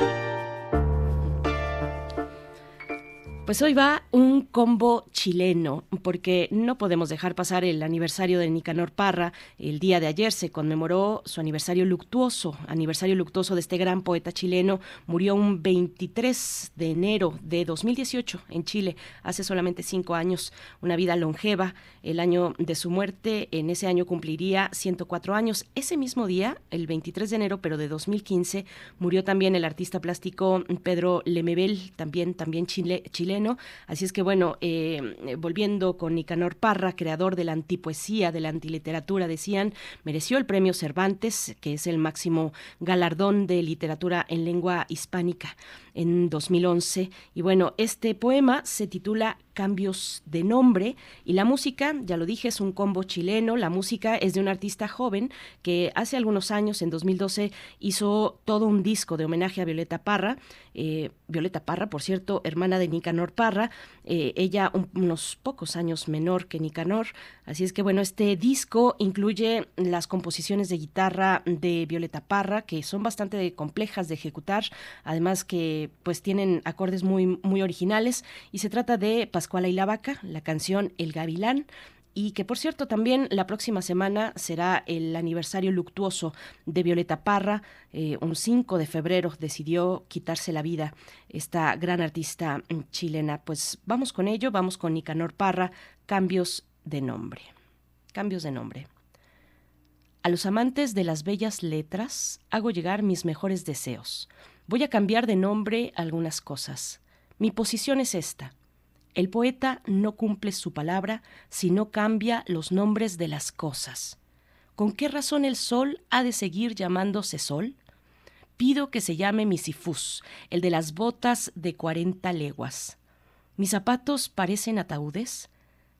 B: Pues hoy va un combo chileno, porque no podemos dejar pasar el aniversario de Nicanor Parra. El día de ayer se conmemoró su aniversario luctuoso, aniversario luctuoso de este gran poeta chileno. Murió un 23 de enero de 2018 en Chile, hace solamente cinco años. Una vida longeva. El año de su muerte, en ese año cumpliría 104 años. Ese mismo día, el 23 de enero, pero de 2015, murió también el artista plástico Pedro Lemebel, también, también chileno Así es que bueno, eh, volviendo con Nicanor Parra, creador de la antipoesía, de la antiliteratura, decían, mereció el premio Cervantes, que es el máximo galardón de literatura en lengua hispánica en 2011. Y bueno, este poema se titula Cambios de nombre y la música, ya lo dije, es un combo chileno. La música es de un artista joven que hace algunos años, en 2012, hizo todo un disco de homenaje a Violeta Parra. Eh, Violeta Parra, por cierto, hermana de Nicanor Parra, eh, ella unos pocos años menor que Nicanor. Así es que bueno, este disco incluye las composiciones de guitarra de Violeta Parra, que son bastante complejas de ejecutar, además que pues tienen acordes muy, muy originales y se trata de Pascuala y la Vaca, la canción El Gavilán, y que por cierto también la próxima semana será el aniversario luctuoso de Violeta Parra. Eh, un 5 de febrero decidió quitarse la vida esta gran artista chilena. Pues vamos con ello, vamos con Nicanor Parra, cambios de nombre. Cambios de nombre. A los amantes de las bellas letras hago llegar mis mejores deseos. Voy a cambiar de nombre algunas cosas. Mi posición es esta. El poeta no cumple su palabra si no cambia los nombres de las cosas. ¿Con qué razón el sol ha de seguir llamándose sol? Pido que se llame Misifus, el de las botas de cuarenta leguas. ¿Mis zapatos parecen ataúdes?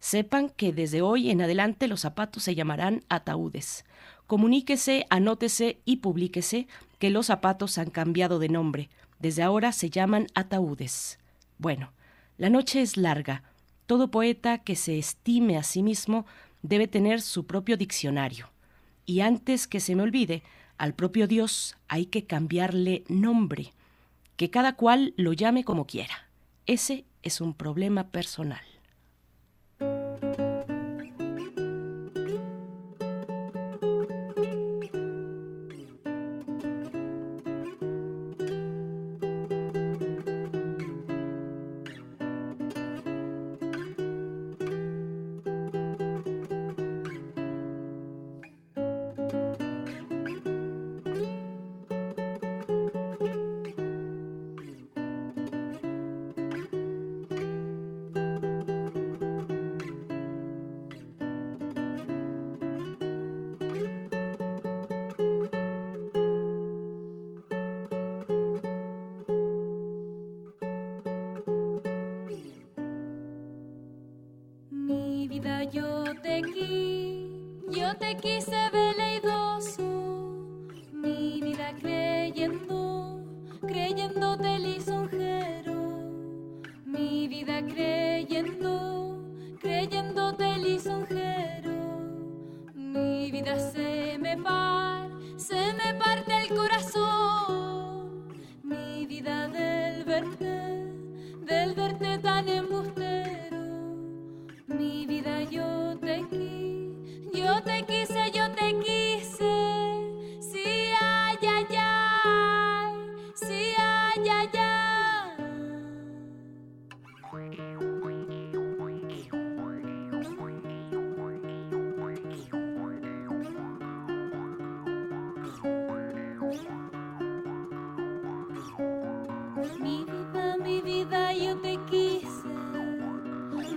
B: Sepan que desde hoy en adelante los zapatos se llamarán ataúdes. Comuníquese, anótese y publíquese que los zapatos han cambiado de nombre. Desde ahora se llaman ataúdes. Bueno, la noche es larga. Todo poeta que se estime a sí mismo debe tener su propio diccionario. Y antes que se me olvide, al propio Dios hay que cambiarle nombre. Que cada cual lo llame como quiera. Ese es un problema personal.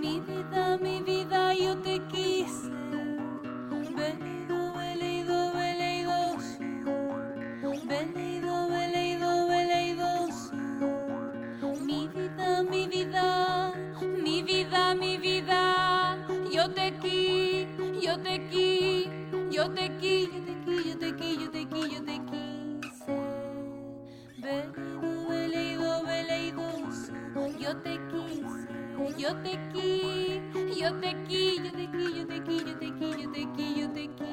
W: Mi vida, mi vida, yo te quise. Venido, velido, veleidoso. Venido, velido, veleidoso. Mi vida, mi vida, mi vida, mi vida. Yo te qui, yo te qui, yo te qui, yo te qui, yo te qui, yo te quise. Venido, velido, veleidoso. Yo te quise, yo te qui, yo te qui, yo te qui, yo te qui, yo te qui, yo te qui, yo te quise.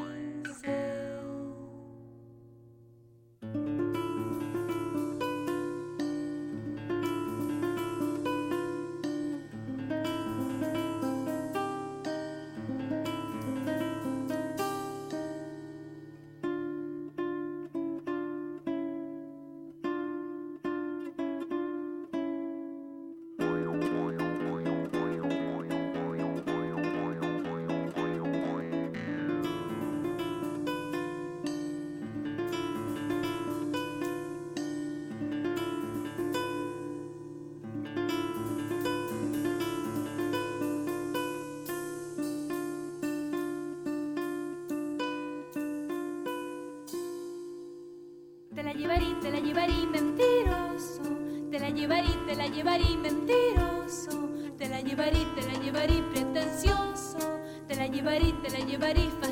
W: Te la llevaré mentiroso. Te la llevaré, te la llevaré mentiroso. Te la llevaré, te la llevaré pretencioso. Te la llevaré, te la llevaré fastidioso.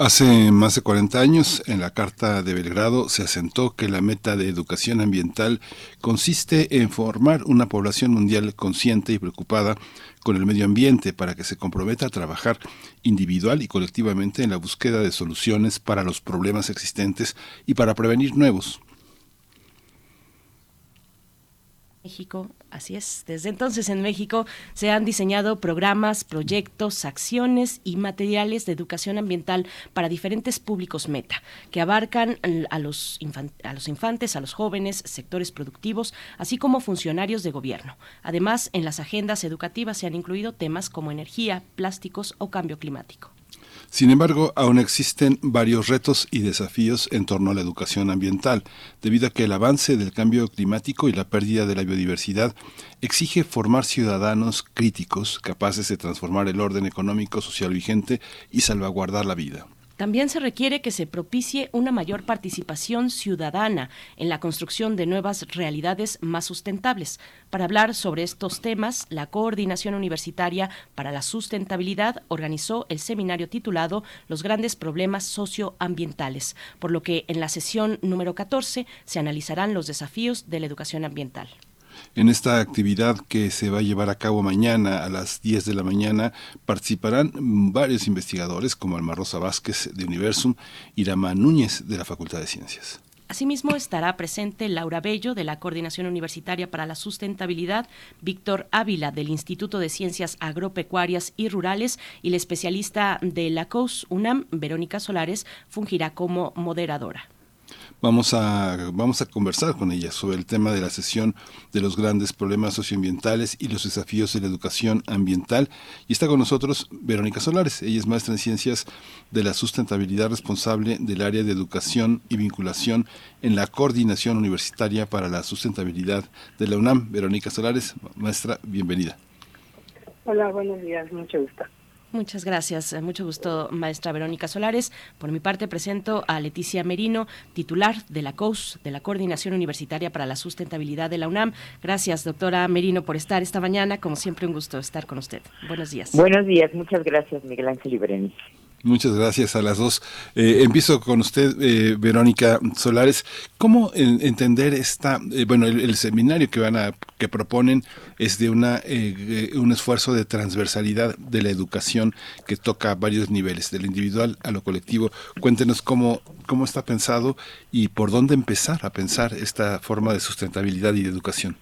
A: Hace más de 40 años, en la Carta de Belgrado se asentó que la meta de educación ambiental consiste en formar una población mundial consciente y preocupada con el medio ambiente para que se comprometa a trabajar individual y colectivamente en la búsqueda de soluciones para los problemas existentes y para prevenir nuevos.
B: México, así es. Desde entonces en México se han diseñado programas, proyectos, acciones y materiales de educación ambiental para diferentes públicos meta, que abarcan a los, a los infantes, a los jóvenes, sectores productivos, así como funcionarios de gobierno. Además, en las agendas educativas se han incluido temas como energía, plásticos o cambio climático.
A: Sin embargo, aún existen varios retos y desafíos en torno a la educación ambiental, debido a que el avance del cambio climático y la pérdida de la biodiversidad exige formar ciudadanos críticos capaces de transformar el orden económico social vigente y salvaguardar la vida.
B: También se requiere que se propicie una mayor participación ciudadana en la construcción de nuevas realidades más sustentables. Para hablar sobre estos temas, la Coordinación Universitaria para la Sustentabilidad organizó el seminario titulado Los grandes problemas socioambientales, por lo que en la sesión número 14 se analizarán los desafíos de la educación ambiental.
A: En esta actividad que se va a llevar a cabo mañana a las 10 de la mañana participarán varios investigadores como Alma Rosa Vázquez de Universum y Rama Núñez de la Facultad de Ciencias.
B: Asimismo, estará presente Laura Bello, de la Coordinación Universitaria para la Sustentabilidad, Víctor Ávila, del Instituto de Ciencias Agropecuarias y Rurales, y el especialista de la COUS UNAM, Verónica Solares, fungirá como moderadora.
A: Vamos a, vamos a conversar con ella sobre el tema de la sesión de los grandes problemas socioambientales y los desafíos de la educación ambiental. Y está con nosotros Verónica Solares. Ella es maestra en ciencias de la sustentabilidad responsable del área de educación y vinculación en la Coordinación Universitaria para la Sustentabilidad de la UNAM. Verónica Solares, maestra, bienvenida.
X: Hola, buenos días, mucho gusto.
B: Muchas gracias, eh, mucho gusto, maestra Verónica Solares. Por mi parte, presento a Leticia Merino, titular de la COUS, de la Coordinación Universitaria para la Sustentabilidad de la UNAM. Gracias, doctora Merino, por estar esta mañana. Como siempre, un gusto estar con usted. Buenos días.
X: Buenos días, muchas gracias, Miguel Ángel y.
A: Muchas gracias a las dos. Eh, empiezo con usted, eh, Verónica Solares. ¿Cómo en- entender esta, eh, bueno, el, el seminario que van a, que proponen es de una, eh, un esfuerzo de transversalidad de la educación que toca varios niveles, del individual a lo colectivo. Cuéntenos cómo, cómo está pensado y por dónde empezar a pensar esta forma de sustentabilidad y de educación.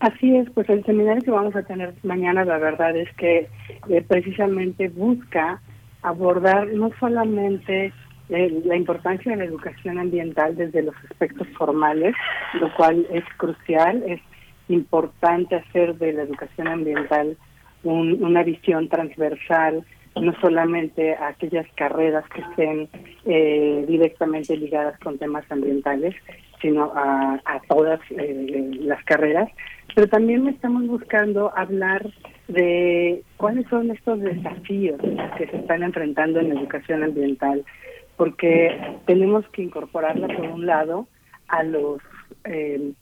X: Así es, pues el seminario que vamos a tener mañana, la verdad es que eh, precisamente busca abordar no solamente la importancia de la educación ambiental desde los aspectos formales, lo cual es crucial, es importante hacer de la educación ambiental un- una visión transversal, no solamente a aquellas carreras que estén eh, directamente ligadas con temas ambientales, sino a, a todas eh, las carreras. Pero también estamos buscando hablar de cuáles son estos desafíos que se están enfrentando en educación ambiental, porque tenemos que incorporarla, por un lado, a los eh,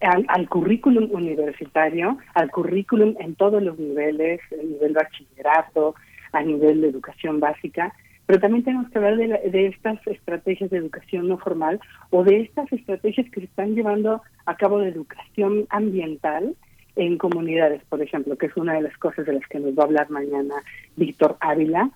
X: al, al currículum universitario, al currículum en todos los niveles, a nivel bachillerato, a nivel de educación básica, pero también tenemos que hablar de, la- de estas estrategias de educación no formal o de estas estrategias que se están llevando a cabo de educación ambiental en comunidades, por ejemplo, que es una de las cosas de las que nos va a hablar mañana Víctor Ávila.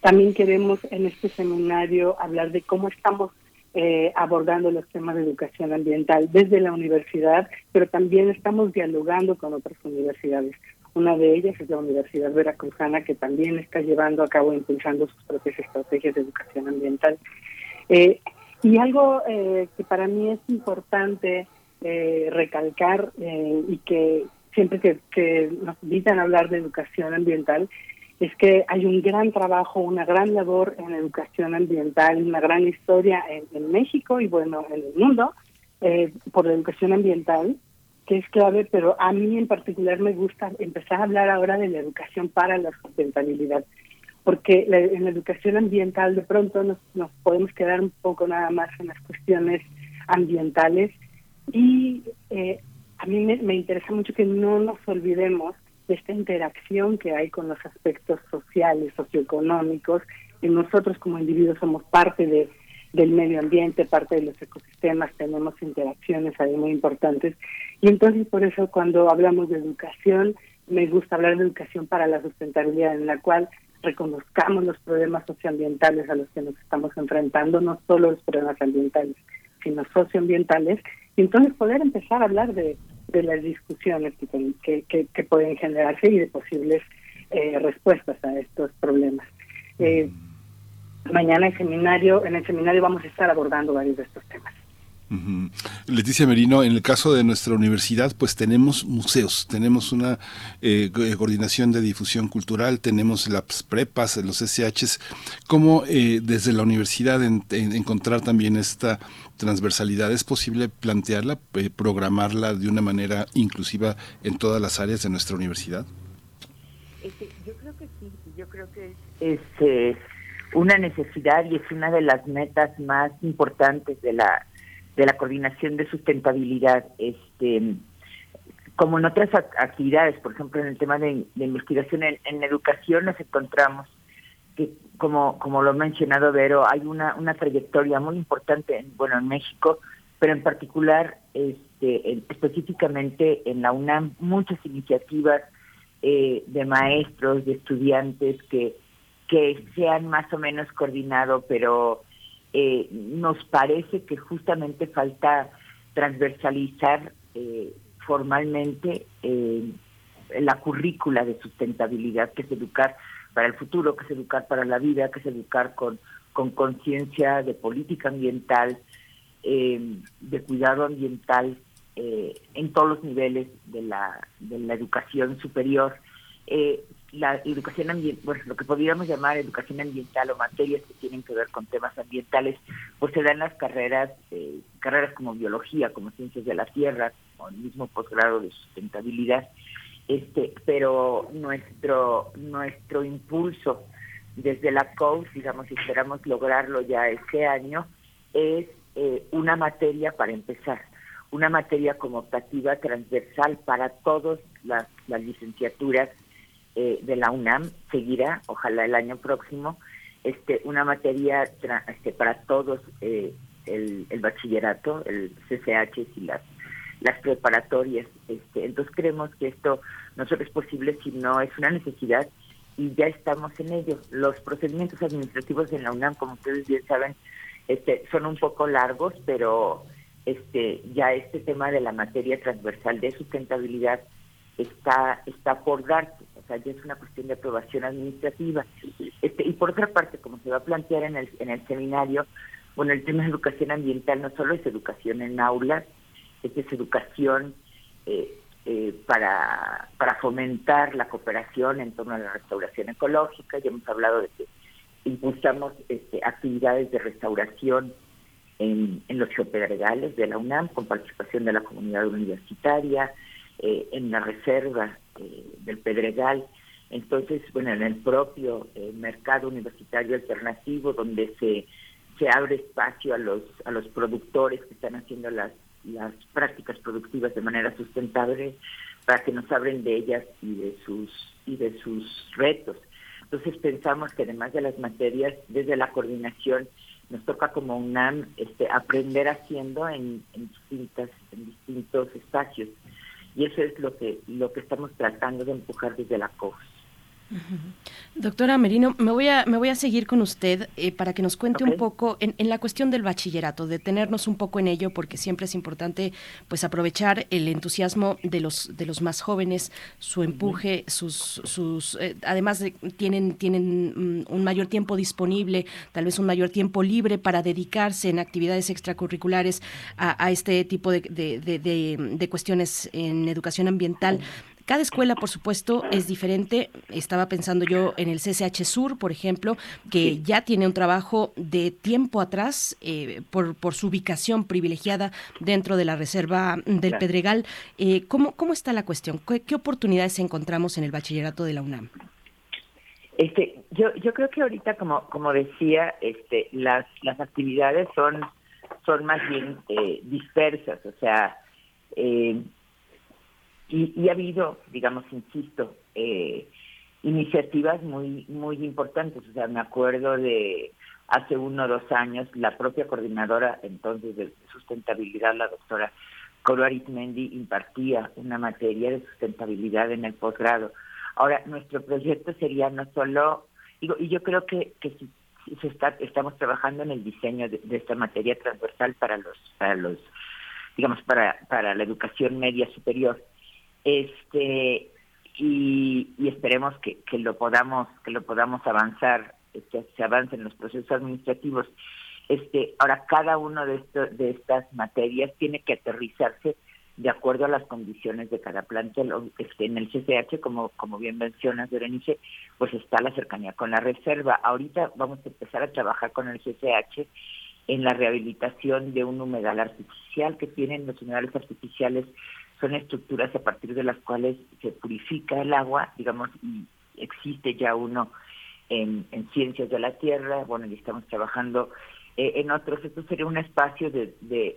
X: También queremos en este seminario hablar de cómo estamos eh, abordando los temas de educación ambiental desde la universidad, pero también estamos dialogando con otras universidades. Una de ellas es la Universidad Veracruzana, que también está llevando a cabo, impulsando sus propias estrategias de educación ambiental. Eh, y algo eh, que para mí es importante eh, recalcar eh, y que siempre que, que nos invitan a hablar de educación ambiental es que hay un gran trabajo, una gran labor en educación ambiental, una gran historia en, en México y bueno, en el mundo eh, por la educación ambiental, que es clave, pero a mí en particular me gusta empezar a hablar ahora de la educación para la sustentabilidad, porque la- en la educación ambiental de pronto nos, nos podemos quedar un poco nada más en las cuestiones ambientales. Y eh, a mí me, me interesa mucho que no nos olvidemos de esta interacción que hay con los aspectos sociales, socioeconómicos, y nosotros como individuos somos parte de, del medio ambiente, parte de los ecosistemas, tenemos interacciones ahí muy importantes. Y entonces por eso cuando hablamos de educación, me gusta hablar de educación para la sustentabilidad, en la cual reconozcamos los problemas socioambientales a los que nos estamos enfrentando, no solo los problemas ambientales, sino socioambientales, y entonces poder empezar a hablar de, de las discusiones que, que, que- pueden generarse y de posibles eh, respuestas a estos problemas. Eh, mañana en seminario, en el seminario vamos a estar abordando varios de estos temas.
A: Leticia Merino, en el caso de nuestra universidad, pues tenemos museos, tenemos una eh, eh, coordinación de difusión cultural, tenemos las prepas, los SHs. ¿Cómo eh, desde la universidad en- en- encontrar también esta transversalidad? ¿Es posible plantearla, eh, programarla de una manera inclusiva en todas las áreas de nuestra universidad?
Y: Este, yo creo que sí, yo creo que es este, una necesidad y es una de las metas más importantes de la de la coordinación de sustentabilidad. Este, como en otras ac- actividades, por ejemplo, en el tema de, investigación en, en educación, nos encontramos que, como, como lo ha mencionado Vero, hay una, una trayectoria muy importante, en, bueno, en México, pero en particular, este, en- específicamente en la UNAM, muchas iniciativas eh, de maestros, de estudiantes que, que se han más o menos coordinado, pero eh, nos parece que justamente falta transversalizar eh, formalmente eh, la currícula de sustentabilidad, que es educar para el futuro, que es educar para la vida, que es educar con con conciencia de política ambiental, eh, de cuidado ambiental eh, en todos los niveles de la, de la educación superior. La educación ambiental, bueno, lo que podríamos llamar educación ambiental o materias que tienen que ver con temas ambientales, pues se dan las carreras, eh, carreras como biología, como ciencias de la tierra, o el mismo posgrado de sustentabilidad, este, pero nuestro nuestro impulso desde la COUS, digamos, y esperamos lograrlo ya este año, es eh, una materia para empezar, una materia como optativa transversal para todas las licenciaturas eh, de la UNAM seguirá, ojalá el año próximo, este, una materia este, para todos eh, el, el, bachillerato, el CCH y las las preparatorias. Este, entonces creemos que esto no solo es posible, sino es una necesidad y ya estamos en ello. Los procedimientos administrativos en la UNAM, como ustedes bien saben, este, son un poco largos, pero este, ya este tema de la materia transversal de sustentabilidad está está por darse, sea, ya es una cuestión de aprobación administrativa. Este, y por otra parte, como se va a plantear en el, en el seminario, bueno, el tema de educación ambiental no solo es educación en aulas, es, educación eh, eh, para, para fomentar la cooperación en torno a la restauración ecológica. Ya hemos hablado de que impulsamos este, actividades de restauración en, en los geopedregales de la UNAM con participación de la comunidad universitaria, eh, en la reserva eh, del Pedregal. Entonces, bueno, en el propio eh, mercado universitario alternativo, donde se, se abre espacio a los, a los productores que están haciendo las, las prácticas productivas de manera sustentable para que nos hablen de ellas y de sus y de sus retos. Entonces pensamos que además de las materias, desde la coordinación nos toca como UNAM este, aprender haciendo en, en, distintas, en distintos espacios. Y eso es lo que, lo que estamos tratando de empujar desde la COS.
B: Doctora Merino, me voy a, me voy a seguir con usted eh, para que nos cuente un poco en, la cuestión del bachillerato, detenernos un poco en ello, porque siempre es importante pues aprovechar el entusiasmo de los, de los más jóvenes, su empuje, sus, sus eh, además de, tienen, tienen mm, un mayor tiempo disponible, tal vez un mayor tiempo libre para dedicarse en actividades extracurriculares a, este tipo de, de, cuestiones en educación ambiental. Cada escuela, por supuesto, es diferente. Estaba pensando yo en el CCH Sur, por ejemplo, que ya tiene un trabajo de tiempo atrás eh, por, por su ubicación privilegiada dentro de la reserva del Pedregal. Eh, ¿cómo, ¿Cómo está la cuestión? ¿Qué, oportunidades encontramos en el bachillerato de la UNAM?
Y: Este, yo, yo creo que ahorita, como, como decía, este, las, las actividades son, son más bien eh, dispersas, o sea, eh, y, ha habido, digamos, insisto, eh, iniciativas muy muy importantes. O sea, me acuerdo de hace uno o dos años, la propia coordinadora entonces de sustentabilidad, la doctora Coro Arizmendi, impartía una materia de sustentabilidad en el posgrado. Ahora, nuestro proyecto sería no solo, digo, y yo creo que, que si, se está, estamos trabajando en el diseño de, de, esta materia transversal para los, para los, digamos, para, para la educación media superior este y, esperemos que, que, lo podamos que lo podamos avanzar que se avancen los procesos administrativos. Este ahora cada uno de estos de estas materias tiene que aterrizarse de acuerdo a las condiciones de cada plantel este, en el CCH como como bien mencionas Berenice pues está la cercanía con la reserva. Ahorita vamos a empezar a trabajar con el CCH en la rehabilitación de un humedal artificial que tienen los humedales artificiales son estructuras a partir de las cuales se purifica el agua, digamos, y existe ya uno en, ciencias de la tierra, bueno, y estamos trabajando eh, en otros. Esto sería un espacio de,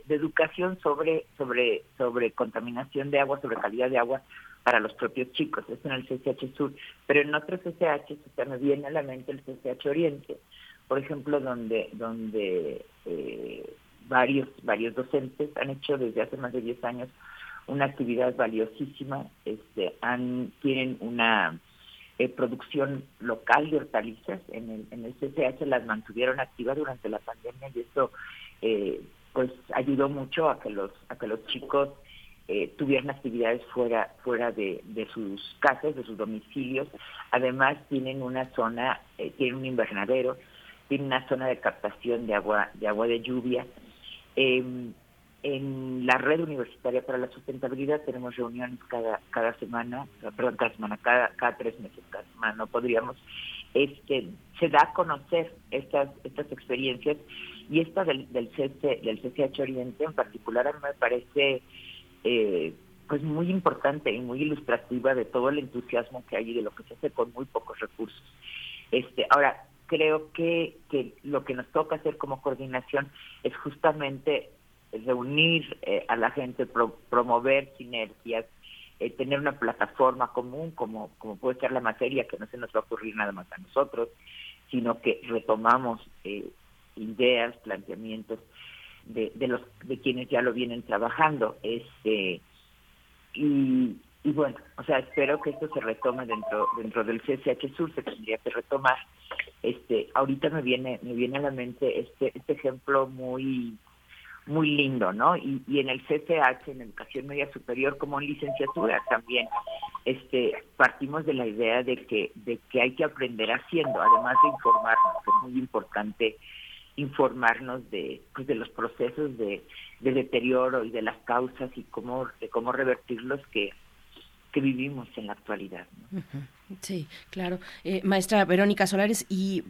Y: educación sobre, sobre, sobre contaminación de agua, sobre calidad de agua para los propios chicos. Es en el CCH Sur, pero en otros CCH se me viene a la mente el CCH Oriente, por ejemplo, donde, donde eh, varios, varios docentes han hecho desde hace más de 10 años una actividad valiosísima, este, han, tienen una eh, producción local de hortalizas, en el, en el CCH las mantuvieron activas durante la pandemia y eso eh, pues ayudó mucho a que los, a que los chicos eh, tuvieran actividades fuera, fuera de, de sus casas, de sus domicilios. Además tienen una zona, tienen un invernadero, tienen una zona de captación de agua, de agua de lluvia. En la red universitaria para la sustentabilidad tenemos reuniones cada cada semana, perdón, cada semana, cada, cada tres meses, cada semana, no podríamos, este, se da a conocer estas estas experiencias y esta del del, CC, del CCH Oriente en particular a mí me parece eh, pues muy importante y muy ilustrativa de todo el entusiasmo que hay y de lo que se hace con muy pocos recursos. Este, ahora creo que, que lo que nos toca hacer como coordinación es justamente reunir eh, a la gente, promover sinergias, eh, tener una plataforma común, como, como puede ser la materia, que no se nos va a ocurrir nada más a nosotros, sino que retomamos eh, ideas, planteamientos de, de los de quienes ya lo vienen trabajando. Este y, y bueno, o sea, espero que esto se retome dentro dentro del CCH Sur, se tendría que retomar. Este, ahorita me viene me viene a la mente este este ejemplo muy muy lindo, ¿no? Y, y en el CCH, en Educación Media Superior, como en licenciatura también, este, partimos de la idea de que, de que hay que aprender haciendo, además de informarnos, es muy importante informarnos de, pues, de los procesos de, de deterioro y de las causas y cómo, de cómo revertirlos que, que vivimos en la actualidad. ¿no?
B: Sí, claro. Eh, maestra Verónica Solares, y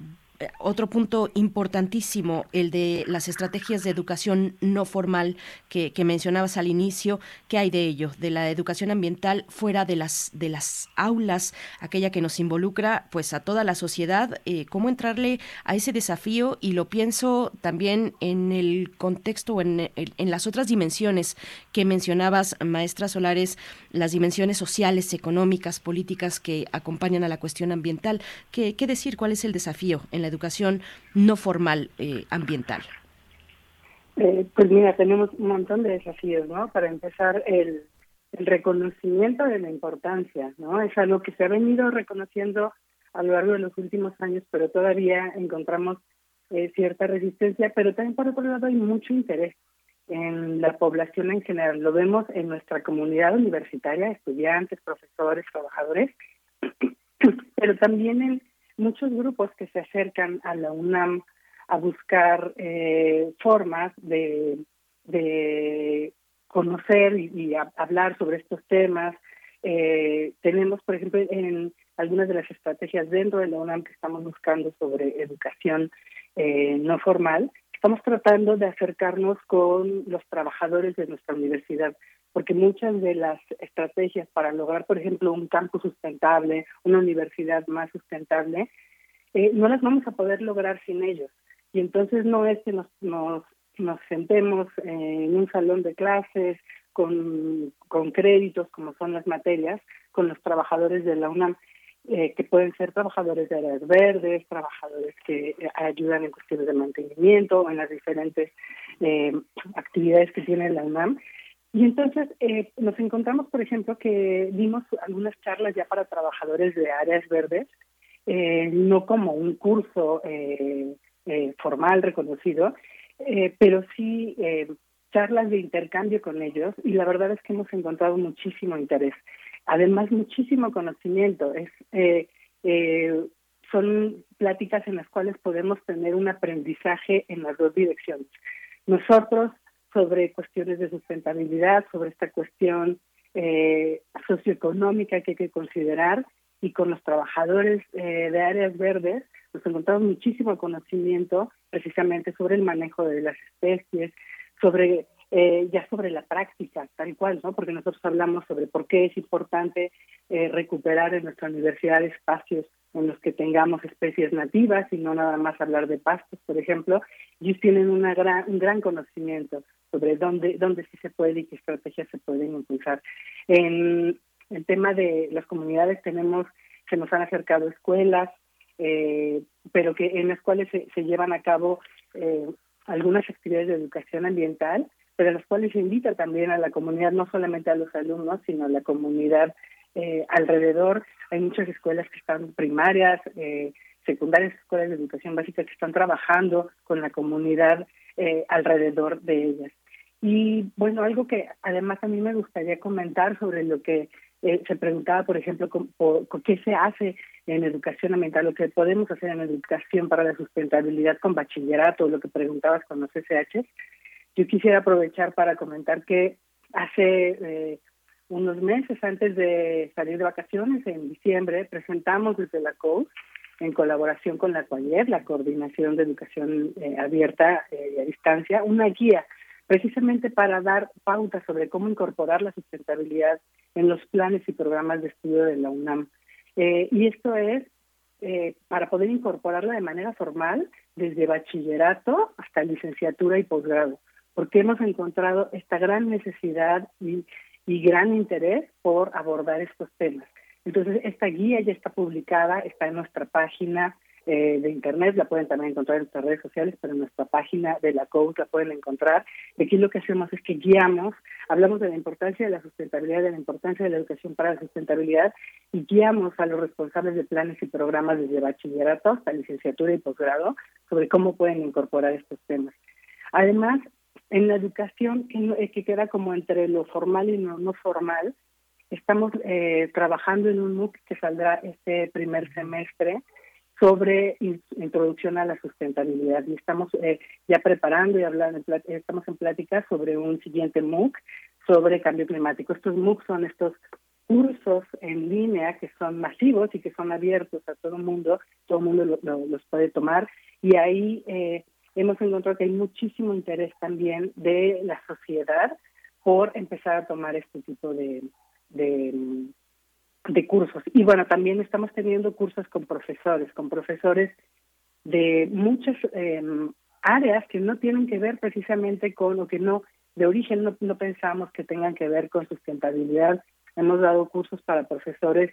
B: otro punto importantísimo, el de las estrategias de educación no formal que, mencionabas al inicio. ¿Qué hay de ello? De la educación ambiental fuera de las, de las aulas, aquella que nos involucra pues a toda la sociedad. Eh, ¿Cómo entrarle a ese desafío? Y lo pienso también en el contexto, en, en las otras dimensiones que mencionabas, maestra Solares, las dimensiones sociales, económicas, políticas que acompañan a la cuestión ambiental. ¿Qué, qué decir? ¿Cuál es el desafío educación no formal eh, ambiental?
X: Eh, pues mira, tenemos un montón de desafíos, ¿no? Para empezar, el, el, reconocimiento de la importancia, ¿no? Es algo que se ha venido reconociendo a lo largo de los últimos años, pero todavía encontramos eh, cierta resistencia, pero también por otro lado hay mucho interés en la población en general. Lo vemos en nuestra comunidad universitaria, estudiantes, profesores, trabajadores, pero también en muchos grupos que se acercan a la UNAM a buscar eh, formas de, de conocer y, hablar sobre estos temas. Eh, tenemos, por ejemplo, en algunas de las estrategias dentro de la UNAM que estamos buscando sobre educación eh, no formal, estamos tratando de acercarnos con los trabajadores de nuestra universidad, porque muchas de las estrategias para lograr, por ejemplo, un campus sustentable, una universidad más sustentable, eh, no las vamos a poder lograr sin ellos. Y entonces no es que nos, nos, nos sentemos en un salón de clases con, con créditos, como son las materias, con los trabajadores de la UNAM, eh, que pueden ser trabajadores de áreas verdes, trabajadores que ayudan en cuestiones de mantenimiento o en las diferentes eh, actividades que tiene la UNAM. Y entonces eh, nos encontramos, por ejemplo, que dimos algunas charlas ya para trabajadores de áreas verdes, eh, no como un curso eh, formal reconocido, pero sí charlas de intercambio con ellos y la verdad es que hemos encontrado muchísimo interés además muchísimo conocimiento. Es, eh, eh, son pláticas en las cuales podemos tener un aprendizaje en las dos direcciones. Nosotros sobre cuestiones de sustentabilidad, sobre esta cuestión eh, socioeconómica que hay que considerar y con los trabajadores eh, de áreas verdes nos encontramos muchísimo conocimiento precisamente sobre el manejo de las especies, sobre eh, ya sobre la práctica, tal cual, ¿no? Porque nosotros hablamos sobre por qué es importante eh, recuperar en nuestra universidad espacios en los que tengamos especies nativas y no nada más hablar de pastos, por ejemplo. Ellos tienen una gran, un gran conocimiento sobre dónde, dónde sí se puede y qué estrategias se pueden impulsar. En el tema de las comunidades tenemos, se nos han acercado escuelas, eh, pero que en las cuales se, llevan a cabo eh, algunas actividades de educación ambiental pero en los cuales se invita también a la comunidad, no solamente a los alumnos, sino a la comunidad eh, alrededor. Hay muchas escuelas que están primarias, eh, secundarias, escuelas de educación básica que están trabajando con la comunidad eh, alrededor de ellas. Y bueno, algo que además a mí me gustaría comentar sobre lo que eh, se preguntaba, por ejemplo, con, con qué se hace en educación ambiental, lo que podemos hacer en educación para la sustentabilidad con bachillerato, lo que preguntabas con los SH. Yo quisiera aprovechar para comentar que hace eh, unos meses antes de salir de vacaciones, en diciembre, presentamos desde la COU, en colaboración con la COAYER, la Coordinación de Educación eh, Abierta eh, y a Distancia, una guía precisamente para dar pautas sobre cómo incorporar la sustentabilidad en los planes y programas de estudio de la UNAM. Eh, y esto es eh, para poder incorporarla de manera formal desde bachillerato hasta licenciatura y posgrado porque hemos encontrado esta gran necesidad y, y gran interés por abordar estos temas. Entonces, esta guía ya está publicada, está en nuestra página eh, de internet, la pueden también encontrar en nuestras redes sociales, pero en nuestra página de la COUT la pueden encontrar. Aquí lo que hacemos es que guiamos, hablamos de la importancia de la sustentabilidad, de la importancia de la educación para la sustentabilidad y guiamos a los responsables de planes y programas desde bachillerato hasta licenciatura y posgrado sobre cómo pueden incorporar estos temas. Además, en la educación, que, eh, que queda como entre lo formal y lo no formal, estamos eh, trabajando en un MOOC que saldrá este primer semestre sobre in- introducción a la sustentabilidad y estamos eh, ya preparando y hablando, estamos en plática sobre un siguiente MOOC sobre cambio climático. Estos MOOC son estos cursos en línea que son masivos y que son abiertos a todo el mundo, todo el mundo lo- lo- los puede tomar y ahí eh, hemos encontrado que hay muchísimo interés también de la sociedad por empezar a tomar este tipo de, de, de cursos. Y bueno, también estamos teniendo cursos con profesores, con profesores de muchas eh, áreas que no tienen que ver precisamente con o que no, de origen no, no pensamos que tengan que ver con sustentabilidad. Hemos dado cursos para profesores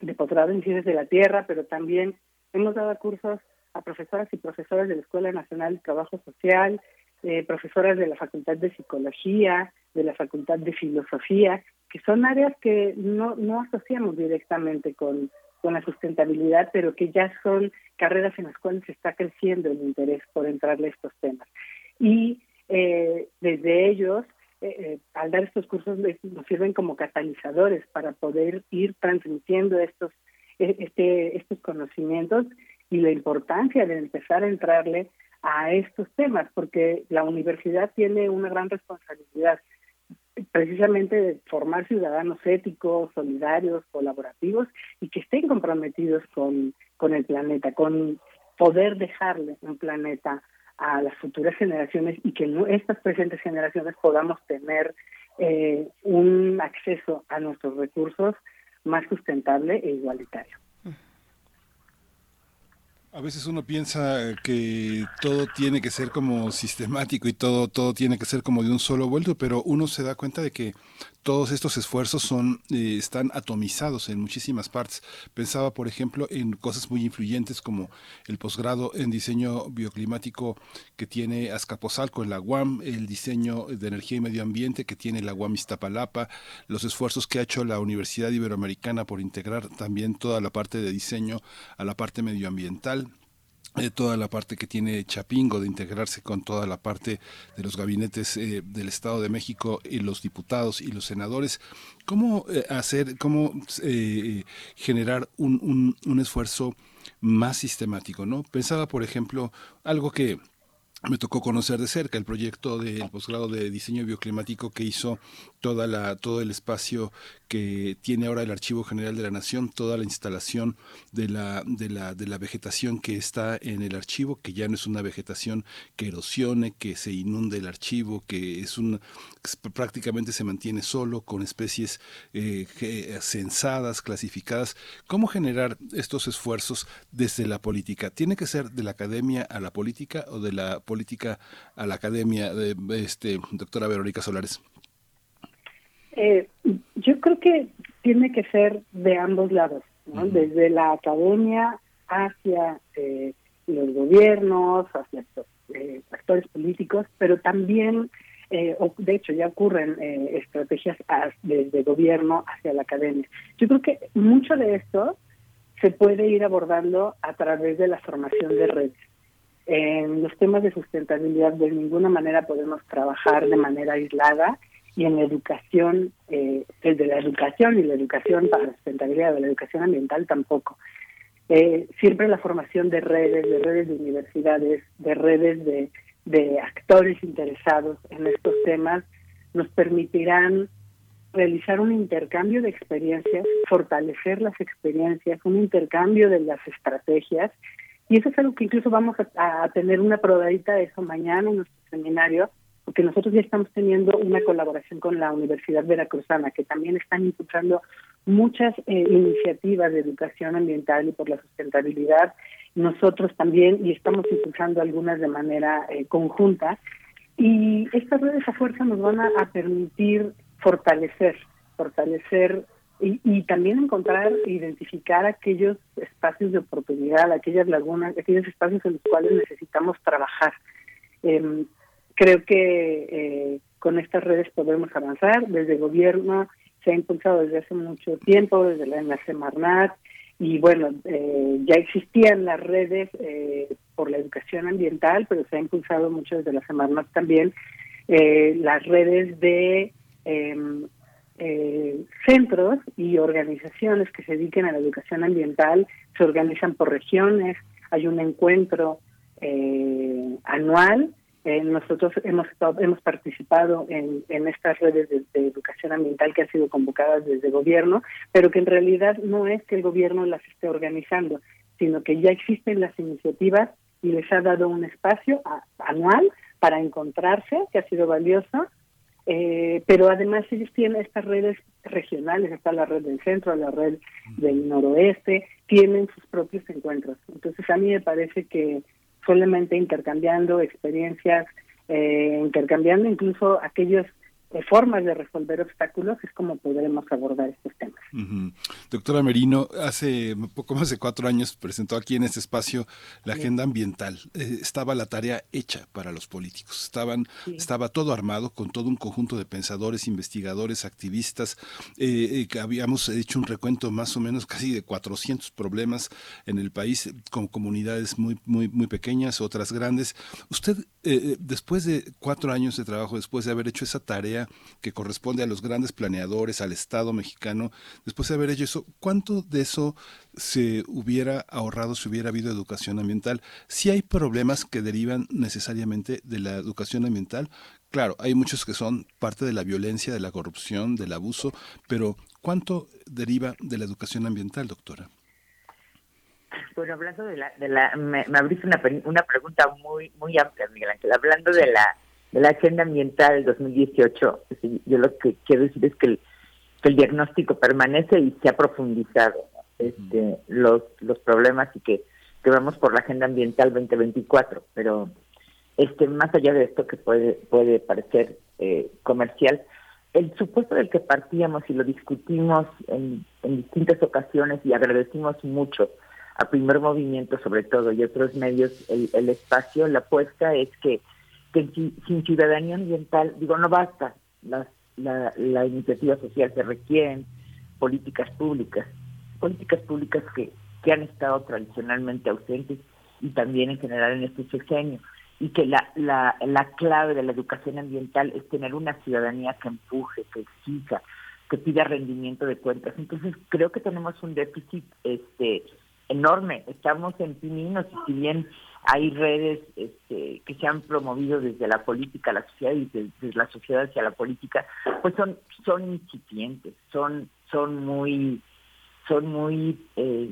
X: de posgrado en ciencias de la tierra, pero también hemos dado cursos a profesoras y profesores de la Escuela Nacional de Trabajo Social, eh, profesoras de la Facultad de Psicología, de la Facultad de Filosofía, que son áreas que no, no asociamos directamente con, con la sustentabilidad, pero que ya son carreras en las cuales está creciendo el interés por entrarle a estos temas. Y eh, desde ellos, eh, eh, al dar estos cursos, nos sirven como catalizadores para poder ir transmitiendo estos, eh, este, estos conocimientos y la importancia de empezar a entrarle a estos temas, porque la universidad tiene una gran responsabilidad precisamente de formar ciudadanos éticos, solidarios, colaborativos y que estén comprometidos con, con el planeta, con poder dejarle un planeta a las futuras generaciones y que estas presentes generaciones podamos tener eh, un acceso a nuestros recursos más sustentable e igualitario.
A: A veces uno piensa que todo tiene que ser como sistemático y todo, todo tiene que ser como de un solo vuelto, pero uno se da cuenta de que todos estos esfuerzos son, eh, están atomizados en muchísimas partes. Pensaba, por ejemplo, en cosas muy influyentes como el posgrado en diseño bioclimático que tiene Azcapotzalco en la UAM, el diseño de energía y medio ambiente que tiene la UAM Iztapalapa, los esfuerzos que ha hecho la Universidad Iberoamericana por integrar también toda la parte de diseño a la parte medioambiental eh, toda la parte que tiene Chapingo de integrarse con toda la parte de los gabinetes eh, del Estado de México y los diputados y los senadores. ¿Cómo eh, hacer, cómo eh, generar un, un, un esfuerzo más sistemático? ¿no? Pensaba, por ejemplo, algo que me tocó conocer de cerca el proyecto del posgrado de diseño bioclimático que hizo toda la todo el espacio que tiene ahora el Archivo General de la Nación, toda la instalación de la de la de la vegetación que está en el archivo, que ya no es una vegetación que erosione, que se inunde el archivo, que es un prácticamente se mantiene solo con especies eh, censadas, clasificadas. ¿Cómo generar estos esfuerzos desde la política? ¿Tiene que ser de la academia a la política o de la política a la academia? De, este, doctora Verónica Solares.
X: Eh, yo creo que tiene que ser de ambos lados, ¿no? desde la academia hacia eh, los gobiernos, hacia estos, eh, actores políticos, pero también, eh, o- de hecho ya ocurren eh, estrategias as- desde gobierno hacia la academia. Yo creo que mucho de esto se puede ir abordando a través de la formación de redes. En los temas de sustentabilidad de ninguna manera podemos trabajar de manera aislada y en la educación, eh, desde la educación y la educación para la sustentabilidad, de la educación ambiental tampoco. Eh, siempre la formación de redes, de redes de universidades, de redes de, de actores interesados en estos temas, nos permitirán realizar un intercambio de experiencias, fortalecer las experiencias, un intercambio de las estrategias. Y eso es algo que incluso vamos a, a tener una probadita de eso mañana en nuestro seminario, porque nosotros ya estamos teniendo una colaboración con la Universidad Veracruzana, que también están impulsando muchas eh, iniciativas de educación ambiental y por la sustentabilidad. Nosotros también, y estamos impulsando algunas de manera eh, conjunta. Y estas redes a fuerza nos van a, a permitir fortalecer, fortalecer y, y también encontrar identificar aquellos espacios de oportunidad, aquellas lagunas, aquellos espacios en los cuales necesitamos trabajar. Em, creo que eh, con estas redes podemos avanzar. Desde el gobierno se ha impulsado desde hace mucho tiempo, desde la, Semarnat, y bueno, eh, ya existían las redes eh, por la educación ambiental, pero se ha impulsado mucho desde la Semarnat también, eh, las redes de em, eh, centros y organizaciones que se dediquen a la educación ambiental, se organizan por regiones, hay un encuentro eh, anual eh, nosotros hemos hemos participado en, en estas redes de, de educación ambiental que han sido convocadas desde el gobierno, pero que en realidad no es que el gobierno las esté organizando, sino que ya existen las iniciativas y les ha dado un espacio a- anual para encontrarse, que ha sido valioso, eh, pero además ellos tienen estas redes regionales, está la red del centro, la red del noroeste, tienen sus propios encuentros. Entonces a mí me parece que solamente intercambiando experiencias, eh, intercambiando incluso aquellas eh, formas de resolver obstáculos es como podremos abordar estos temas.
A: Ujú. Doctora Merino, hace poco más de cuatro años presentó aquí en este espacio la
Y: Sí.
A: agenda ambiental. Eh, estaba la tarea hecha para los políticos. Estaban,
Y: Sí.
A: Estaba todo armado con todo un conjunto de pensadores, investigadores, activistas. Eh, eh, que habíamos hecho un recuento más o menos casi de 400 problemas en el país, con comunidades muy, muy, muy pequeñas, otras grandes. Usted, eh, eh, después de cuatro años de trabajo, después de haber hecho esa tarea que corresponde a los grandes planeadores, al Estado mexicano, después de haber hecho eso, ¿cuánto de eso se hubiera ahorrado si hubiera habido educación ambiental? Si hay problemas que derivan necesariamente de la educación ambiental, claro, hay muchos que son parte de la violencia, de la corrupción, del abuso, pero ¿cuánto deriva de la educación ambiental, doctora?
Y: Bueno, hablando de la, de la me, me abriste una, una pregunta muy muy amplia, Miguel Ángel. Hablando de la de la agenda ambiental 2018, sí, yo lo que quiero decir es que el, que el diagnóstico permanece y se ha profundizado ¿no? este, los los problemas y que, que vamos por la agenda ambiental 2024, pero este más allá de esto que puede puede parecer eh, comercial, el supuesto del que partíamos y lo discutimos en, en distintas ocasiones y agradecimos mucho a primer movimiento sobre todo y otros medios el, el espacio, la apuesta es que, que sin, ciudadanía ambiental, digo, no basta, la, la iniciativa social se requieren políticas públicas, políticas públicas que, que han estado tradicionalmente ausentes y también en general en este sexenio y que la, la, la clave de la educación ambiental es tener una ciudadanía que empuje, que exija, que pida rendimiento de cuentas. Entonces creo que tenemos un déficit este enorme, estamos en pininos y si bien hay redes este, que se han promovido desde la política a la sociedad y desde, la sociedad hacia la política, pues son son incipientes, son son muy son muy eh,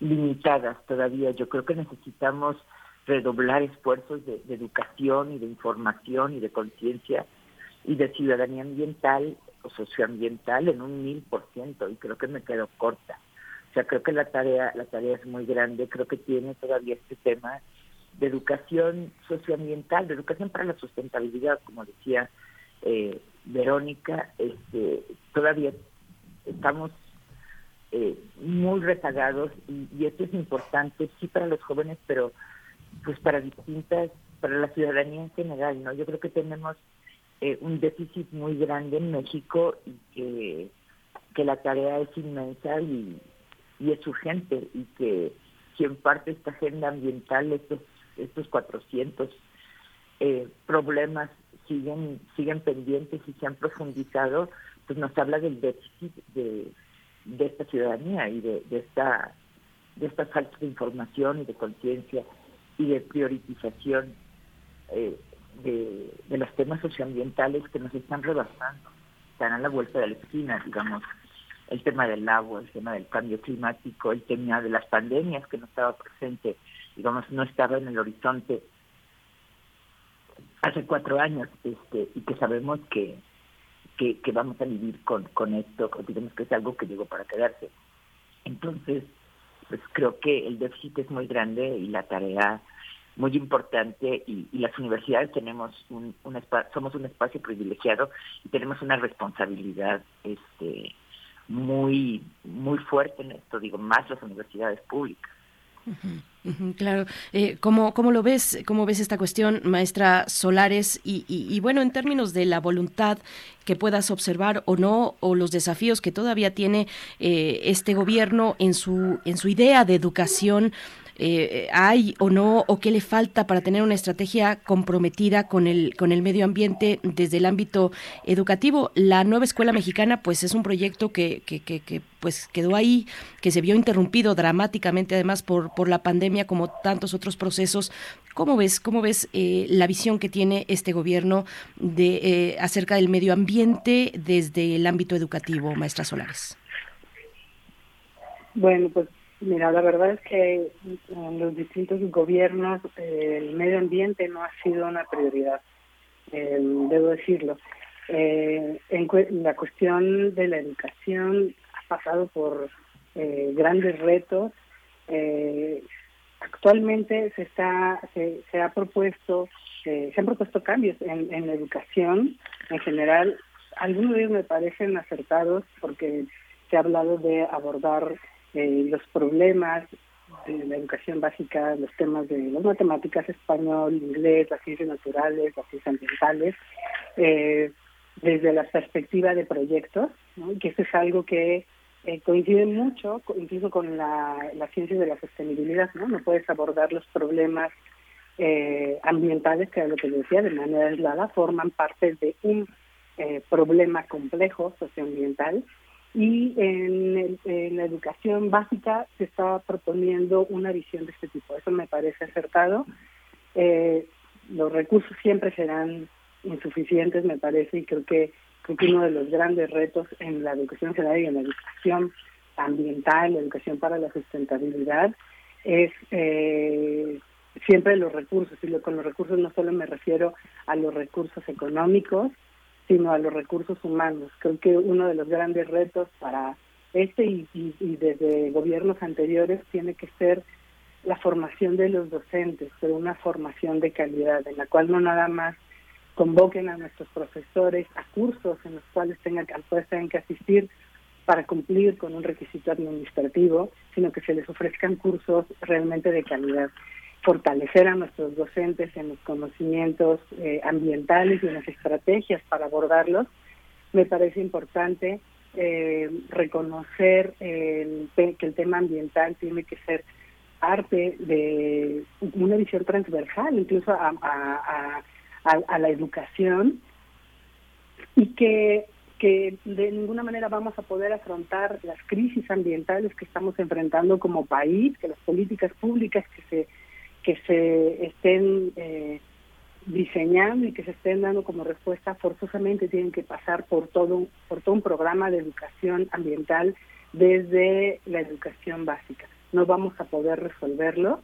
Y: limitadas todavía. Yo creo que necesitamos redoblar esfuerzos de, de educación y de información y de conciencia y de ciudadanía ambiental o socioambiental en un mil por ciento y creo que me quedo corta. O sea, creo que la tarea la tarea es muy grande, creo que tiene todavía este tema de educación socioambiental, de educación para la sustentabilidad, como decía eh, Verónica, este, todavía estamos eh, muy rezagados y, y esto es importante sí para los jóvenes pero pues para distintas para la ciudadanía en general no yo creo que tenemos eh, un déficit muy grande en México y que, que la tarea es inmensa y, es urgente y que si en parte esta agenda ambiental estos estos 400 eh, problemas siguen siguen pendientes y se han profundizado pues nos habla del déficit de de esta ciudadanía y de, de esta de esta falta de información y de conciencia y de priorización eh, de, de los temas socioambientales que nos están rebasando, están a la vuelta de la esquina, digamos, el tema del agua, el tema del cambio climático, el tema de las pandemias que no estaba presente, digamos, no estaba en el horizonte hace cuatro años, este, y que sabemos que que, vamos a vivir con, con esto, digamos que es algo que llegó para quedarse. Entonces, pues creo que el déficit es muy grande y la tarea muy importante y, las universidades tenemos un, un somos un espacio privilegiado y tenemos una responsabilidad este muy muy fuerte en esto digo más las universidades públicas
B: claro, eh, ¿cómo, ¿cómo, lo ves? ¿Cómo ves esta cuestión, maestra Solares? Y, y, bueno, en términos de la voluntad que puedas observar o no, o los desafíos que todavía tiene eh, este gobierno en su, en su idea de educación eh, hay o no o qué le falta para tener una estrategia comprometida con el con el medio ambiente desde el ámbito educativo. La nueva escuela mexicana, pues es un proyecto que, que, que, pues quedó ahí, que se vio interrumpido dramáticamente además por por la pandemia como tantos otros procesos. ¿Cómo ves cómo ves eh, la visión que tiene este gobierno de eh, acerca del medio ambiente desde el ámbito educativo, maestra Solares?
X: Bueno, pues Mira, la verdad es que en los distintos gobiernos el medio ambiente no ha sido una prioridad, eh, debo decirlo. Eh, en la cuestión de la educación ha pasado por eh, grandes retos. actualmente se está se, se ha propuesto se han propuesto cambios en, en la educación en general. Algunos de ellos me parecen acertados porque se ha hablado de abordar eh, los problemas de la educación básica, los temas de las matemáticas, español, inglés, las ciencias naturales, las ciencias ambientales, eh, desde la perspectiva de proyectos, ¿no? que eso es algo que eh, coincide mucho, incluso con la, ciencia de la sostenibilidad, ¿no? No puedes abordar los problemas eh, ambientales, que es lo que decía, de manera aislada, forman parte de un eh, problema complejo socioambiental y en, la educación básica se está proponiendo una visión de este tipo. Eso me parece acertado. Eh, los recursos siempre serán insuficientes, me parece, y creo que, creo que uno de los grandes retos en la educación general y en la educación ambiental, la educación para la sustentabilidad, es eh, siempre los recursos. Y con los recursos no solo me refiero a los recursos económicos, sino a los recursos humanos. Creo que uno de los grandes retos para este y, desde gobiernos anteriores tiene que ser la formación de los docentes, pero una formación de calidad, en la cual no nada más convoquen a nuestros profesores a cursos en los cuales tengan, tengan que asistir para cumplir con un requisito administrativo, sino que se les ofrezcan cursos realmente de calidad fortalecer a nuestros docentes en los conocimientos eh, ambientales y en las estrategias para abordarlos, me parece importante eh, reconocer que el tema ambiental tiene que ser parte de una visión transversal, incluso a, a, a, la educación, y que, que de ninguna manera vamos a poder afrontar las crisis ambientales que estamos enfrentando como país, que las políticas públicas que se que se estén eh, diseñando y que se estén dando como respuesta forzosamente tienen que pasar por todo por todo un programa de educación ambiental desde la educación básica. No vamos a poder resolverlo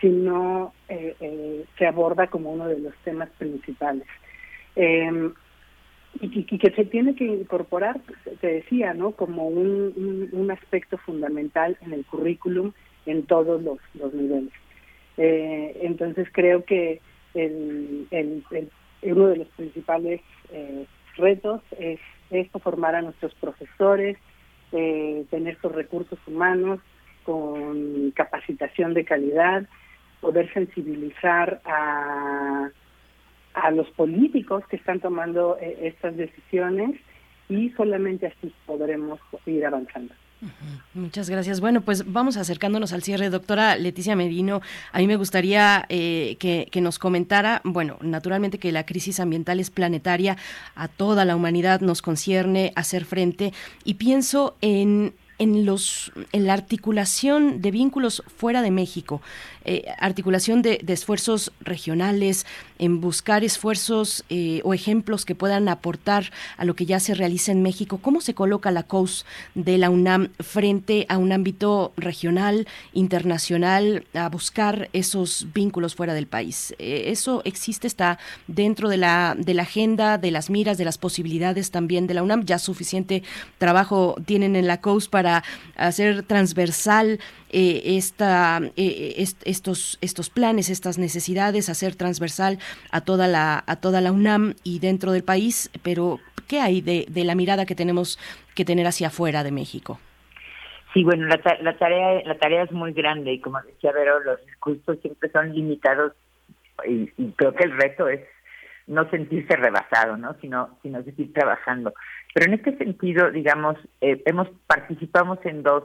X: si no eh, eh, se aborda como uno de los temas principales. Em, y, que se tiene que incorporar, te decía, ¿no? Como un, aspecto fundamental en el currículum en todos los niveles. Eh, entonces creo que el, uno de los principales eh, retos es esto, formar a nuestros profesores, eh, tener estos recursos humanos con capacitación de calidad, poder sensibilizar a, a los políticos que están tomando estas decisiones y solamente así podremos ir avanzando.
B: Muchas gracias. Bueno, pues vamos acercándonos al cierre. Doctora Leticia Medino, a mí me gustaría eh, que, que, nos comentara, bueno, naturalmente que la crisis ambiental es planetaria, a toda la humanidad nos concierne hacer frente y pienso en en, los, en la articulación de vínculos fuera de México, eh, articulación de, esfuerzos regionales, en buscar esfuerzos eh, o ejemplos que puedan aportar a lo que ya se realiza en México. ¿Cómo se coloca la COUS de la UNAM frente a un ámbito regional, internacional, a buscar esos vínculos fuera del país? Eh, ¿Eso existe, está dentro de la, de la agenda, de las miras, de las posibilidades también de la UNAM? ¿Ya suficiente trabajo tienen en la COUS para hacer transversal eh, esta, estos, estos planes, estas necesidades, hacer transversal a toda la, a toda la UNAM y dentro del país, pero ¿qué hay de, de la mirada que tenemos que tener hacia afuera de México?
Y: Sí, bueno, la, la, tarea la tarea es muy grande y como decía Vero, los recursos siempre son limitados y, creo que el reto es no sentirse rebasado, ¿no? Sino, sino seguir trabajando. Pero en este sentido, digamos, eh, hemos participamos en dos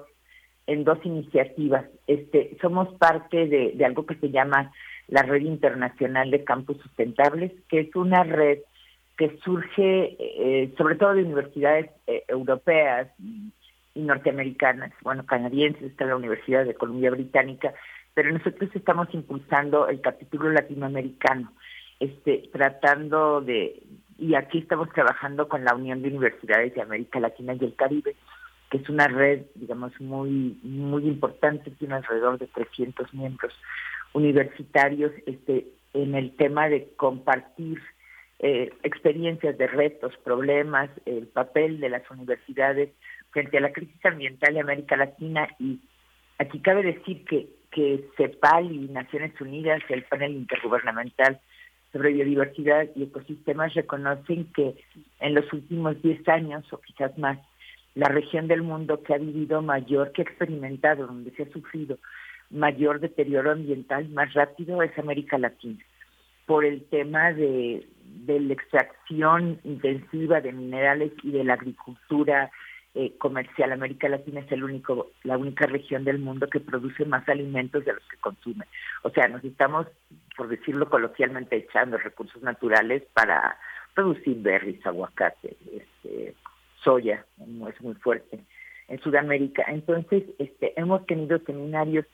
Y: en dos iniciativas. Este, somos parte de, algo que se llama la Red Internacional de Campus Sustentables, que es una red que surge eh, sobre todo de universidades eh, europeas y norteamericanas, bueno, canadienses, está la Universidad de Columbia Británica, pero nosotros estamos impulsando el capítulo latinoamericano, este, tratando de, y aquí estamos trabajando con la Unión de Universidades de América Latina y el Caribe, que es una red, digamos, muy, muy importante, tiene alrededor de 300 miembros universitarios, este, en el tema de compartir eh, experiencias de retos, problemas, el papel de las universidades frente a la crisis ambiental de América Latina. Y aquí cabe decir que, que CEPAL y Naciones Unidas, el panel intergubernamental sobre biodiversidad y ecosistemas reconocen que en los últimos 10 años o quizás más, la región del mundo que ha vivido mayor, que ha experimentado, donde se ha sufrido mayor deterioro ambiental más rápido es América Latina, por el tema de, de la extracción intensiva de minerales y de la agricultura eh, comercial. América Latina es el único, la única región del mundo que produce más alimentos de los que consume. O sea, nos estamos, por decirlo coloquialmente, echando recursos naturales para producir berries, aguacate, este, soya, es muy fuerte en Sudamérica. Entonces, este, hemos tenido seminarios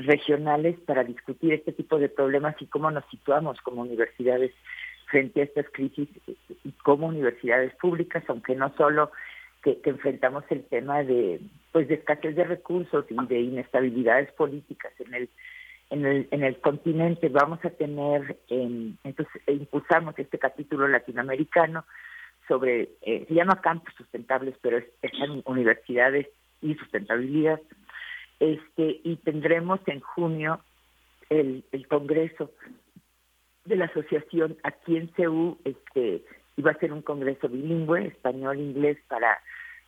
Y: regionales para discutir este tipo de problemas y cómo nos situamos como universidades frente a estas crisis y como universidades públicas, aunque no solo que, enfrentamos el tema de pues de escasez de recursos y de inestabilidades políticas en el en el en el continente vamos a tener entonces e impulsamos este capítulo latinoamericano sobre eh, se llama campos sustentables pero es, universidades y sustentabilidad. Este y tendremos en junio el, el congreso de la asociación aquí en CEU este iba a ser un congreso bilingüe, español-inglés, para,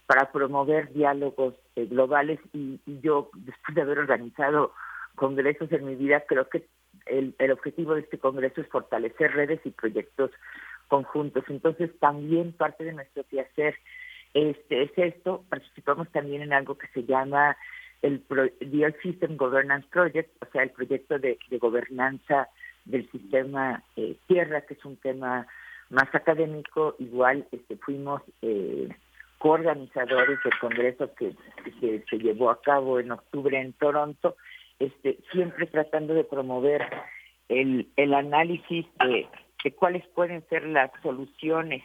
Y: para promover diálogos eh, globales. Y, yo, después de haber organizado congresos en mi vida, creo que el, el objetivo de este congreso es fortalecer redes y proyectos conjuntos. Entonces, también parte de nuestro quehacer este, es esto. Participamos también en algo que se llama el Pro System Governance Project, o sea, el proyecto de, gobernanza del sistema eh, Tierra, que es un tema más académico, igual este, fuimos eh, coorganizadores del congreso que, se llevó a cabo en octubre en Toronto, este, siempre tratando de promover el, el análisis de, de cuáles pueden ser las soluciones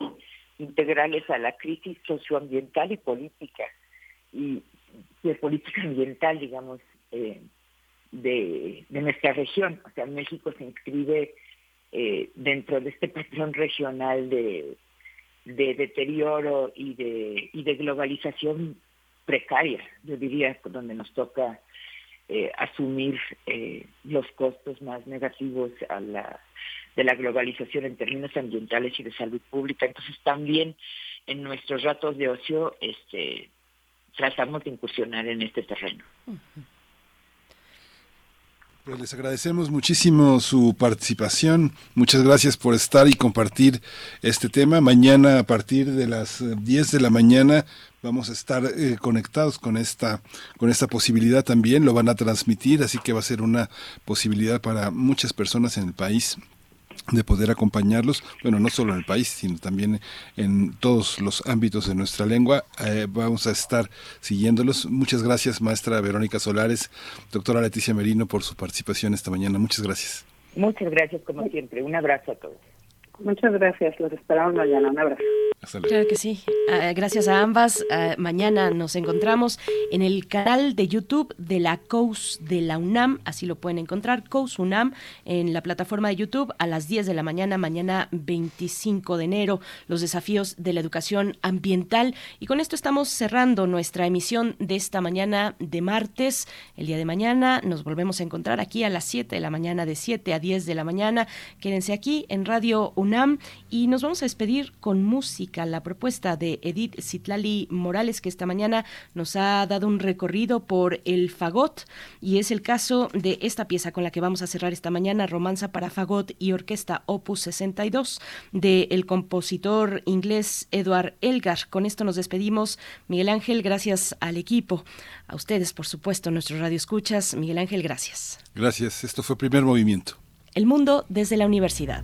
Y: integrales a la crisis socioambiental y política, y de política ambiental, digamos, eh, de, de nuestra región. O sea, México se inscribe eh, dentro de este patrón regional de, de deterioro y de, y de globalización precaria, yo diría, donde nos toca eh, asumir eh, los costos más negativos a la, de la globalización en términos ambientales y de salud pública. Entonces también en nuestros ratos de ocio este, tratamos de incursionar en este terreno.
A: Pues les agradecemos muchísimo su participación. Muchas gracias por estar y compartir este tema. Mañana a partir de las 10 de la mañana vamos a estar eh, conectados con esta con esta posibilidad también. Lo van a transmitir, así que va a ser una posibilidad para muchas personas en el país de poder acompañarlos, bueno, no solo en el país, sino también en todos los ámbitos de nuestra lengua. Eh, vamos a estar siguiéndolos. Muchas gracias, maestra Verónica Solares, doctora Leticia Merino, por su participación esta mañana. Muchas gracias.
Y: Muchas gracias, como siempre. Un abrazo a todos.
X: Muchas gracias. Los esperamos mañana. Un abrazo.
B: Claro que sí. Ah, gracias a ambas. Ah, mañana nos encontramos en el canal de YouTube de la COUS de la UNAM. Así lo pueden encontrar, COUS UNAM, en la plataforma de YouTube a las 10 de la mañana, mañana 25 de enero, los desafíos de la educación ambiental. Y con esto estamos cerrando nuestra emisión de esta mañana de martes. El día de mañana nos volvemos a encontrar aquí a las 7 de la mañana, de 7 a 10 de la mañana. Quédense aquí en Radio UNAM y nos vamos a despedir con música la propuesta de Edith Citlali Morales, que esta mañana nos ha dado un recorrido por el fagot, y es el caso de esta pieza con la que vamos a cerrar esta mañana, Romanza para Fagot y Orquesta Opus 62, del compositor inglés Edward Elgar. Con esto nos despedimos. Miguel Ángel, gracias al equipo. A ustedes, por supuesto, nuestros radioescuchas. Miguel Ángel, gracias.
A: Gracias. Esto fue Primer Movimiento.
B: El mundo desde la universidad.